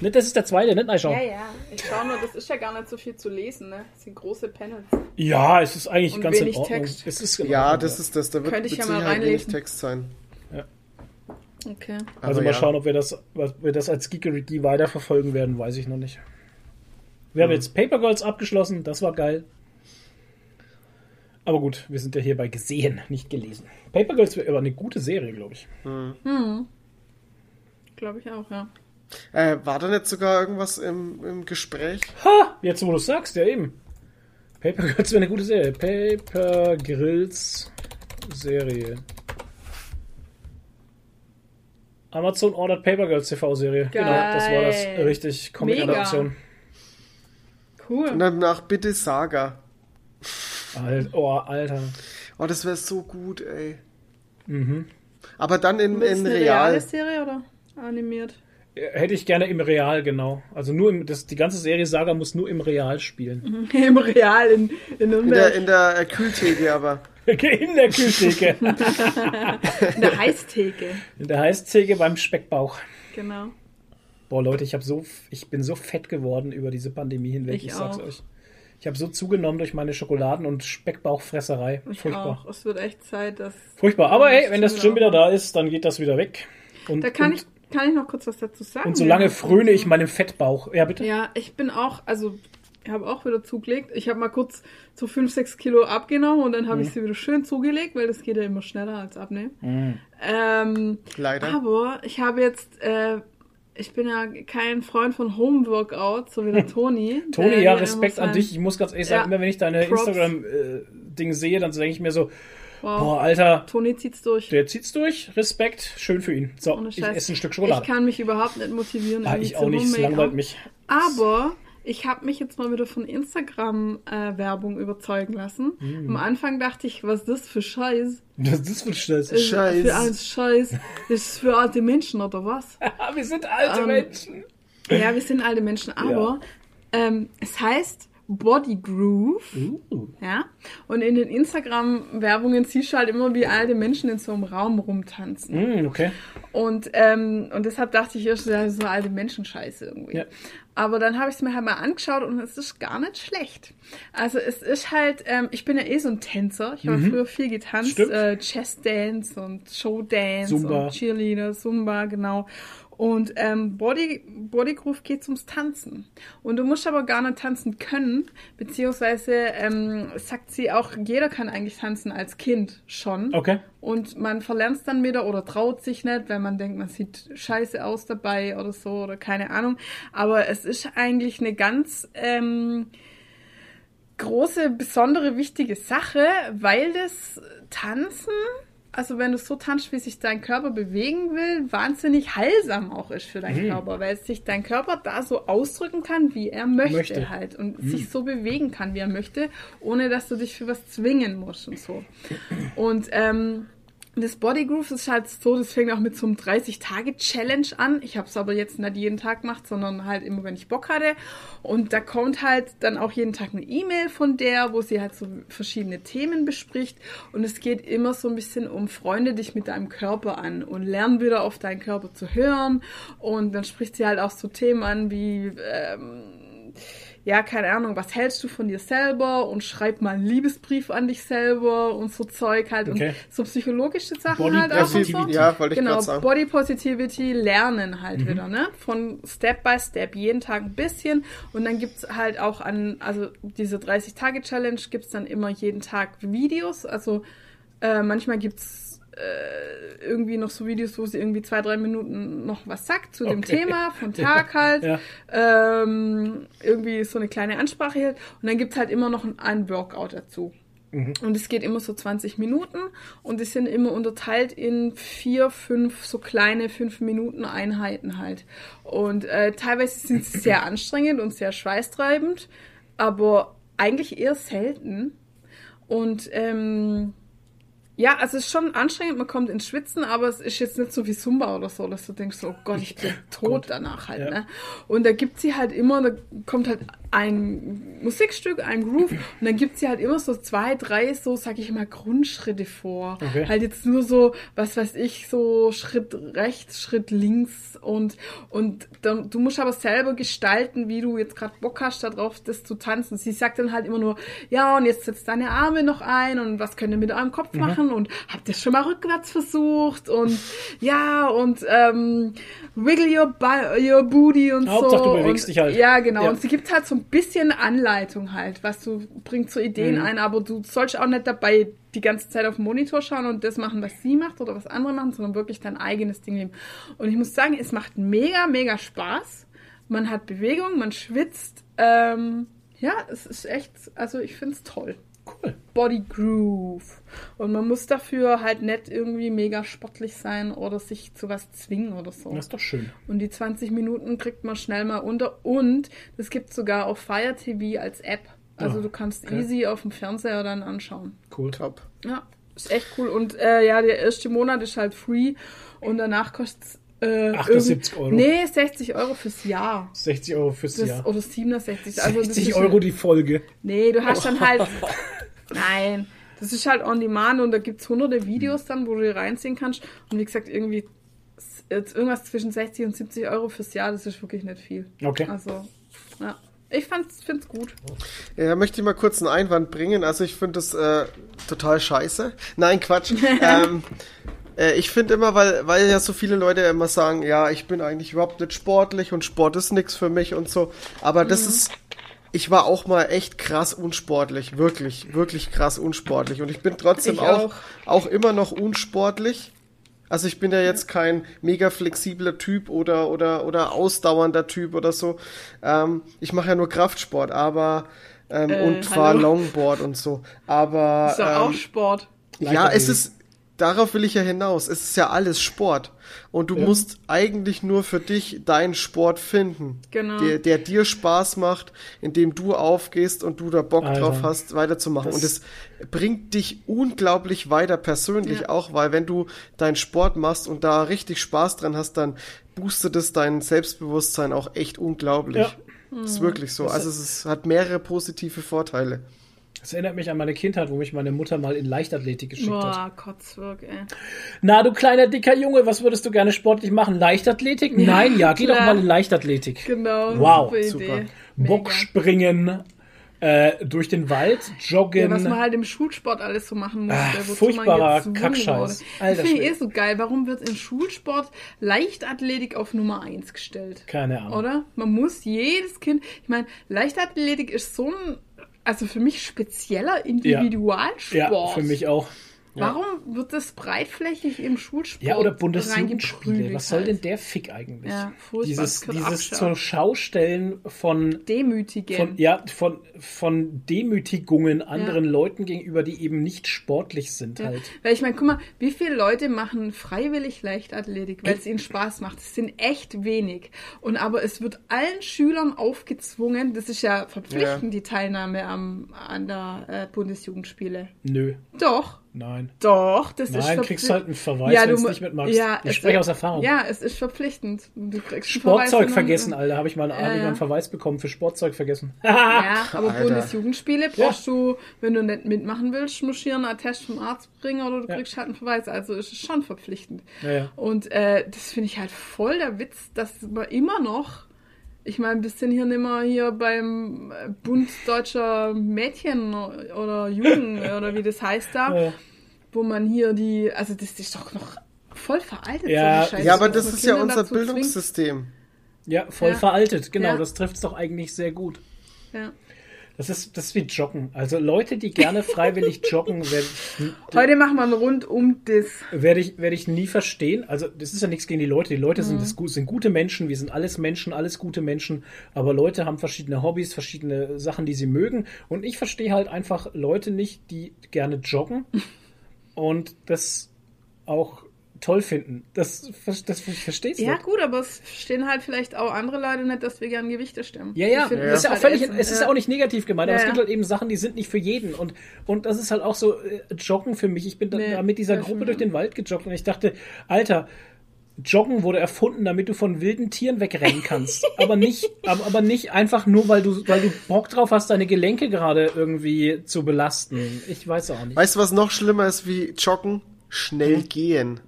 Ne, Das ist der zweite, nicht reinschauen. Ja, ja. Ich schau nur, das ist ja gar nicht so viel zu lesen, ne? Das sind große Panels. Ja, es ist eigentlich Und ganz in wenig Ordnung. Text. Es ist in Ja, das ist das. Da wird Könnte ich ja mal reinlesen. Text sein. Okay. Also Aber mal ja. schauen, ob wir das, ob wir das als Geekery weiterverfolgen werden, weiß ich noch nicht. Wir Mhm. haben jetzt Paper Girls abgeschlossen, das war geil. Aber gut, wir sind ja hierbei gesehen, nicht gelesen. Paper Girls wäre aber eine gute Serie, glaube ich. Glaube ich auch, ja. Äh, war da nicht sogar irgendwas im, im Gespräch? Ha! Jetzt, wo du sagst, ja eben. Paper Girls wäre eine gute Serie. Paper Grills Serie. Amazon ordert Paper Girls TV-Serie. Genau, das war das richtig Comic-Adaption. Cool. Und danach bitte Saga. Alt, oh, Alter. Oh, das wäre so gut, ey. Mhm. Aber dann in, ist in eine real. reale Serie oder animiert? Hätte ich gerne im Real, genau. Also nur im, das, die ganze Serie Saga muss nur im Real spielen. Im Real in, in In der, in der äh, Kühltheke aber. In der Kühltheke. In der Heißtheke. In der Heißtheke beim Speckbauch. Genau. Boah, Leute, ich, hab so, ich bin so fett geworden über diese Pandemie hinweg. Ich, Ich sag's auch. euch. Ich habe so zugenommen durch meine Schokoladen- und Speckbauchfresserei. Ich Furchtbar. auch. Es wird echt Zeit, dass. Furchtbar. Aber hey, Das wenn das Gym wieder da ist, dann geht das wieder weg. Und, Da kann und, ich, kann ich noch kurz was dazu sagen? und solange Ja. fröne ich meinem Fettbauch. Ja, bitte? Ja, ich bin auch, also Ich habe auch wieder zugelegt. Ich habe mal kurz so 5, 6 Kilo abgenommen und dann habe ich sie wieder schön zugelegt, weil das geht ja immer schneller als abnehmen. Ähm, Leider. aber ich habe jetzt, äh, ich bin ja kein Freund von Homeworkout, so wie der Toni. Toni, der ja, Respekt an dich. Ich muss ganz ehrlich sagen, Ja, immer wenn ich deine. Instagram-Ding sehe, dann denke ich mir so, Wow. boah, Alter, Toni zieht's durch. der zieht's durch. Respekt, schön für ihn. So, Ohne ich Scheiß. esse ein Stück Ich Schokolade. kann mich überhaupt nicht motivieren. Ah, irgendwie ich auch nicht, es langweilt mich. Aber ich habe mich jetzt mal wieder von Instagram-Werbung überzeugen lassen. Mm. Am Anfang dachte ich, was ist das für Scheiß? Das ist für Stress. Ist Scheiß. Für ein Scheiß. Das ist für alte Menschen oder was? Ah, wir sind alte Ähm, Menschen. Ja, wir sind alte Menschen, aber ähm, es heißt Body Groove. Uh. Ja. Und in den Instagram-Werbungen siehst du halt immer, wie alte Menschen in so einem Raum rumtanzen. Mm, okay. Und, ähm, und deshalb dachte ich erst, ja, so alte Menschenscheiße irgendwie. Ja. Aber dann habe ich es mir halt mal angeschaut und es ist gar nicht schlecht. Also es ist halt, ähm, ich bin ja eh so ein Tänzer. Ich habe früher viel getanzt. Mhm. Stimmt. Äh, Chess Dance und Show Dance Zumba. und Cheerleader, Zumba, genau. Und ähm, Body, Body Groove geht ums Tanzen. Und du musst aber gar nicht tanzen können, beziehungsweise ähm, sagt sie auch, jeder kann eigentlich tanzen als Kind schon. Okay. Und man verlernt es dann wieder oder traut sich nicht, weil man denkt, man sieht scheiße aus dabei oder so oder keine Ahnung. Aber es ist eigentlich eine ganz ähm, große, besondere, wichtige Sache, weil das Tanzen, also wenn du so tanzt, wie sich dein Körper bewegen will, wahnsinnig heilsam auch ist für deinen Körper, weil sich dein Körper da so ausdrücken kann, wie er möchte, Möchte. halt und sich so bewegen kann, wie er möchte, ohne dass du dich für was zwingen musst und so. Und ähm, das Body Groove ist halt so, das fängt auch mit so einem 30-Tage-Challenge an. Ich habe es aber jetzt nicht jeden Tag gemacht, sondern halt immer, wenn ich Bock hatte. Und da kommt halt dann auch jeden Tag eine E-Mail von der, wo sie halt so verschiedene Themen bespricht. Und es geht immer so ein bisschen um Freunde dich mit deinem Körper an und lern wieder auf deinen Körper zu hören. Und dann spricht sie halt auch so Themen an wie... Ähm, ja, keine Ahnung, was hältst du von dir selber und schreib mal einen Liebesbrief an dich selber und so Zeug halt Okay. und so psychologische Sachen Body halt auch und so. Positivity. Ja, wollte ich Genau, sagen. Body Positivity lernen halt wieder, ne? Von Step by Step, jeden Tag ein bisschen. Und dann gibt's halt auch an, also diese 30-Tage-Challenge gibt's dann immer jeden Tag Videos. Also äh, manchmal gibt's äh, irgendwie noch so Videos, wo sie irgendwie zwei, drei Minuten noch was sagt zu dem Okay. Thema, von Tag halt. Ja. Ähm, irgendwie so eine kleine Ansprache hält. Und dann gibt's halt immer noch ein, ein Workout dazu. Und es geht immer so 20 Minuten und die sind immer unterteilt in vier, fünf so kleine fünf Minuten Einheiten halt. Und äh, teilweise sind sie sehr anstrengend und sehr schweißtreibend, aber eigentlich eher selten. Und ähm, ja, also es ist schon anstrengend, man kommt ins Schwitzen, aber es ist jetzt nicht so wie Zumba oder so, dass du denkst, oh Gott, ich bin tot danach halt. Ja. Ne? Und da gibt sie halt immer, da kommt halt ein Musikstück, ein Groove und dann gibt sie halt immer so zwei, drei, so sag ich mal, Grundschritte vor. Okay. Halt jetzt nur so, was weiß ich, so Schritt rechts, Schritt links und, und dann, du musst aber selber gestalten, wie du jetzt gerade Bock hast darauf, das zu tanzen. Sie sagt dann halt immer nur, ja, und jetzt setzt deine Arme noch ein und was könnt ihr mit eurem Kopf machen und habt ihr schon mal rückwärts versucht und ja, und ähm, wiggle your, your booty und Hauptsache, so. du bewegst und, dich halt. Ja, genau. Ja. Und sie gibt halt so ein bisschen Anleitung halt, was du bringt so Ideen Mhm. ein, aber du sollst auch nicht dabei die ganze Zeit auf den Monitor schauen und das machen, was sie macht oder was andere machen, sondern wirklich dein eigenes Ding nehmen. Und ich muss sagen, es macht mega, mega Spaß. Man hat Bewegung, man schwitzt. Ähm, ja, es ist echt, also ich finde es toll. Cool. Body Groove. Und man muss dafür halt nicht irgendwie mega sportlich sein oder sich zu was zwingen oder so. Das ist doch schön. Und die 20 Minuten kriegt man schnell mal unter. Und das gibt sogar auf Fire TV als App. Also Oh, du kannst okay. easy auf dem Fernseher dann anschauen. Cool. Top. Ja, ist echt cool. Und äh, ja, der erste Monat ist halt free und danach kostet es äh, 78 irgend- Euro. Nee, 60 Euro fürs Jahr. 60 Euro fürs Das, Jahr. Oder 67. Also das 60 ist- Euro die Folge. Nee, du hast dann halt. Nein, das ist halt on demand und da gibt's hunderte Videos dann, wo du dir reinziehen kannst. Und wie gesagt, irgendwie jetzt irgendwas zwischen 60 und 70 Euro fürs Jahr, das ist wirklich nicht viel. Okay. Also, ja. Ich fand's, find's gut. Ja, möchte ich mal kurz einen Einwand bringen. Also ich finde das äh, total scheiße. Nein, Quatsch. ähm, äh, ich finde immer, weil, weil ja so viele Leute immer sagen, ja, ich bin eigentlich überhaupt nicht sportlich und Sport ist nichts für mich und so. Aber das ist ich war auch mal echt krass unsportlich, wirklich, wirklich krass unsportlich. Und ich bin trotzdem Ich auch, auch. auch immer noch unsportlich. Also ich bin ja jetzt kein mega flexibler Typ oder oder oder ausdauernder Typ oder so. Ähm, ich mache ja nur Kraftsport, aber ähm, Äh, und fahre? Longboard und so. Aber Ist doch auch ähm, Sport. ja, es ist, darauf will ich ja hinaus. Es ist ja alles Sport. Und du musst eigentlich nur für dich deinen Sport finden. Genau. Der, der dir Spaß macht, indem du aufgehst und du da Bock Alter. drauf hast, weiterzumachen. Und es bringt dich unglaublich weiter persönlich Ja. auch, weil wenn du deinen Sport machst und da richtig Spaß dran hast, dann boostet es dein Selbstbewusstsein auch echt unglaublich. Ja. Ist wirklich so. Also es ist, hat mehrere positive Vorteile. Das erinnert mich an meine Kindheit, wo mich meine Mutter mal in Leichtathletik geschickt hat. Boah, Kotzwirk, ey. Na, du kleiner, dicker Junge, was würdest du gerne sportlich machen? Leichtathletik? Nein, ja, geh doch klar. mal in Leichtathletik. Genau, Wow, super. Bockspringen, äh, durch den Wald, joggen. Ja, was man halt im Schulsport alles so machen muss. Wozu man furchtbarer Kackscheiß. Das finde ich eh so geil. Warum wird im Schulsport Leichtathletik auf Nummer 1 gestellt? Keine Ahnung. Oder? Man muss jedes Kind. Ich meine, Leichtathletik ist so ein. Also für mich spezieller Individualsport. Ja, für mich auch. Warum wird das breitflächig im Schulsport Ja, oder Bundesjugendspiele. Was soll denn der Fick eigentlich? Ja, dieses dieses zur Schaustellen von Demütigen. von ja von von Demütigungen anderen Leuten gegenüber, die eben nicht sportlich sind Ja. halt. Weil ich meine, guck mal, wie viele Leute machen freiwillig Leichtathletik, weil es ihnen Spaß macht. Es sind echt wenig. Und aber es wird allen Schülern aufgezwungen, das ist ja verpflichtend, Ja. die Teilnahme am, an der äh, Bundesjugendspiele. Nö, Doch, nein. doch, das ist Nein, verpflichtend. kriegst halt einen Verweis, Ja, wenn du mu- nicht mitmachst. Ja, ich es- spreche aus Erfahrung. Ja, es ist verpflichtend. Du kriegst Verweis Sportzeug vergessen, Alter. Habe ich mal einen Ja, Abend ja. einen Verweis bekommen für Sportzeug vergessen. Ja, aber Alter. Bundesjugendspiele brauchst du, wenn du nicht mitmachen willst, hier einen Attest vom Arzt bringen oder du Ja. kriegst halt einen Verweis. Also ist es schon verpflichtend. Ja, ja. Und äh, das finde ich halt voll der Witz, dass man immer noch, ich meine, wir sind hier nicht mehr hier beim äh, Bund Deutscher Mädchen oder Jugend oder wie das heißt da, Ja. wo man hier die, also das ist doch noch voll veraltet. Ja. so die Scheiße, Ja, aber das ist ja Kinder unser dazu zwingt. Bildungssystem. Ja, voll Ja. veraltet, genau. Ja. Das trifft es doch eigentlich sehr gut. Ja. Das ist, das ist wie Joggen. Also Leute, die gerne freiwillig joggen, werde ich, Heute machen wir einen rundum das. werde ich, werde ich nie verstehen. Also das ist ja nichts gegen die Leute. Die Leute Mhm. sind, das, sind gute Menschen. Wir sind alles Menschen, alles gute Menschen. Aber Leute haben verschiedene Hobbys, verschiedene Sachen, die sie mögen. Und ich verstehe halt einfach Leute nicht, die gerne joggen und das auch toll finden. Das, das ich verstehe Ja, nicht. gut, aber es stehen halt vielleicht auch andere Leute nicht, dass wir gern Gewichte stemmen. Ja, ja, das ist ja auch halt völlig, es ist ja auch nicht negativ gemeint, aber Ja, es gibt ja. halt eben Sachen, die sind nicht für jeden und, und das ist halt auch so äh, Joggen für mich. Ich bin Nee, da mit dieser ja, Gruppe durch ja. den Wald gejoggt und ich dachte, Alter, Joggen wurde erfunden, damit du von wilden Tieren wegrennen kannst. aber nicht, aber, aber nicht einfach nur, weil du, weil du Bock drauf hast, deine Gelenke gerade irgendwie zu belasten. Ich weiß auch nicht. Weißt du, was noch schlimmer ist wie Joggen? Schnell gehen.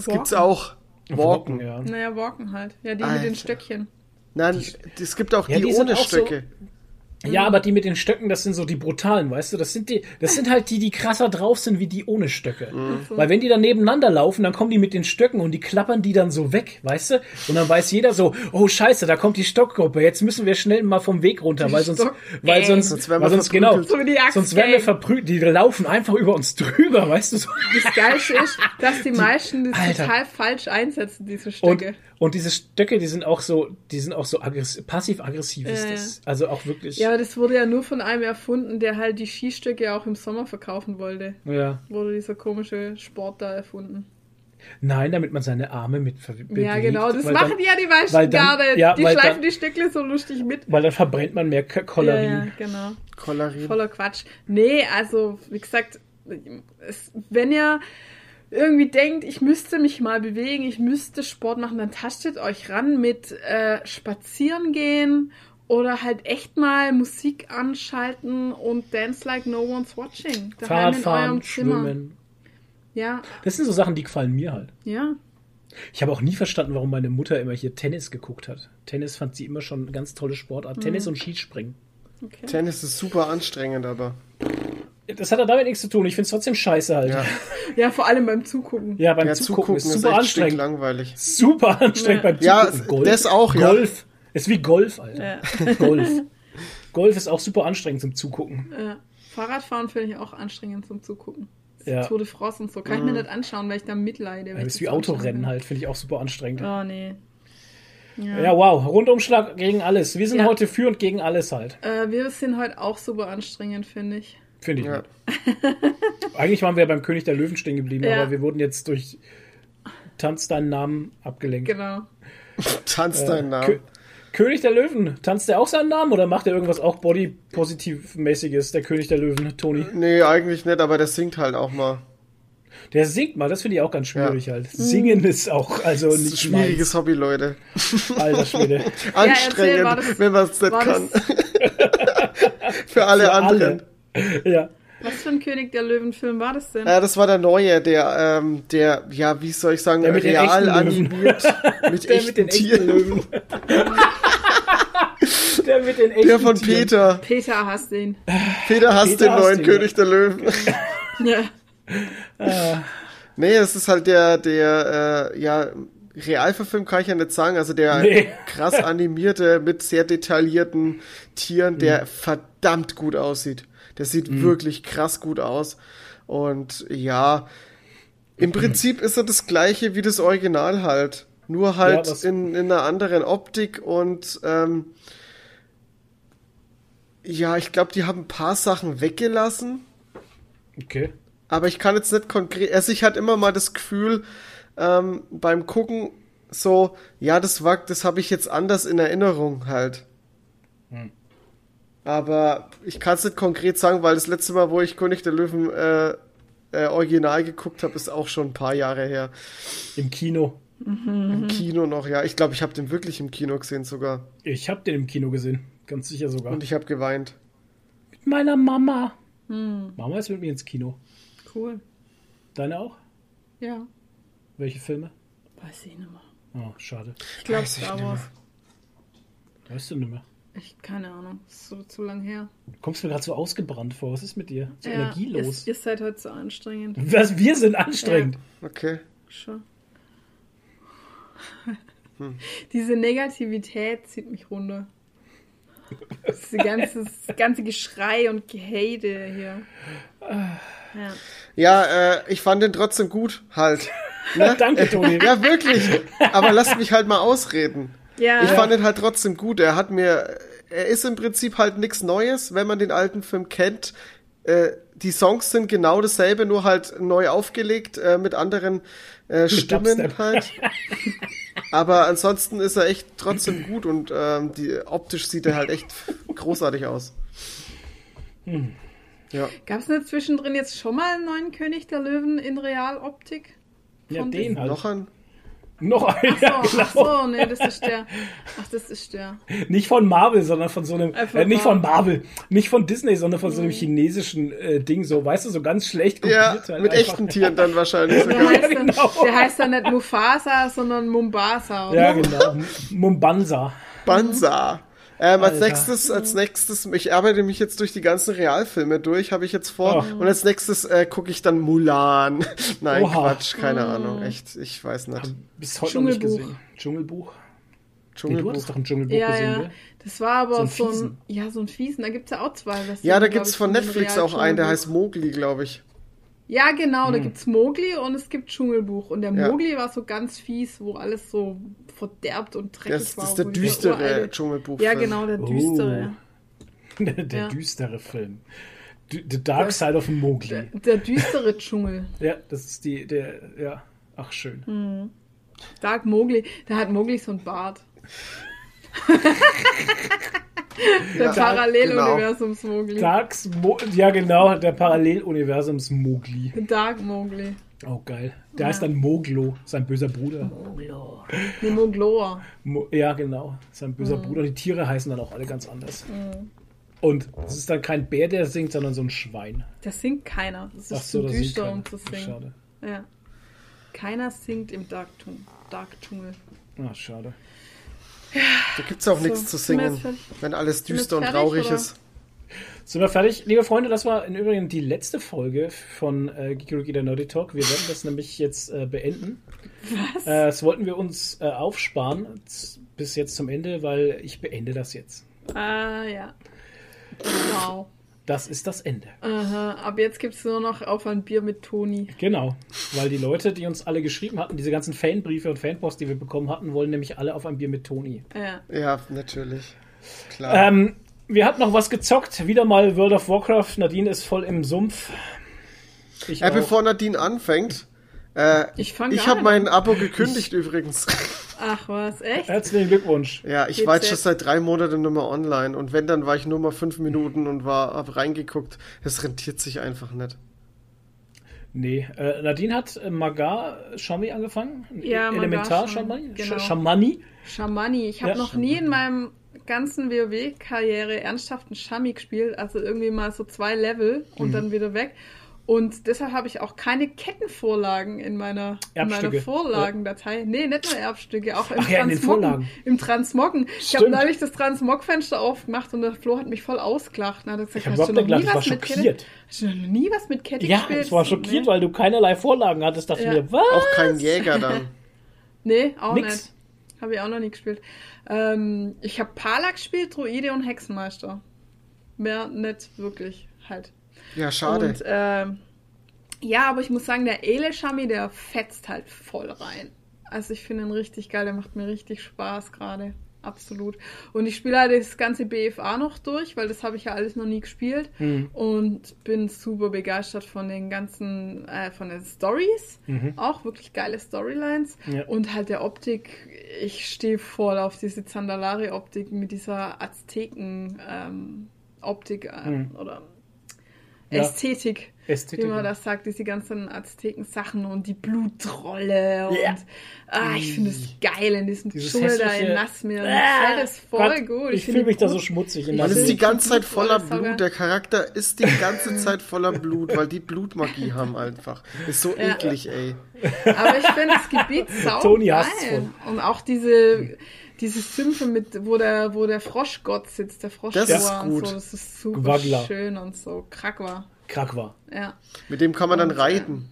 Das Walken. gibt's auch. Walken. ja. Naja, walken halt. Ja, die mit Alter. den Stöckchen. Nein, es gibt auch Ja, die, die ohne auch so- Stöcke. Ja, aber die mit den Stöcken, das sind so die brutalen, weißt du? Das sind die, das sind halt die, die krasser drauf sind wie die ohne Stöcke. Weil wenn die dann nebeneinander laufen, dann kommen die mit den Stöcken und die klappern die dann so weg, weißt du? Und dann weiß jeder so, oh Scheiße, da kommt die Stockgruppe, jetzt müssen wir schnell mal vom Weg runter, weil sonst, weil Ey. sonst, Sonst werden wir weil sonst genau, verprügelt. So wie die Axt sonst werden wir verprügelt, die laufen einfach über uns drüber, weißt du? So. Das Geilste ist, dass die meisten das Alter. total falsch einsetzen, diese Stöcke. und diese Stöcke, die sind auch so, die sind auch so aggressiv, passiv-aggressiv ist Ja, das. Also auch wirklich. Ja, aber das wurde ja nur von einem erfunden, der halt die Skistöcke auch im Sommer verkaufen wollte. ja. Wurde dieser komische Sport da erfunden. Nein, damit man seine Arme mit bewegt. ja, genau, das weil machen dann, ja die meisten dann- gerade. ja, die schleifen dann- die Stöckle so lustig mit. Weil dann verbrennt man mehr Cholorien. Ja, ja, genau. Cholera. Voller Quatsch. Nee, also, wie gesagt, es, wenn ihr irgendwie denkt, ich müsste mich mal bewegen, ich müsste Sport machen, dann tastet euch ran mit äh, Spazieren gehen oder halt echt mal Musik anschalten und dance like no one's watching. Daheim Fahrradfahren. Schwimmen. Ja, Das sind so Sachen, die gefallen mir halt. ja. Ich habe auch nie verstanden, warum meine Mutter immer hier Tennis geguckt hat. Tennis fand sie immer schon eine ganz tolle Sportart. Mhm. Tennis und Skispringen. Okay. Tennis ist super anstrengend, aber. Das hat ja damit nichts zu tun. Ich finde es trotzdem scheiße halt. Ja, Ja, Ja, vor allem beim Zugucken. beim ja Zugucken, zugucken ist ist super echt anstrengend. langweilig. Super anstrengend Ja. beim Ja, Zugucken. das auch, ja. Golf. Ist wie Golf, Alter. Golf. Golf ist auch super anstrengend zum Zugucken. Äh, Fahrradfahren finde ich auch anstrengend zum Zugucken. Ja. Tour de France und so. Kann ich mir nicht anschauen, weil ich da mitleide. Das ich ist wie Autorennen halt, finde ich auch super anstrengend. Oh, nee. Ja. Ja, wow, Rundumschlag gegen alles. Wir sind Ja. heute führend gegen alles halt. Äh, wir sind heute auch super anstrengend, finde ich. Finde ich Ja. nicht. Eigentlich waren wir beim König der Löwen stehen geblieben, Ja. aber wir wurden jetzt durch Tanz deinen Namen abgelenkt. Genau. Tanz deinen Kö Namen. König der Löwen, tanzt der auch seinen Namen oder macht er irgendwas auch Body-Positiv-mäßiges, der König der Löwen, Toni? Nee, eigentlich nicht, aber der singt halt auch mal. Der singt mal, das finde ich auch ganz schwierig halt. Singen ist auch, also Das ist nicht ein schwieriges Hobby, Leute. meins. Alter Schwede. Anstrengend, war das- wenn man es nicht kann. Für alle Für anderen. alle. Ja. Was für ein König der Löwen-Film war das denn? Ja, das war der neue, der, ähm, der, ja, wie soll ich sagen, Der mit den real echten animiert. Mit Der echten mit den echten Tieren. Löwen. der mit den echten Der von Tieren. Peter. Peter hasst ihn. Peter hasst Peter den hasst neuen ihn, König der Löwen. Ja. Nee, es ist halt der, der, äh, ja, Realverfilm kann ich ja nicht sagen, also der Nee. krass animierte mit sehr detaillierten Tieren, der verdammt gut aussieht. Der sieht wirklich krass gut aus. Und ja, im Prinzip ist er das gleiche wie das Original halt. Nur halt Ja, in, in einer anderen Optik und ähm, ja, ich glaube, die haben ein paar Sachen weggelassen. Okay. Aber ich kann jetzt nicht konkret. Also ich hatte immer mal das Gefühl ähm, beim Gucken so, ja, das war, das habe ich jetzt anders in Erinnerung halt. Aber ich kann es nicht konkret sagen, weil das letzte Mal, wo ich König der Löwen äh, äh, original geguckt habe, ist auch schon ein paar Jahre her. Im Kino. Im Kino noch, ja. Ich glaube, ich habe den wirklich im Kino gesehen sogar. Ich habe den im Kino gesehen. Ganz sicher sogar. Und ich habe geweint. mit meiner Mama. Mama ist mit mir ins Kino. Cool. Deine auch? Ja. Welche Filme? Weiß ich nicht mehr. Oh, schade. Ich glaube Weiß ich Star Wars. Weißt du nicht mehr. Ich, keine Ahnung. Ist so zu lang her. Du kommst mir gerade so ausgebrannt vor. Was ist mit dir? So Ja, energielos. Ihr, ihr seid heute so anstrengend. Was, wir sind anstrengend. Okay. Schon. Hm. Diese Negativität zieht mich runter. Das ganze, das ganze Geschrei und Gehate hier. Ja. Ja, äh, ich fand den trotzdem gut, halt. Ne? Danke, Toni. Ja, wirklich. Aber lasst mich halt mal ausreden. Ja, Ich fand ihn halt trotzdem gut. Er hat mir, er ist im Prinzip halt nichts Neues, wenn man den alten Film kennt. Äh, die Songs sind genau dasselbe, nur halt neu aufgelegt äh, mit anderen äh, Stimmen halt. Aber ansonsten ist er echt trotzdem gut und ähm, die, optisch sieht er halt echt großartig aus. Ja. Gab es nicht zwischendrin jetzt schon mal einen neuen König der Löwen in Realoptik? Ja, Von den halt. Noch ein. Noch ein. Ach Ja, so, ach so, nee, das ist der. Ach, das ist der. Nicht von Marvel, sondern von so einem. Äh, von Äh, nicht von Marvel. Nicht von Disney, sondern von so einem chinesischen äh, Ding. So, weißt du, so ganz schlecht Ja, kopiert halt mit einfach. echten Tieren dann wahrscheinlich Der sogar. heißt, dann, genau. der heißt dann nicht Mufasa, sondern Mumbasa. Ja, Oder? genau. M- Mumbanza. Ähm, als nächstes, als nächstes, ich arbeite mich jetzt durch die ganzen Realfilme durch, habe ich jetzt vor. Oh. Und als nächstes äh, gucke ich dann Mulan. Nein, Oha. Quatsch, keine Ahnung, echt, ich weiß nicht. Bis heute noch nicht Dschungelbuch. gesehen. Dschungelbuch. Nee, du Dschungelbuch. hattest doch ein Dschungelbuch Ja, gesehen, ja. gell? Das war aber So so ein ein, Fiesen. ja, so ein Fiesen. Da gibt's ja auch zwei. Ja, da gibt's ich, von Netflix auch einen, der heißt Mowgli, glaube ich. Ja, genau, da Hm. gibt's Mowgli und es gibt Dschungelbuch. Und der Ja. Mowgli war so ganz fies, wo alles so verderbt und dreckig Das, war. das ist der düstere uralte- Dschungelbuch. Ja, genau, der düstere. der der Ja. düstere Film. D The Dark Side of Mowgli. Der, der düstere Dschungel. Ja, das ist die, der, ja. Ach, schön. Hm. Dark Mowgli. Da hat Mowgli so ein Bart. der Ja, Paralleluniversums Mowgli. Darks Mo ja, genau, der Paralleluniversums Mowgli. Dark Mowgli. Oh, geil. Der heißt dann Moglo, sein böser Bruder. Nee, Mogloa. Mo ja, genau, sein böser Mhm. Bruder. Die Tiere heißen dann auch alle ganz anders. Und es ist dann kein Bär, der singt, sondern so ein Schwein. Das singt keiner. Das ist Ach so, zu düster, um zu singen. Schade. Ja. Keiner singt im Dark, Dschung- Dark Dschungel. Ah, schade. Da gibt's auch nichts zu singen, wenn alles düster und traurig oder? ist. Sind wir fertig? Liebe Freunde, das war im Übrigen die letzte Folge von äh, Geekologie der Nerdy Talk. Wir werden das nämlich jetzt äh, beenden. Was? Äh, das wollten wir uns äh, aufsparen bis jetzt zum Ende, weil ich beende das jetzt. Ah, ja. Wow. Das ist das Ende. Aha, ab jetzt gibt es nur noch auf ein Bier mit Toni. Genau, weil die Leute, die uns alle geschrieben hatten, diese ganzen Fanbriefe und Fanpost, die wir bekommen hatten, wollen nämlich alle auf ein Bier mit Toni. Ja. Ja, natürlich. Klar. Ähm, wir hatten noch was gezockt, wieder mal World of Warcraft. Nadine ist voll im Sumpf. Ich äh, bevor Nadine anfängt, äh, Ich ich habe mein. Abo gekündigt übrigens. Ach was, echt? Herzlichen Glückwunsch. Ja, ich Geht's war jetzt schon seit drei Monaten nur mal online und wenn, dann war ich nur mal fünf Minuten und war, hab reingeguckt. Es rentiert sich einfach nicht. Nee, äh, Nadine hat äh, Magar Shami angefangen. Ja, Magar Elementar Shamani. genau. Shamani. Shamani. Ich habe Ja, noch nie in meinem ganzen WoW-Karriere ernsthaft einen Shami gespielt. Also irgendwie mal so zwei Level und Mhm. dann wieder weg. Und deshalb habe ich auch keine Kettenvorlagen in meiner, in meiner. Vorlagendatei. Nee, nicht nur Erbstücke, auch im Ach ja, in den Transmoggen. Vorlagen. Im Transmoggen. Ich habe Stimmt. neulich das Transmog-Fenster aufgemacht und der Flo hat mich voll ausgelacht. Und hat gesagt, Ich hast du überhaupt noch nie was mit Kette? Hast du noch nie was mit Kette Ja, gespielt? ich war schockiert, Nee. weil du keinerlei Vorlagen hattest. Dachte Ja. mir, was? Auch kein Jäger dann. Nee, auch Nix. nicht. Habe ich auch noch nie gespielt. Ähm, ich habe Pala gespielt, Druide und Hexenmeister. Mehr nicht wirklich halt. Ja, schade. Und ähm, ja, aber ich muss sagen, der Ele-Shami, der fetzt halt voll rein. Also ich finde ihn richtig geil, der macht mir richtig Spaß gerade. Absolut. Und ich spiele halt das ganze BFA noch durch, weil das habe ich ja alles noch nie gespielt. Hm. Und bin super begeistert von den ganzen, äh, von den Stories. Auch wirklich geile Storylines. Mhm. Ja. Und halt der Optik, ich stehe voll auf diese Zandalari-Optik mit dieser Azteken-Optik Mhm. oder Ja. Ästhetik, Ästhetik. wie man das sagt, diese ganzen Azteken-Sachen und die Blutrolle und Ja. ah, ich finde es geil in diesem Dieses Dschungel da in Nassmeer. Ah, gefällt es voll Gott, gut. Ich, finde fühle mich da gut. so schmutzig in Ich Man der ist die ganze Zeit voller Blut. Der Charakter ist die ganze Zeit voller Blut, weil die Blutmagie haben einfach. Ist so Ja. eklig, ey. Aber ich finde das Gebiet sau Toni hasst's geil. Und auch diese, diese Sümpfe mit, wo der, wo der Froschgott sitzt, der Froschgott Das ist gut. so, das ist super Gwagla. schön und so. Krakwa. Krack war. Ja. Mit dem kann man dann Und, äh, reiten.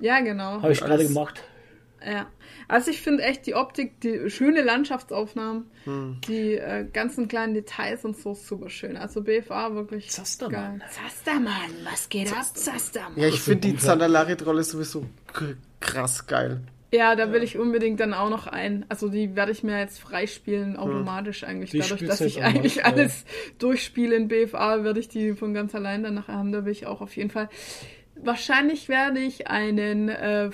Ja, genau. Habe ich gerade gemacht. Ja. Also ich finde echt die Optik, die schöne Landschaftsaufnahmen, Hm. die äh, ganzen kleinen Details und so super schön. Also BFA wirklich Zastermann. geil. Zastermann, was geht ab, Zastermann? Ja, ich finde die Zandalari-Trolle sowieso krass geil. Ja, da will ich unbedingt dann auch noch ein. Also die werde ich mir jetzt freispielen, automatisch eigentlich. Die Dadurch, dass ich eigentlich ja. alles durchspiele in BFA, werde ich die von ganz allein dann nachher haben. Da will ich auch auf jeden Fall. Wahrscheinlich werde ich einen äh, äh,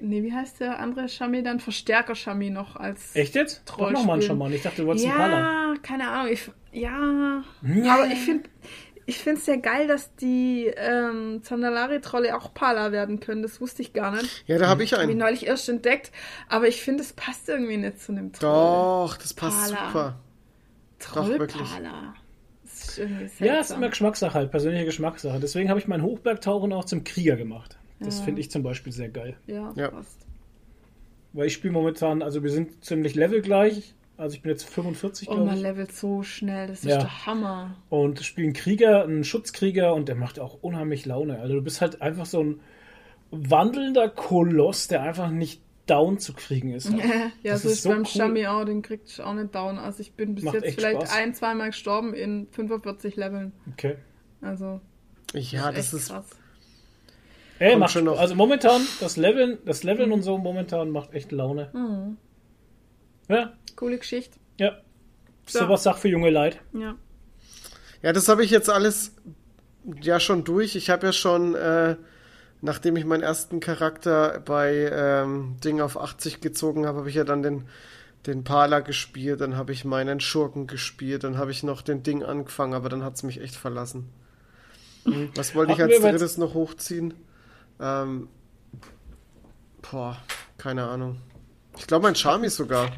nee, wie heißt der andere Shami dann? Verstärker-Shami noch als. Echt jetzt? Doch Troll nochmal ein. Schaman. Ich dachte, du wolltest einen Pala. Ja, keine Ahnung. Ich, ja, aber ich finde ich finde es sehr geil, dass die ähm, Zandalari-Trolle auch Pala werden können. Das wusste ich gar nicht. Ja, da habe ich Habe ich einen. neulich erst entdeckt. Aber ich finde, es passt irgendwie nicht zu einem Troll. Doch, das passt Pala. super. Trollpala. Ja, ist immer Geschmackssache halt, persönliche Geschmackssache. Deswegen habe ich meinen Hochbergtauchen auch zum Krieger gemacht. Das Ja. finde ich zum Beispiel sehr geil. ja, Ja. passt. Weil ich spiele momentan, also wir sind ziemlich levelgleich. Also ich bin jetzt 45, Oh, glaube man ich. levelt so schnell. Das ist Ja. der Hammer. Und spiele einen Krieger, einen Schutzkrieger und der macht auch unheimlich Laune. Also du bist halt einfach so ein wandelnder Koloss, der einfach nicht down zu kriegen ist. Halt. ja, Das so ist ist so beim cool. Shami auch. Den kriegt ich auch nicht down. Also ich bin bis Macht jetzt vielleicht Spaß. ein, zweimal gestorben in 45 Leveln. Okay. Also, Ja, das echt ist. krass. Ey, macht, schon noch. also momentan, das Leveln, das Leveln und so momentan macht echt Laune. Mhm. Ja, Coole Geschichte. ja. Ja. Sowas Sach für junge Leid. Ja. Ja, das habe ich jetzt alles ja schon durch. Ich habe ja schon, äh, nachdem ich meinen ersten Charakter bei ähm, Ding auf 80 gezogen habe, habe ich ja dann den, den Pala gespielt, dann habe ich meinen Schurken gespielt, dann habe ich noch den Ding angefangen, aber dann hat es mich echt verlassen. Was wollte ich als drittes noch hochziehen? Ähm, boah, keine Ahnung. Ich glaube, mein Charmy sogar.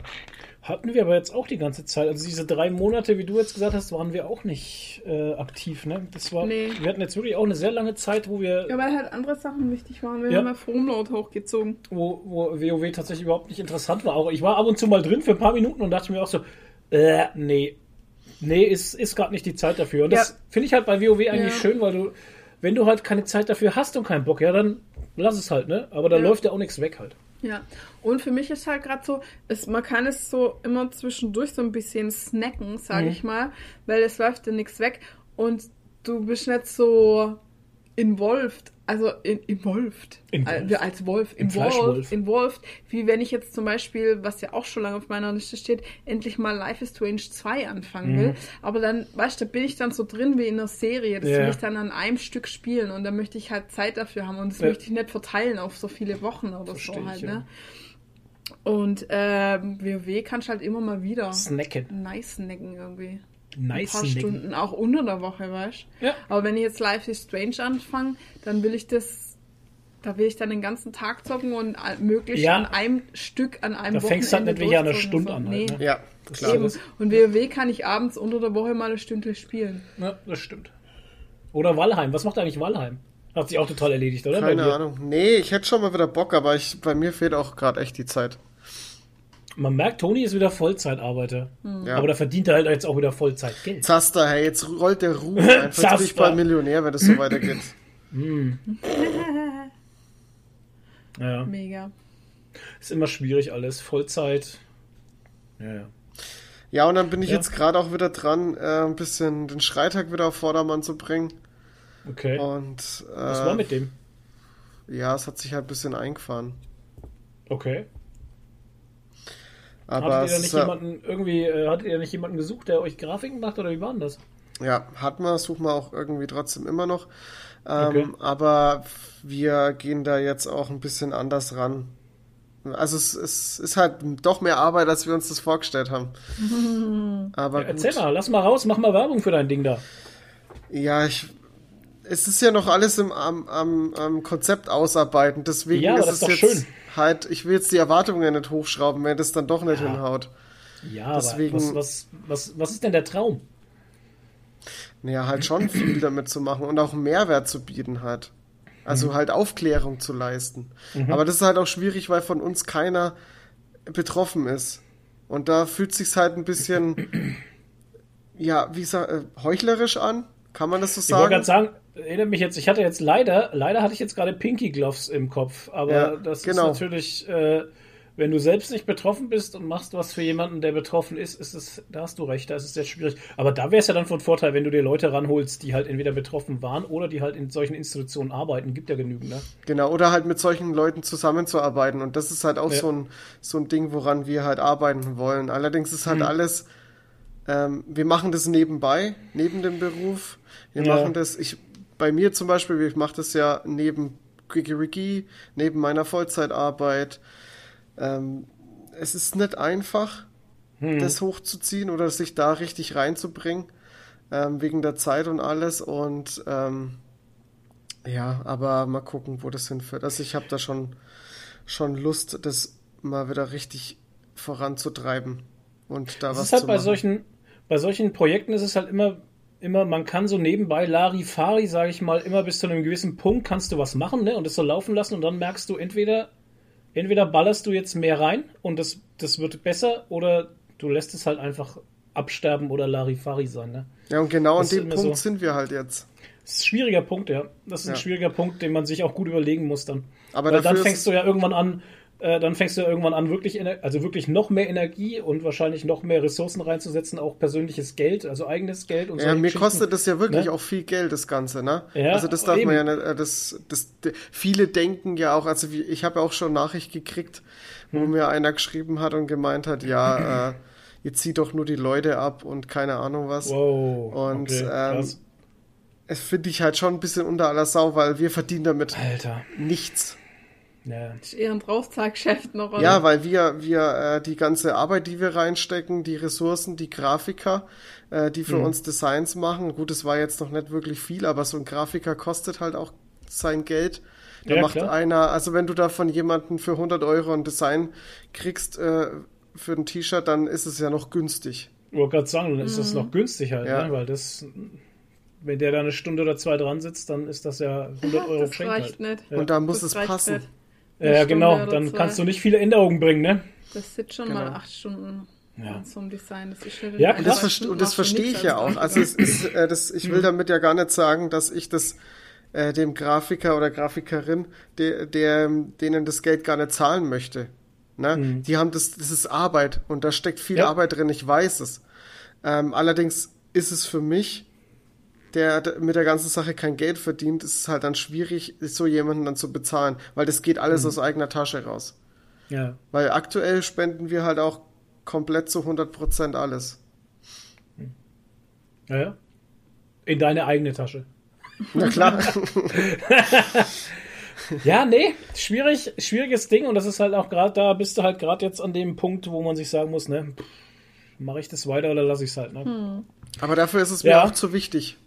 Hatten wir aber jetzt auch die ganze Zeit. Also diese drei Monate, wie du jetzt gesagt hast, waren wir auch nicht äh, aktiv. Ne? Das war, Nee. Wir hatten jetzt wirklich auch eine sehr lange Zeit, wo wir, Ja, weil halt andere Sachen wichtig waren. Wir Ja. haben ja Formload hochgezogen. wo, wo WoW tatsächlich überhaupt nicht interessant war. Auch ich war ab und zu mal drin für ein paar Minuten und dachte mir auch so, äh, nee, nee, ist, ist gerade nicht die Zeit dafür. Und das Ja. finde ich halt bei WoW eigentlich Ja. schön, weil du, wenn du halt keine Zeit dafür hast und keinen Bock, ja, dann lass es halt, ne? Aber da läuft ja auch nichts weg halt. Ja, und für mich ist halt gerade so, es, man kann es so immer zwischendurch so ein bisschen snacken, sage Mhm. ich mal, weil es läuft ja nichts weg und du bist nicht so involved, also in, involved, Involved. Äh, als Wolf, involved, involved, wie wenn ich jetzt zum Beispiel, was ja auch schon lange auf meiner Liste steht, endlich mal Life is Strange 2 anfangen Mhm. will, aber dann, weißt du, da bin ich dann so drin wie in einer Serie, das Ja. will ich dann an einem Stück spielen und da möchte ich halt Zeit dafür haben und das Ja. möchte ich nicht verteilen auf so viele Wochen oder Versteh so ich, halt, ja. ne? Und ähm, WoW kannst du halt immer mal wieder Snacken. nice snacken irgendwie. Nice Ein paar. Stunden, auch unter der Woche, weißt du? Ja. Aber wenn ich jetzt Life is Strange anfange, dann will ich das, da will ich dann den ganzen Tag zocken und möglichst Ja. an einem Stück, an einem Da fängst du halt Wochenende nicht wie eine durchzocken, Stunde so. an halt, Nee, ne? Ja, klar. eben. Und WoW kann ich abends unter der Woche mal eine Stunde spielen. Ja, das stimmt. Oder Walheim. Was macht eigentlich Walheim? Hat sich auch total erledigt, oder? Bei Keine? Ahnung. Nee, ich hätte schon mal wieder Bock, aber ich, bei mir fehlt auch gerade echt die Zeit. Man merkt, Toni ist wieder Vollzeitarbeiter. Ja. Aber da verdient er halt jetzt auch wieder Vollzeitgeld. Zaster, hey, jetzt rollt der Ruhm einfach. Jetzt bin ich bald Millionär, wenn das so weitergeht. Ja, Mega. ist immer schwierig alles. Vollzeit. Ja, ja. Ja, und dann bin ich Ja. jetzt gerade auch wieder dran, äh, ein bisschen den Schreitag wieder auf Vordermann zu bringen. Okay. Und Was war äh, mit dem? ja, es hat sich halt ein bisschen eingefahren. Okay. Aber hattet ihr da nicht äh, jemanden, irgendwie, äh, hattet ihr nicht jemanden gesucht, der euch Grafiken macht oder wie war denn das? ja, hat man, suchen wir auch irgendwie trotzdem immer noch. Ähm, Okay. Aber wir gehen da jetzt auch ein bisschen anders ran. Also es, es ist halt doch mehr Arbeit, als wir uns das vorgestellt haben. Aber Ja, erzähl gut. mal, lass mal raus, mach mal Werbung für dein Ding da. Ja, ich, es ist ja noch alles im, am, am, am Konzept ausarbeiten. Deswegen Ja, ist es ist jetzt schön. halt, ich will jetzt die Erwartungen nicht hochschrauben, wenn das dann doch nicht hinhaut. Ja, Deswegen- was, was, was, was ist denn der Traum? Naja, halt schon viel damit zu machen und auch einen Mehrwert zu bieten halt. Also Mhm. halt Aufklärung zu leisten. Aber das ist halt auch schwierig, weil von uns keiner betroffen ist. Und da fühlt sich's halt ein bisschen, ja, wie sag, äh, heuchlerisch an. Kann man das so Ich wollte gerade sagen? Erinnert mich jetzt, ich hatte jetzt leider, leider hatte ich jetzt gerade Pinky Gloves im Kopf, aber Ja, das genau. ist natürlich, äh, wenn du selbst nicht betroffen bist und machst was für jemanden, der betroffen ist, ist es, da hast du recht, da ist es sehr schwierig. Aber da wäre es ja dann von Vorteil, wenn du dir Leute ranholst, die halt entweder betroffen waren oder die halt in solchen Institutionen arbeiten. Gibt ja genügend, ne? Genau, oder halt mit solchen Leuten zusammenzuarbeiten. Und das ist halt auch Ja. so, ein, so ein Ding, woran wir halt arbeiten wollen. Allerdings ist halt Mhm. alles, ähm, wir machen das nebenbei, neben dem Beruf. Wir Ja. machen das, ich, bei mir zum Beispiel, ich mache das ja neben Quickie neben meiner Vollzeitarbeit. Ähm, es ist nicht einfach, Hm. das hochzuziehen oder sich da richtig reinzubringen, ähm, wegen der Zeit und alles. Und ähm, ja, aber mal gucken, wo das hinführt. Also ich habe da schon, schon Lust, das mal wieder richtig voranzutreiben und da Das was ist halt zu bei machen. solchen, bei solchen Projekten ist es halt immer, immer, man kann so nebenbei Larifari, sage ich mal, immer bis zu einem gewissen Punkt kannst du was machen, ne? Und das so laufen lassen und dann merkst du entweder, entweder ballerst du jetzt mehr rein und das, das wird besser oder du lässt es halt einfach absterben oder Larifari sein, ne? Ja, und genau an Das ist dem Punkt so. sind wir halt jetzt. Das ist ein schwieriger Punkt, ja. Das ist ein Ja. schwieriger Punkt, den man sich auch gut überlegen muss dann. Aber Weil dann fängst es- du ja irgendwann an, äh, dann fängst du ja irgendwann an, wirklich, also wirklich noch mehr Energie und wahrscheinlich noch mehr Ressourcen reinzusetzen, auch persönliches Geld, also eigenes Geld und Ja, solche mir kostet das ja wirklich ne? auch viel Geld, das Ganze, ne? Ja, also das darf eben. man ja nicht, äh, das, das, viele denken ja auch, also ich habe ja auch schon Nachricht gekriegt, wo Hm. mir einer geschrieben hat und gemeint hat, ja, äh, ihr zieht doch nur die Leute ab und keine Ahnung was. Wow. Und okay, ähm, es finde ich halt schon ein bisschen unter aller Sau, weil wir verdienen damit Alter. nichts. Ja. Ist eher ein Draufzahlgeschäft noch. oder? Ja, weil wir, wir äh, die ganze Arbeit, die wir reinstecken, die Ressourcen, die Grafiker, äh, die für Mhm. uns Designs machen, gut, es war jetzt noch nicht wirklich viel, aber so ein Grafiker kostet halt auch sein Geld. Da Ja, macht klar. einer, also wenn du da von jemandem für 100 Euro ein Design kriegst äh, für ein T-Shirt, dann ist es ja noch günstig. Ich wollte gerade sagen, dann ist das noch günstig halt, Ja. ne? weil das, wenn der da eine Stunde oder zwei dran sitzt, dann ist das ja 100 Euro das geschenkt reicht halt. nicht. Ja. Und da muss Das es passen. nicht. Ja, genau, dann zwei. kannst du nicht viele Änderungen bringen, ne? Das sitzt schon Genau. mal acht Stunden Ja. einem Design. Das ist Ja. Und das, und das verstehe ich ja auch. Also es ist, äh, das, ich will damit ja gar nicht sagen, dass ich das äh, dem Grafiker oder Grafikerin, der, der denen das Geld gar nicht zahlen möchte. Ne? Die haben das, das ist Arbeit und da steckt viel Ja. Arbeit drin, ich weiß es. Ähm, allerdings ist es für mich, der mit der ganzen Sache kein Geld verdient, ist es halt dann schwierig, so jemanden dann zu bezahlen, weil das geht alles aus eigener Tasche raus. Ja. Weil aktuell spenden wir halt auch komplett zu 100% alles. Ja, ja. In deine eigene Tasche. Na klar. Ja, nee, schwierig, schwieriges Ding und das ist halt auch gerade, da bist du halt gerade jetzt an dem Punkt, wo man sich sagen muss, ne, mache ich das weiter oder lasse ich es halt, ne? Aber dafür ist es mir Ja. auch zu wichtig.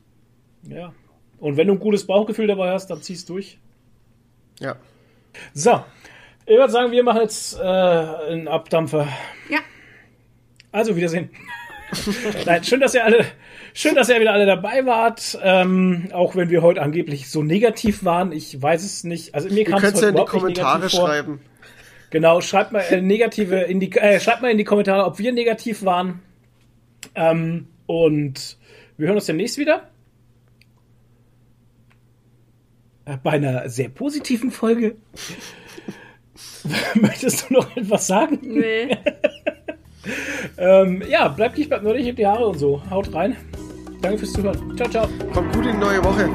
Ja. Und wenn du ein gutes Bauchgefühl dabei hast, dann ziehst durch. Ja. So, ich würde sagen, wir machen jetzt äh, einen Abdampfer. Ja. Also, Wiedersehen. Nein, schön, dass ihr alle, schön, dass ihr wieder alle dabei wart. Ähm, auch wenn wir heute angeblich so negativ waren. Ich weiß es nicht. Also mir kam es heute ja in die überhaupt nicht Kommentare negativ vor. schreiben. Genau, schreibt mal äh, negative in die, äh, schreibt mal in die Kommentare, ob wir negativ waren. Ähm, und wir hören uns demnächst wieder. Äh, Bei einer sehr positiven Folge. Möchtest du noch etwas sagen? Nee. Ähm, ja, bleibt nicht, bleibt nur nicht, hebt die Haare und so. Haut rein. Danke fürs Zuhören. Ciao, ciao. Kommt gut in die neue Woche.